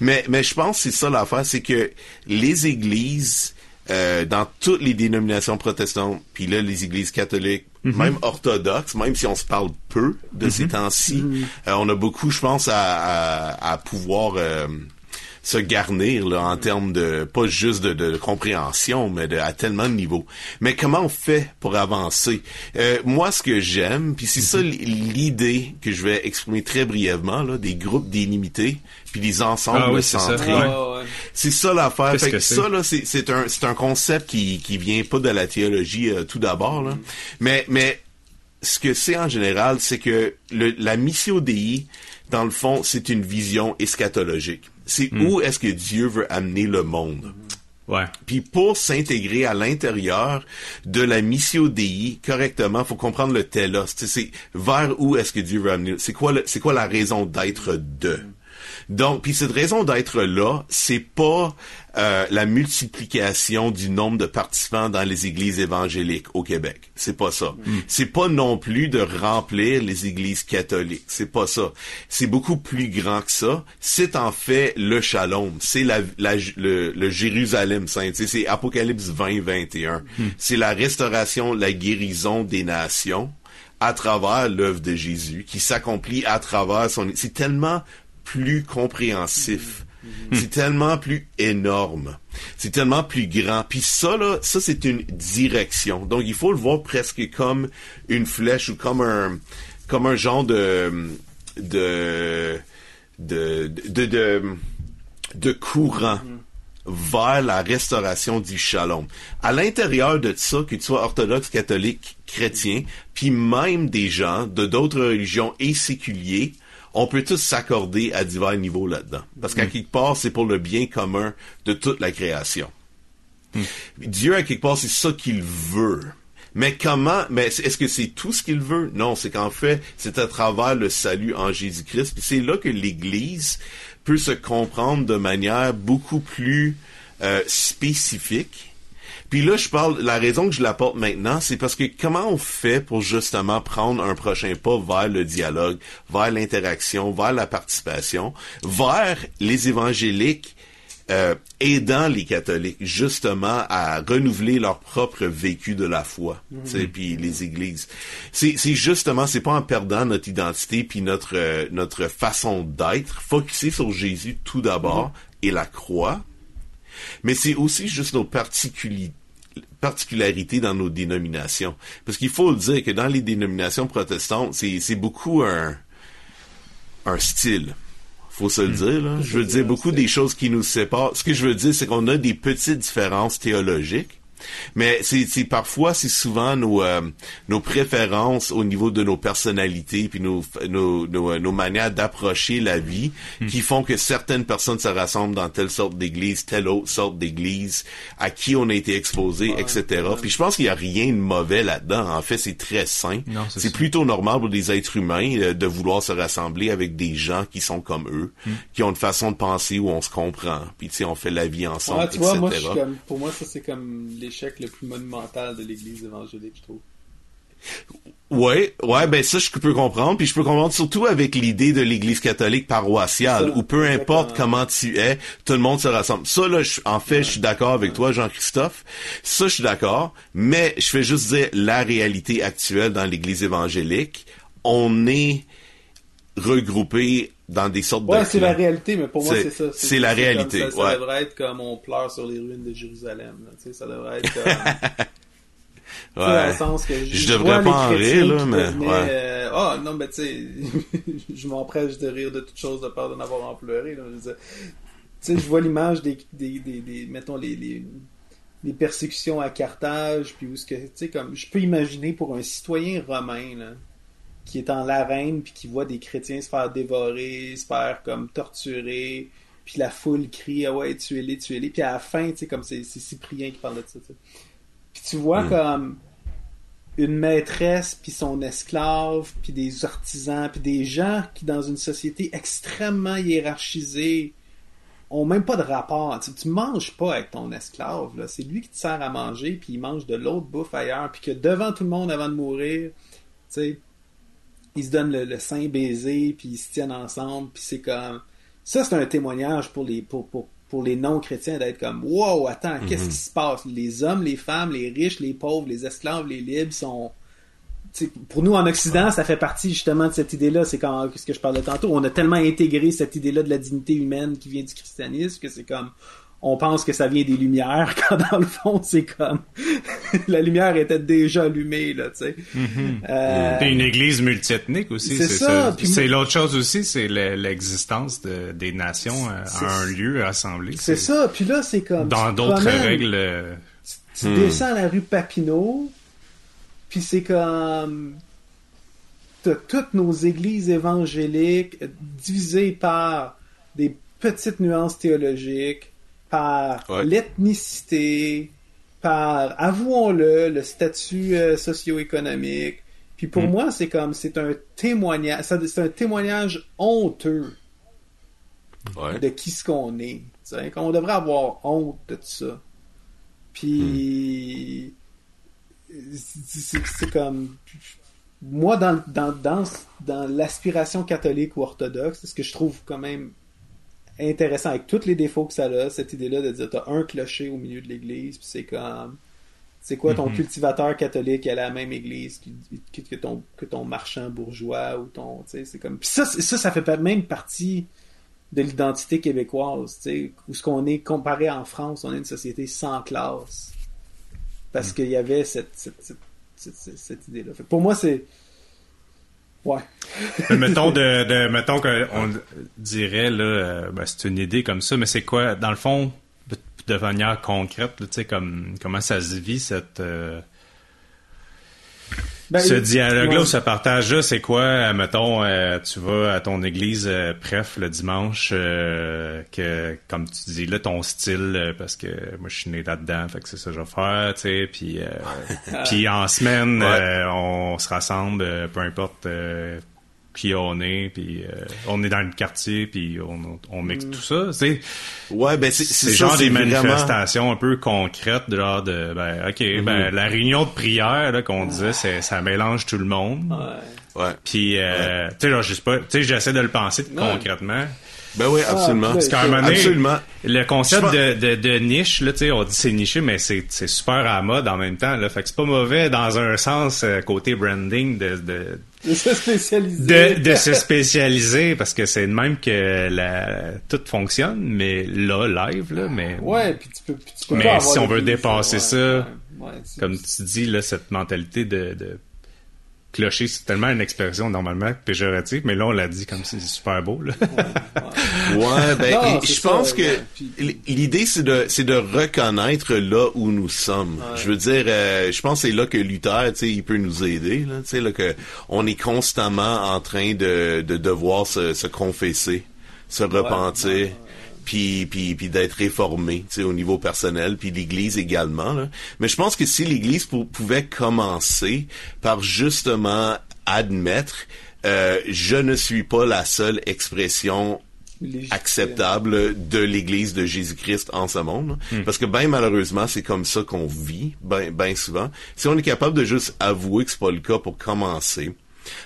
Mais mais je pense que c'est ça l'affaire, c'est que les églises euh, dans toutes les dénominations protestantes, puis là, les églises catholiques, mhm. même orthodoxes, même si on se parle peu de ces mhm. temps-ci, mhm. euh, on a beaucoup, je pense, à, à, pouvoir euh, se garnir là, en termes de pas juste de, de compréhension, mais de, à tellement de niveaux. Mais comment on fait pour avancer? Moi, ce que j'aime, puis c'est ça l'idée que je vais exprimer très brièvement, là, des groupes délimités, puis des ensembles ah centrés. C'est ça l'affaire. Fait que, ça là, c'est un c'est un concept qui qui vient pas de la théologie euh, tout d'abord là, mais mais ce que c'est en général, c'est que le, la mission Dei, dans le fond, c'est une vision eschatologique. C'est hmm. où est-ce que Dieu veut amener le monde. Ouais. Puis pour s'intégrer à l'intérieur de la mission Dei correctement, faut comprendre le telos. C'est vers où est-ce que Dieu veut amener. C'est quoi c'est quoi la raison d'être de? Donc, puis cette raison d'être là, c'est pas euh, la multiplication du nombre de participants dans les églises évangéliques au Québec. C'est pas ça. Mm. C'est pas non plus de remplir les églises catholiques. C'est pas ça. C'est beaucoup plus grand que ça. C'est en fait le shalom. C'est la, le, Jérusalem saint. C'est Apocalypse 20, 21. Mm. C'est la restauration, la guérison des nations à travers l'œuvre de Jésus qui s'accomplit à travers son... C'est tellement plus compréhensif. C'est tellement plus énorme. C'est tellement plus grand. Puis ça, là, ça, c'est une direction. Donc, il faut le voir presque comme une flèche ou comme un, comme un genre de, de, de, de, de, de courant vers la restauration du shalom. À l'intérieur de ça, que tu sois orthodoxe, catholique, chrétien, puis même des gens de d'autres religions et séculiers, on peut tous s'accorder à divers niveaux là-dedans. Parce qu'à quelque part, c'est pour le bien commun de toute la création. Dieu, à quelque part, c'est ça qu'il veut. Mais comment, mais est-ce que c'est tout ce qu'il veut? Non, c'est qu'en fait, c'est à travers le salut en Jésus-Christ. C'est là que l'Église peut se comprendre de manière beaucoup plus euh, spécifique. Puis là, je parle, la raison que je l'apporte maintenant, c'est parce que comment on fait pour justement prendre un prochain pas vers le dialogue, vers l'interaction, vers la participation, vers les évangéliques euh, aidant les catholiques justement à renouveler leur propre vécu de la foi, mm puis les églises. C'est justement c'est pas en perdant notre identité puis notre euh, notre façon d'être, focusé sur Jésus tout d'abord et la croix, mais c'est aussi juste nos particularités dans nos dénominations. Parce qu'il faut le dire que dans les dénominations protestantes, c'est, c'est beaucoup un, un style faut se le dire. Là. Je veux dire, beaucoup des choses qui nous séparent. Ce que je veux dire, c'est qu'on a des petites différences théologiques, mais c'est parfois, c'est souvent nos, euh, nos préférences au niveau de nos personnalités, puis nos, nos, nos, nos manières d'approcher la vie, hmm. qui font que certaines personnes se rassemblent dans telle sorte d'église, telle autre sorte d'église, à qui on a été exposé, etc. Puis je pense qu'il y a rien de mauvais là-dedans. En fait, c'est très sain. C'est plutôt normal pour des êtres humains euh, de vouloir se rassembler avec des gens qui sont comme eux, hmm. qui ont une façon de penser où on se comprend. Puis tu sais, on fait la vie ensemble, tu Vois, moi, comme, pour moi, ça c'est comme les le plus monumental de l'Église évangélique, je trouve. Ouais, ouais, ben ça je peux comprendre, puis je peux comprendre surtout avec l'idée de l'Église catholique paroissiale, où peu importe comment tu es, tout le monde se rassemble. Ça là, en fait, je suis d'accord avec toi, Jean-Christophe. Ça, je suis d'accord, mais je fais juste dire la réalité actuelle dans l'Église évangélique. On est regroupé dans des sortes de. Ouais, c'est la réalité, mais pour moi, c'est ça. C'est la réalité. ça, ouais. devrait être comme on pleure sur les ruines de Jérusalem. Là, ça devrait être comme. ouais. Dans le sens que je, je devrais pas en rire, là, mais. Ouais. Euh, ah, non, mais tu sais, je m'empresse de rire de toutes choses de peur d'en avoir en pleuré. Tu sais, je vois l'image des, des, des, des, mettons, les, les, les persécutions à Carthage, puis où ce que, tu sais, comme, je peux imaginer pour un citoyen romain, là, qui est en l'arène puis qui voit des chrétiens se faire dévorer, se faire comme torturer, puis la foule crie ah ouais tuez-les, tuez-les, puis à la fin tu sais comme c'est Cyprien qui parle de ça. Puis tu vois mm. comme une maîtresse puis son esclave puis des artisans puis des gens qui dans une société extrêmement hiérarchisée ont même pas de rapport. Tu, tu manges pas avec ton esclave là, c'est lui qui te sert à manger puis il mange de l'autre bouffe ailleurs puis que devant tout le monde avant de mourir, tu sais ils se donnent le, le saint baiser, puis ils se tiennent ensemble, puis c'est comme... Ça, c'est un témoignage pour les, pour, pour, pour les non-chrétiens d'être comme « Wow, attends, qu'est-ce mhm. qui se passe? Les hommes, les femmes, les riches, les pauvres, les esclaves, les libres sont... » pour nous en Occident, ça fait partie justement de cette idée-là. C'est quand ce que je parlais tantôt. On a tellement intégré cette idée-là de la dignité humaine qui vient du christianisme que c'est comme on pense que ça vient des lumières, quand dans le fond, c'est comme la lumière était déjà allumée, là, tu sais. Mm-hmm. Euh, une église multiethnique aussi. C'est ça. C'est l'autre chose aussi, c'est l'existence de, des nations à un lieu assemblé. C'est ça. Puis là, c'est comme... Dans d'autres règles... Euh, tu, hmm. descends la rue Papineau, puis c'est comme... T'as toutes nos églises évangéliques divisées par des petites nuances théologiques, par l'ethnicité, par, avouons-le, le statut euh, socio-économique. Puis pour mm. moi, c'est comme, c'est un témoignage, c'est un témoignage honteux de qui ce qu'on est. On devrait avoir honte de tout ça. Puis, c'est comme, moi, dans, dans, dans, dans l'aspiration catholique ou orthodoxe, ce que je trouve quand même intéressant avec tous les défauts que ça a, cette idée-là de dire t'as un clocher au milieu de l'église, puis c'est comme c'est quoi ton mhm. cultivateur catholique à la même église que, que, ton que ton marchand bourgeois ou ton c'est comme ça, ça ça fait même partie de l'identité québécoise, tu où ce qu'on est comparé en France, on est une société sans classe parce mhm. qu'il y avait cette, cette, cette, cette idée-là. Pour moi, c'est Ouais. mettons de, de mettons qu'on dirait là, euh, ben, c'est une idée comme ça, mais c'est quoi, dans le fond, de, manière concrète, sais, comme comment ça se vit cette euh, Ben, ce dialogue-là ouais. ou ce partage-là, c'est quoi, euh, mettons, euh, tu vas à ton église, euh, bref, le dimanche, euh, que, comme tu dis, là, ton style, euh, parce que moi, je suis né là-dedans, fait que c'est ça que je vais faire, tu sais, puis, euh, puis en semaine, Ouais. euh, on se rassemble, euh, peu importe euh, qui on est, puis euh, on est dans le quartier, puis on, on mixe tout ça, tu sais. Ouais, ben c'est C'est c'est ça, genre des c'est vraiment- manifestations un peu concrètes, de genre de, ben, ok, ben, la réunion de prière, là, qu'on disait, c'est, ça mélange tout le monde. Ouais. Ouais. Puis, euh, tu sais, genre, je sais pas, tu sais, j'essaie de le penser Ouais. concrètement. Ben oui, absolument. Ah, Parce qu'à un moment donné, Absolument. le concept de, de, de niche, là, tu sais, on dit c'est niché, mais c'est, c'est super à la mode en même temps, là. Fait que c'est pas mauvais dans un sens, euh, côté branding, de, de, De se spécialiser. de, de se spécialiser, parce que c'est de même que la, tout fonctionne, mais là, live, là, mais Ouais, puis tu peux, puis tu peux Mais pas avoir si on veut dépasser ça, ouais, comme tu dis, là, cette mentalité de, de clocher, c'est tellement une expression normalement péjorative, mais là, on l'a dit comme si c'est super beau, là. Ouais, ben, Non, je ça, pense que ouais. L'idée c'est de c'est de reconnaître là où nous sommes. Je veux dire, euh, je pense que c'est là que Luther, tu sais, il peut nous aider. Là, tu sais, là que on est constamment en train de de devoir se, se confesser, se repentir. Puis, puis, puis d'être réformé, tu sais, au niveau personnel, puis l'Église également. Là. Mais je pense que si l'Église pou- pouvait commencer par justement admettre, euh, je ne suis pas la seule expression acceptable de l'Église de Jésus-Christ en ce monde. Parce que ben malheureusement, c'est comme ça qu'on vit, ben, ben souvent. Si on est capable de juste avouer que c'est pas le cas pour commencer,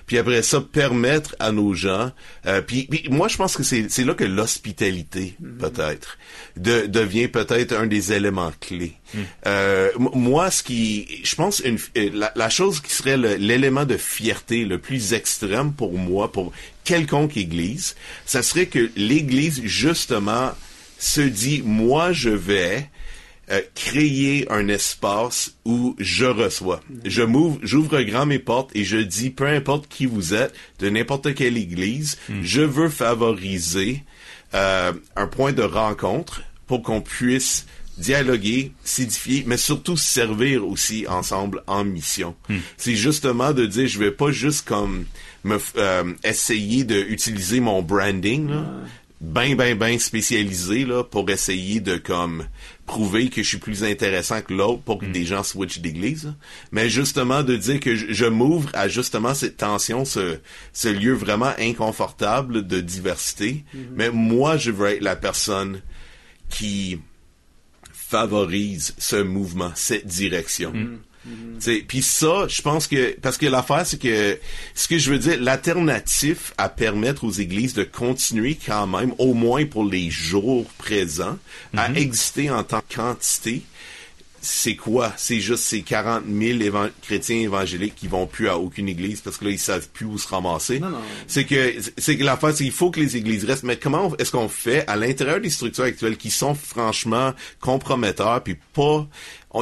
puis après ça, permettre à nos gens, euh, puis, puis moi je pense que c'est c'est là que l'hospitalité, peut-être, de, devient peut-être un des éléments clés. Euh, m- moi, ce qui, je pense, une, euh, la, la chose qui serait l'élément de fierté le plus extrême pour moi, pour quelconque église, ça serait que l'église, justement, se dit, moi, je vais euh, créer un espace où je reçois. Je m'ouvre, j'ouvre grand mes portes et je dis, peu importe qui vous êtes, de n'importe quelle église, je veux favoriser euh, un point de rencontre pour qu'on puisse dialoguer, s'édifier, mais surtout servir aussi ensemble en mission. C'est justement de dire, je vais pas juste comme me euh, essayer de utiliser mon branding, là, ben ben ben spécialisé là pour essayer de comme prouver que je suis plus intéressant que l'autre pour que des gens switchent d'église mais justement de dire que je, je m'ouvre à justement cette tension ce ce lieu vraiment inconfortable de diversité mais moi je veux être la personne qui favorise ce mouvement cette direction. T'sais, Puis ça, je pense que parce que l'affaire c'est que ce que je veux dire, l'alternative à permettre aux églises de continuer quand même, au moins pour les jours présents, à exister en tant que quantité, c'est quoi? C'est juste ces 40 000 évan- chrétiens évangéliques qui vont plus à aucune église parce que là, ils savent plus où se ramasser. Non, non. C'est que, c'est que l'affaire, c'est qu'il faut que les églises restent. Mais comment est-ce qu'on fait à l'intérieur des structures actuelles qui sont franchement comprometteurs puis pas,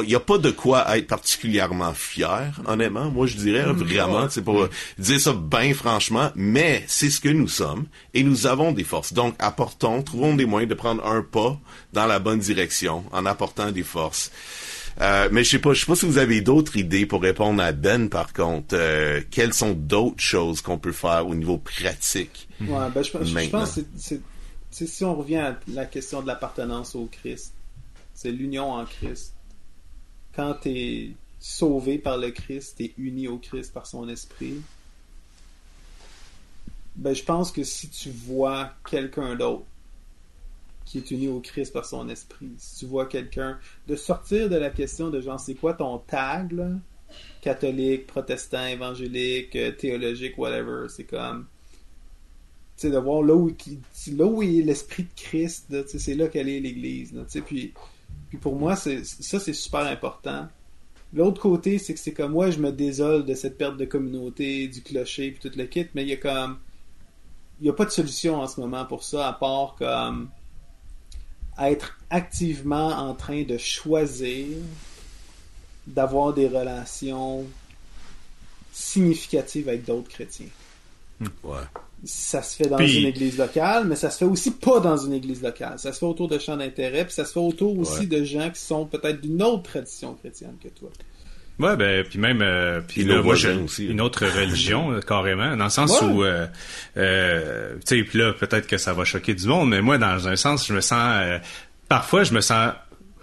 il n'y a pas de quoi être particulièrement fier, honnêtement. Moi, je dirais là, vraiment, c'est pour dire ça bien franchement, mais c'est ce que nous sommes et nous avons des forces. Donc, apportons, trouvons des moyens de prendre un pas dans la bonne direction en apportant des forces. Euh, mais je sais pas, je sais pas si vous avez d'autres idées pour répondre à Ben. Par contre, Euh, quelles sont d'autres choses qu'on peut faire au niveau pratique Ouais, ben, je, pense- je Maintenant? pense que c'est- si on revient à la question de l'appartenance au Christ, c'est l'union en Christ. Quand tu es sauvé par le Christ, tu es uni au Christ par son esprit. Ben, je pense que si tu vois quelqu'un d'autre qui est uni au Christ par son esprit, si tu vois quelqu'un, de sortir de la question de genre, c'est quoi ton tag, là? catholique, protestant, évangélique, euh, théologique, whatever, c'est comme tu sais, de voir là où, est l'esprit de Christ, c'est là qu'elle est l'Église. tu sais, Puis, puis pour moi, c'est, ça, c'est super important. L'autre côté, c'est que c'est comme, ouais, je me désole de cette perte de communauté, du clocher, puis tout le kit, mais il y a comme, il n'y a pas de solution en ce moment pour ça, à part comme être activement en train de choisir d'avoir des relations significatives avec d'autres chrétiens. Ouais. Ça se fait dans Puis- une église locale, mais ça se fait aussi pas dans une église locale. Ça se fait autour de champs d'intérêt, puis ça se fait autour aussi Ouais. de gens qui sont peut-être d'une autre tradition chrétienne que toi. Ouais, ben, puis même, euh, puis là, moi, j'ai aussi, une autre religion, carrément, dans le sens Ouais. où, euh, euh, tu sais, puis là, peut-être que ça va choquer du monde, mais moi, dans un sens, je me sens, euh, parfois, je me sens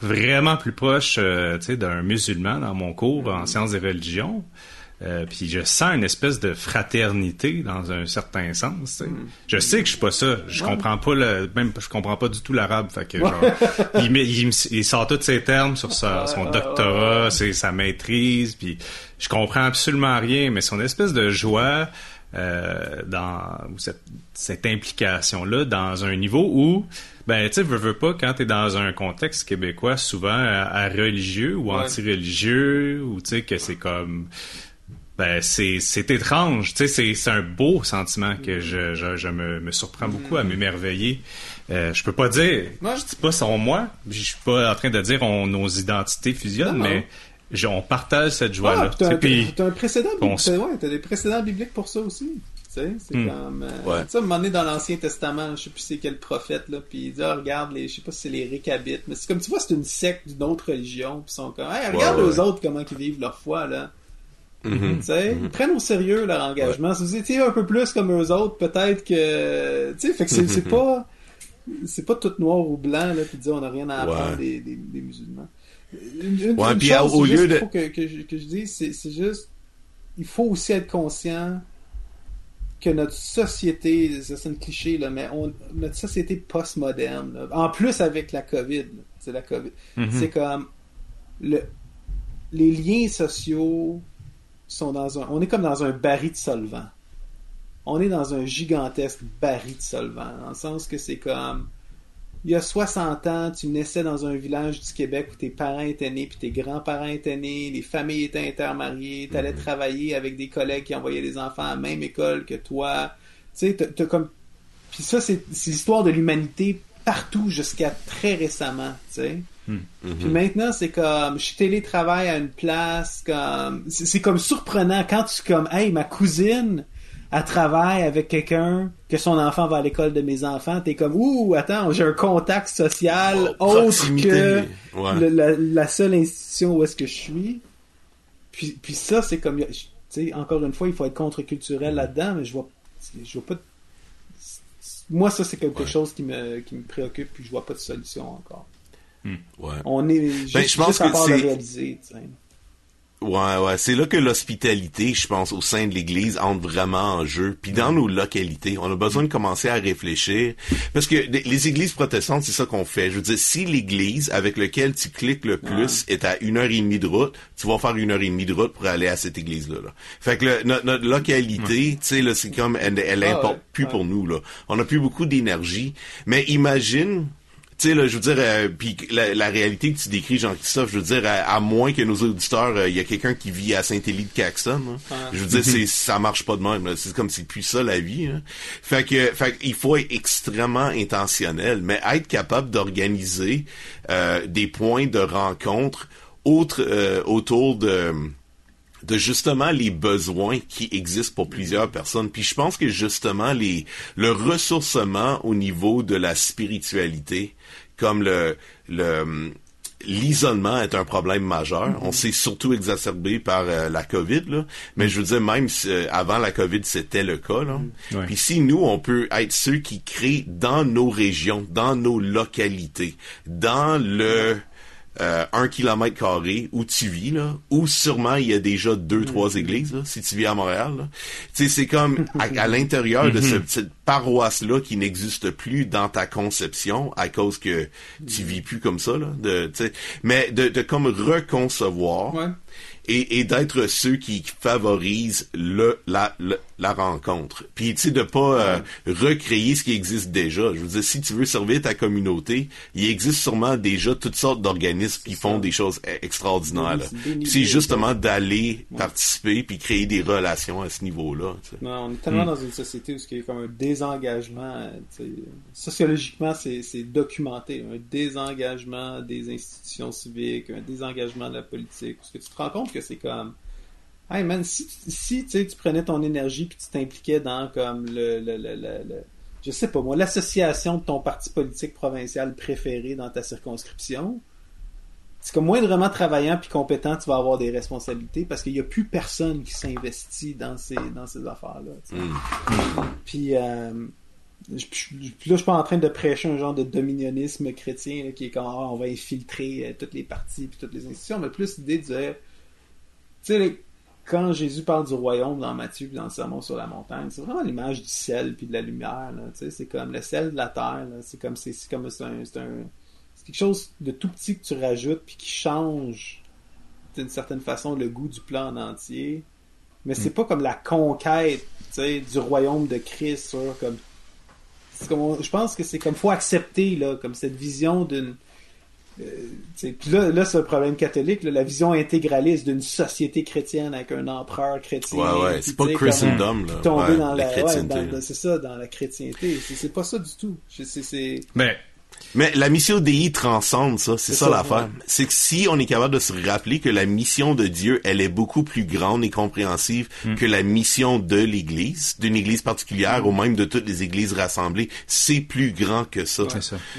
vraiment plus proche, euh, tu sais, d'un musulman dans mon cours en sciences des religions. Euh, puis je sens une espèce de fraternité dans un certain sens. sais. Je sais que je suis pas ça. Je comprends pas le, même je comprends pas du tout l'arabe. Fait que genre, il, il, il sort tous ses termes sur sa- son doctorat, c'est sa maîtrise. Puis je comprends absolument rien, mais son espèce de joie euh, dans ou cette, cette implication là dans un niveau où ben tu sais veux, veux pas quand t'es dans un contexte québécois souvent à, à religieux ou Ouais. anti-religieux ou tu sais que c'est comme ben c'est c'est étrange tu sais c'est c'est un beau sentiment que je je, je me, me surprends beaucoup à m'émerveiller euh, je peux pas dire Ouais. je dis pas sont moi je suis pas en train de dire on nos identités fusionnent Non, non. mais je- on partage cette joie Ah, puis t'as un, puis t'as un précédent Ouais, t'as des précédents bibliques pour ça aussi. Tu sais, c'est Hmm. comme. euh, Ouais. Tu sais, à un moment donné, dans l'Ancien Testament, je sais plus c'est quel prophète, là, puis il dit, ah, regarde, les, je sais pas si c'est les Récabites, mais c'est comme tu vois, c'est une secte d'une autre religion, puis ils sont comme, hey, regarde Ouais, les autres comment ils vivent leur foi, là. Tu sais, ils prennent au sérieux leur engagement. Si vous étiez un peu plus comme eux autres, peut-être que. Tu sais, fait que c'est c'est pas. C'est pas tout noir ou blanc, là, puis dire on n'a rien à apprendre Ouais. des, des, des musulmans. Une, une- Ouais, une puis chose, au lieu de- faut que, que, je, que je dise, c'est juste. Il faut aussi être conscient que notre société, ça c'est un cliché, là, mais on, notre société postmoderne, en plus avec la COVID, c'est la COVID, Mhm. c'est comme le, les liens sociaux sont dans un, on est comme dans un baril de solvant. On est dans un gigantesque baril de solvant, dans le sens que c'est comme, il y a 60 ans, tu naissais dans un village du Québec où tes parents étaient nés, puis tes grands-parents étaient nés, les familles étaient intermariées, tu allais travailler avec des collègues qui envoyaient des enfants à la même école que toi. Tu sais, t'as- t'as comme... Puis ça, c'est c'est l'histoire de l'humanité partout jusqu'à très récemment, tu sais. Puis maintenant, c'est comme, je télétravaille à une place, comme, c'est comme surprenant quand tu, comme, hey, ma cousine, elle travaille avec quelqu'un, que son enfant va à l'école de mes enfants, t'es comme, ouh, attends, j'ai un contact social Oh, autre que Ouais. le- la, la seule institution où est-ce que je suis. Puis, puis ça, c'est comme, tu sais, encore une fois, il faut être contre-culturel là-dedans, mais je vois, je vois pas de- moi, ça, c'est quelque Ouais. chose qui me, qui me préoccupe, puis je vois pas de solution encore. Ouais. On est juste, Ben, je pense juste que part de c'est- réaliser. Ouais, ouais, c'est là que l'hospitalité, je pense, au sein de l'Église entre vraiment en jeu. Puis dans nos localités, on a besoin de commencer à réfléchir. Parce que les- églises protestantes, c'est ça qu'on fait. Je veux dire, si l'Église avec laquelle tu cliques le plus est à une heure et demie de route, tu vas faire une heure et demie de route pour aller à cette église-là. là. Fait que le- notre, notre localité, tu sais, là, c'est comme, elle, elle Ah, importe ouais, plus ouais. pour nous, là. On a plus beaucoup d'énergie. Mais imagine, sais, là, je veux dire, euh, puis la, la réalité que tu décris, Jean-Christophe, je veux dire, à, à moins que nos auditeurs, euh, il y a quelqu'un qui vit à Saint-Élie de Caxton, hein. Je veux dire, c'est ça marche pas de même. là. C'est comme c'est plus ça la vie. hein. Fait que, fait il faut être extrêmement intentionnel, mais être capable d'organiser euh, des points de rencontre euh, autour de de justement les besoins qui existent pour plusieurs personnes. Puis je pense que justement les le ressourcement au niveau de la spiritualité, comme le le l'isolement est un problème majeur. On s'est surtout exacerbé par euh, la COVID, là. mais je veux dire même si, euh, avant la COVID c'était le cas. Là. Ouais. Puis si nous on peut être ceux qui créent dans nos régions, dans nos localités, dans le euh, un kilomètre carré où tu vis là, où sûrement il y a déjà deux trois églises là, si tu vis à Montréal. Tu sais, c'est comme à, à l'intérieur de ce- cette paroisse là qui n'existe plus dans ta conception à cause que tu vis plus comme ça là. De, mais de, de comme reconcevoir Ouais. Et, et d'être ceux qui favorisent le la, le- la rencontre. Puis tu sais de pas euh, recréer ce qui existe déjà. Je veux dire si tu veux servir ta communauté, il existe sûrement déjà toutes sortes d'organismes qui font ça. des choses e- extraordinaires. c'est justement d'aller participer puis créer des relations à ce niveau-là. tu sais. Non, on est tellement dans une société où il y a comme un désengagement. euh, tu sais, Sociologiquement, c'est c'est documenté. Un désengagement des institutions civiques, un désengagement de la politique. Parce que tu te rends compte que c'est comme. Hey man, si, si tu prenais ton énergie puis tu t'impliquais dans comme le, le, le, le, je sais pas moi, l'association de ton parti politique provincial préféré dans ta circonscription, c'est comme moindrement travaillant puis compétent, tu vas avoir des responsabilités parce qu'il n'y a plus personne qui s'investit dans ces, dans ces affaires-là. Mm. Puis, euh, je, je, là, je suis pas en train de prêcher un genre de dominionnisme chrétien qui est comme ah, on va infiltrer euh, toutes les parties puis toutes les institutions, mais plus l'idée de dire, tu sais, quand Jésus parle du royaume dans Matthieu puis dans le sermon sur la montagne, c'est vraiment l'image du ciel puis de la lumière. C'est comme le ciel de la terre. C'est comme c'est comme c'est un, c'est quelque chose de tout petit que tu rajoutes puis qui change d'une certaine façon le goût du plan en entier. Mais c'est mm. pas comme la conquête du royaume de Christ. comme, comme je pense que c'est comme faut accepter là, comme cette vision d'une euh, là, là c'est le problème catholique, la vision intégraliste d'une société chrétienne avec un empereur chrétien. Ouais, ouais, c'est pas Christendom, là. Tomber dans la, ouais, c'est ça, dans la chrétienté. C'est pas ça du tout. C'est, Mais, mais la mission d'I transcende ça, c'est ça, l'affaire. C'est que si on est capable de se rappeler que la mission de Dieu, elle est beaucoup plus grande et compréhensive hmm. que la mission de l'Église, d'une Église particulière ou même de toutes les Églises rassemblées, c'est plus grand que ça.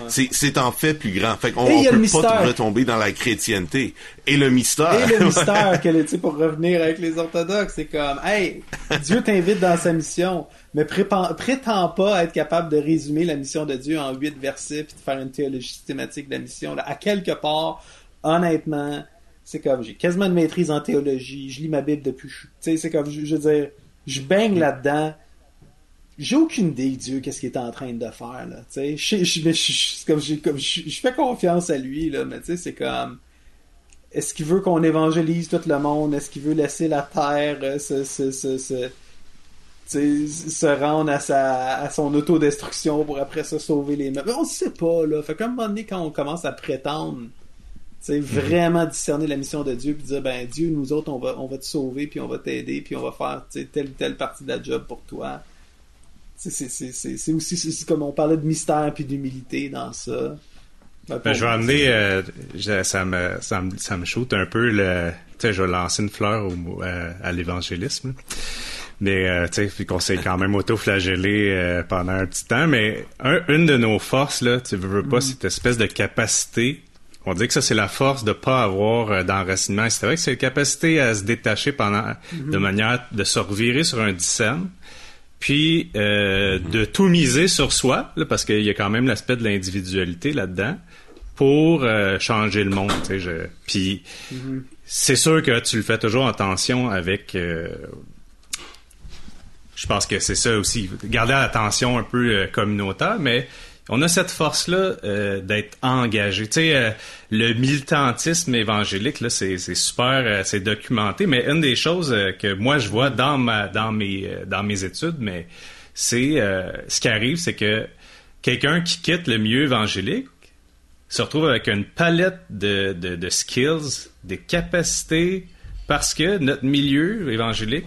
C'est C'est en fait plus grand. Fait qu'on peut pas retomber dans la chrétienté. Et le mystère. Et le mystère, que, pour revenir avec les orthodoxes, c'est comme, hey, Dieu t'invite dans sa mission mais prétend pas être capable de résumer la mission de Dieu en huit versets puis de faire une théologie systématique de la mission. Là. À quelque part, honnêtement, c'est comme j'ai quasiment une maîtrise en théologie, je lis ma Bible depuis. Sais, c'est comme je, veux dire, je baigne là-dedans. J'ai aucune idée, Dieu, qu'est-ce qu'il est en train de faire là. Tu sais, je, je, je, comme, je, fais confiance à lui là, mais tu sais, c'est comme est-ce qu'il veut qu'on évangélise tout le monde? Est-ce qu'il veut laisser la terre euh, se, se rendre à sa à son autodestruction pour après ça sauver les mecs. On sait pas, là. Fait qu'à un moment donné, quand on commence à prétendre c'est mhm. vraiment discerner la mission de Dieu puis dire ben Dieu nous autres on va on va te sauver puis on va t'aider puis on va faire telle telle partie de la job pour toi c'est aussi c'est comme on parlait de mystère puis d'humilité dans ça ben, ben je vais amener euh, ça me ça me ça me shoot un peu le tu sais je vais lancer une fleur au, euh, à l'évangélisme mais euh, tu sais, qu'on s'est quand même auto-flagellé euh, pendant un petit temps. Mais une de nos forces là, tu veux, pas mm. cette espèce de capacité. On dit que ça c'est la force de pas avoir euh, d'enracinement. C'est vrai que c'est la capacité à se détacher pendant mm-hmm. de manière de se revirer sur un dissent puis mm-hmm. de tout miser sur soi, là, parce qu'il y a quand même l'aspect de l'individualité là-dedans, pour changer le monde. Je... Puis mm-hmm. c'est sûr que tu le fais toujours en tension avec je pense que c'est ça aussi. Garder l'attention un peu euh, communautaire, mais on a cette force-là euh, d'être engagé. Tu sais, euh, le militantisme évangélique, là, c'est, super, c'est documenté, mais une des choses que moi je vois dans ma, dans mes, dans mes études, mais c'est ce qui arrive, c'est que quelqu'un qui quitte le milieu évangélique se retrouve avec une palette de, de, de skills, des capacités, parce que notre milieu évangélique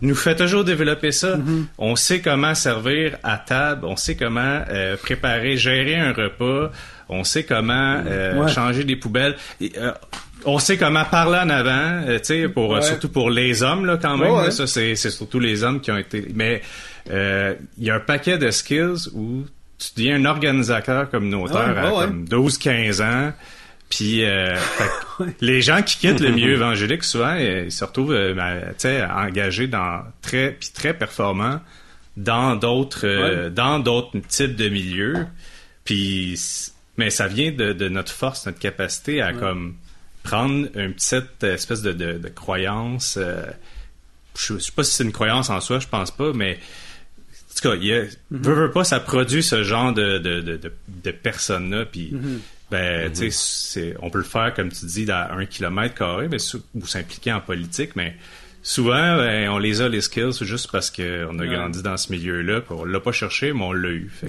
nous fait toujours développer ça. Mm-hmm. On sait comment servir à table, on sait comment euh, préparer, gérer un repas, on sait comment euh, changer des poubelles. Euh, on sait comment parler en avant, tu sais, pour surtout pour les hommes là quand même. ça c'est surtout les hommes qui ont été. Mais il y a un paquet de skills où tu deviens un organisateur communautaire à comme 12-15 ans. Puis euh, les gens qui quittent le milieu évangélique souvent euh, ils se retrouvent euh, ben, engagés dans très puis très performants dans d'autres dans d'autres types de milieux. Puis mais ça vient de, de, notre force, notre capacité à comme prendre une petite espèce de, de, de croyance. je sais pas si c'est une croyance en soi, je pense pas, mais en tout cas, il y a, mm-hmm. pas, ça produit ce genre de, de, de, de personnes-là. Puis mm-hmm. Ben, tu sais, on peut le faire, comme tu dis, à un kilomètre carré, mais ou s'impliquer en politique, mais souvent, ben, on les a, les skills, juste parce qu'on a grandi dans ce milieu-là, on l'a pas cherché, mais on l'a eu. c'est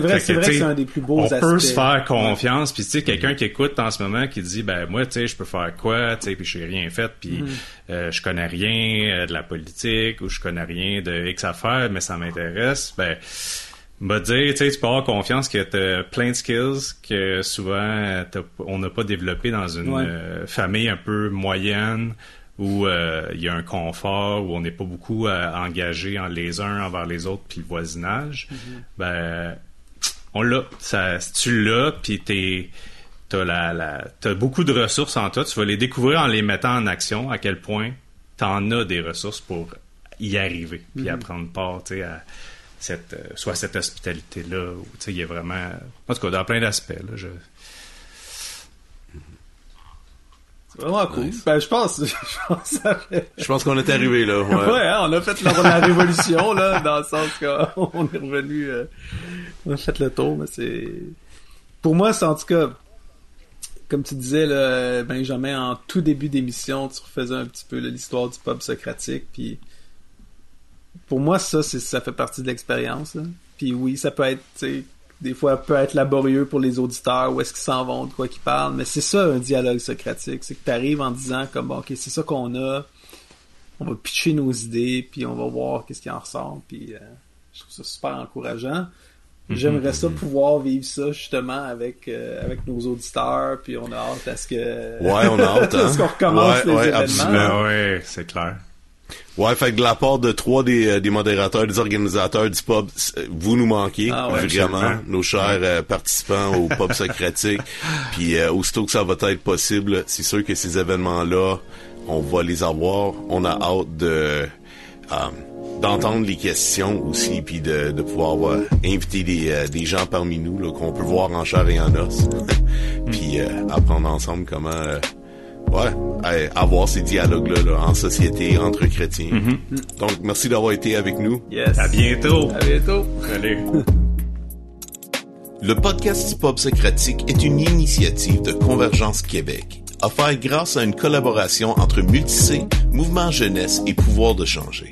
vrai, c'est vrai que c'est un des plus beaux on peut se faire confiance, puis tu sais, quelqu'un qui écoute en ce moment qui dit, ben moi, tu sais, je peux faire quoi, tu sais, puis j'ai rien fait, puis mm-hmm. euh, je connais rien euh, de la politique ou je connais rien de X affaires, mais ça m'intéresse, ben m'a dire, tu peux avoir confiance que tu as plein de skills que souvent on n'a pas développé dans une euh, famille un peu moyenne où euh, il y a un confort, où on n'est pas beaucoup euh, engagé en les uns envers les autres, puis le voisinage, ben on l'a. Ça, tu l'as, puis t'es t'as la, la t'as beaucoup de ressources en toi. Tu vas les découvrir en les mettant en action. À quel point t'en as des ressources pour y arriver, puis à prendre part, tu sais, à cette, euh, soit cette hospitalité là, ou tu sais, il y a vraiment, en tout cas, dans plein d'aspects là. Je, C'est vraiment cool. Ben, je pense, je pense, ça fait- Je pense qu'on est arrivé là. Ouais, Ouais. hein, on a fait la, la révolution, là, dans le sens qu'on est revenu, euh, on a fait le tour, mais c'est, pour moi, c'est en tout cas, comme tu disais, là, Benjamin, en tout début d'émission, tu refaisais un petit peu l'histoire du pub socratique, puis pour moi, ça, c'est, ça fait partie de l'expérience, là. Puis oui, ça peut être, tu sais, des fois, peut être laborieux pour les auditeurs, où est-ce qu'ils s'en vont, de quoi qu'ils parlent, mais c'est ça, un dialogue socratique, c'est que tu arrives en disant, comme, bon, ok, c'est ça qu'on a, on va pitcher nos idées, puis on va voir qu'est-ce qui en ressort, puis euh, je trouve ça super encourageant. J'aimerais ça pouvoir vivre ça justement avec euh, avec nos auditeurs, puis on a hâte à ce que Ouais, on a hâte, hein. à ce qu'on recommence Ouais, les ouais, événements. absolument. ouais, c'est clair. Ouais, fait que de la part de trois des, euh, des modérateurs, des organisateurs du pub, euh, vous nous manquez Ah ouais, vraiment, absolument. nos chers euh, participants au pub socratique. Puis euh, aussitôt que ça va être possible, c'est sûr que ces événements-là, on va les avoir. On a hâte de euh, d'entendre les questions aussi, puis de, de pouvoir euh, inviter des, euh, des gens parmi nous qu'on peut voir en chair et en os, puis euh, apprendre ensemble comment euh, ouais, avoir ces dialogues-là là, en société entre chrétiens. Donc, merci d'avoir été avec nous. Yes. À bientôt. À bientôt. Salut. Le podcast du Pub Socratique est une initiative de Convergence Québec, offert grâce à une collaboration entre Multicé, Mouvement Jeunesse et Pouvoir de changer.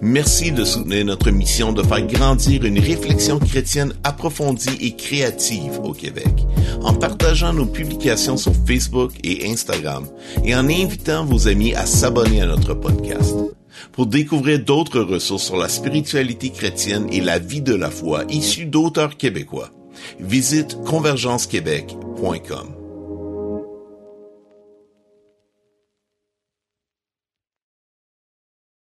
Merci de soutenir notre mission de faire grandir une réflexion chrétienne approfondie et créative au Québec, en partageant nos publications sur Facebook et Instagram et en invitant vos amis à s'abonner à notre podcast. Pour découvrir d'autres ressources sur la spiritualité chrétienne et la vie de la foi issues d'auteurs québécois, visite convergencequebec.com.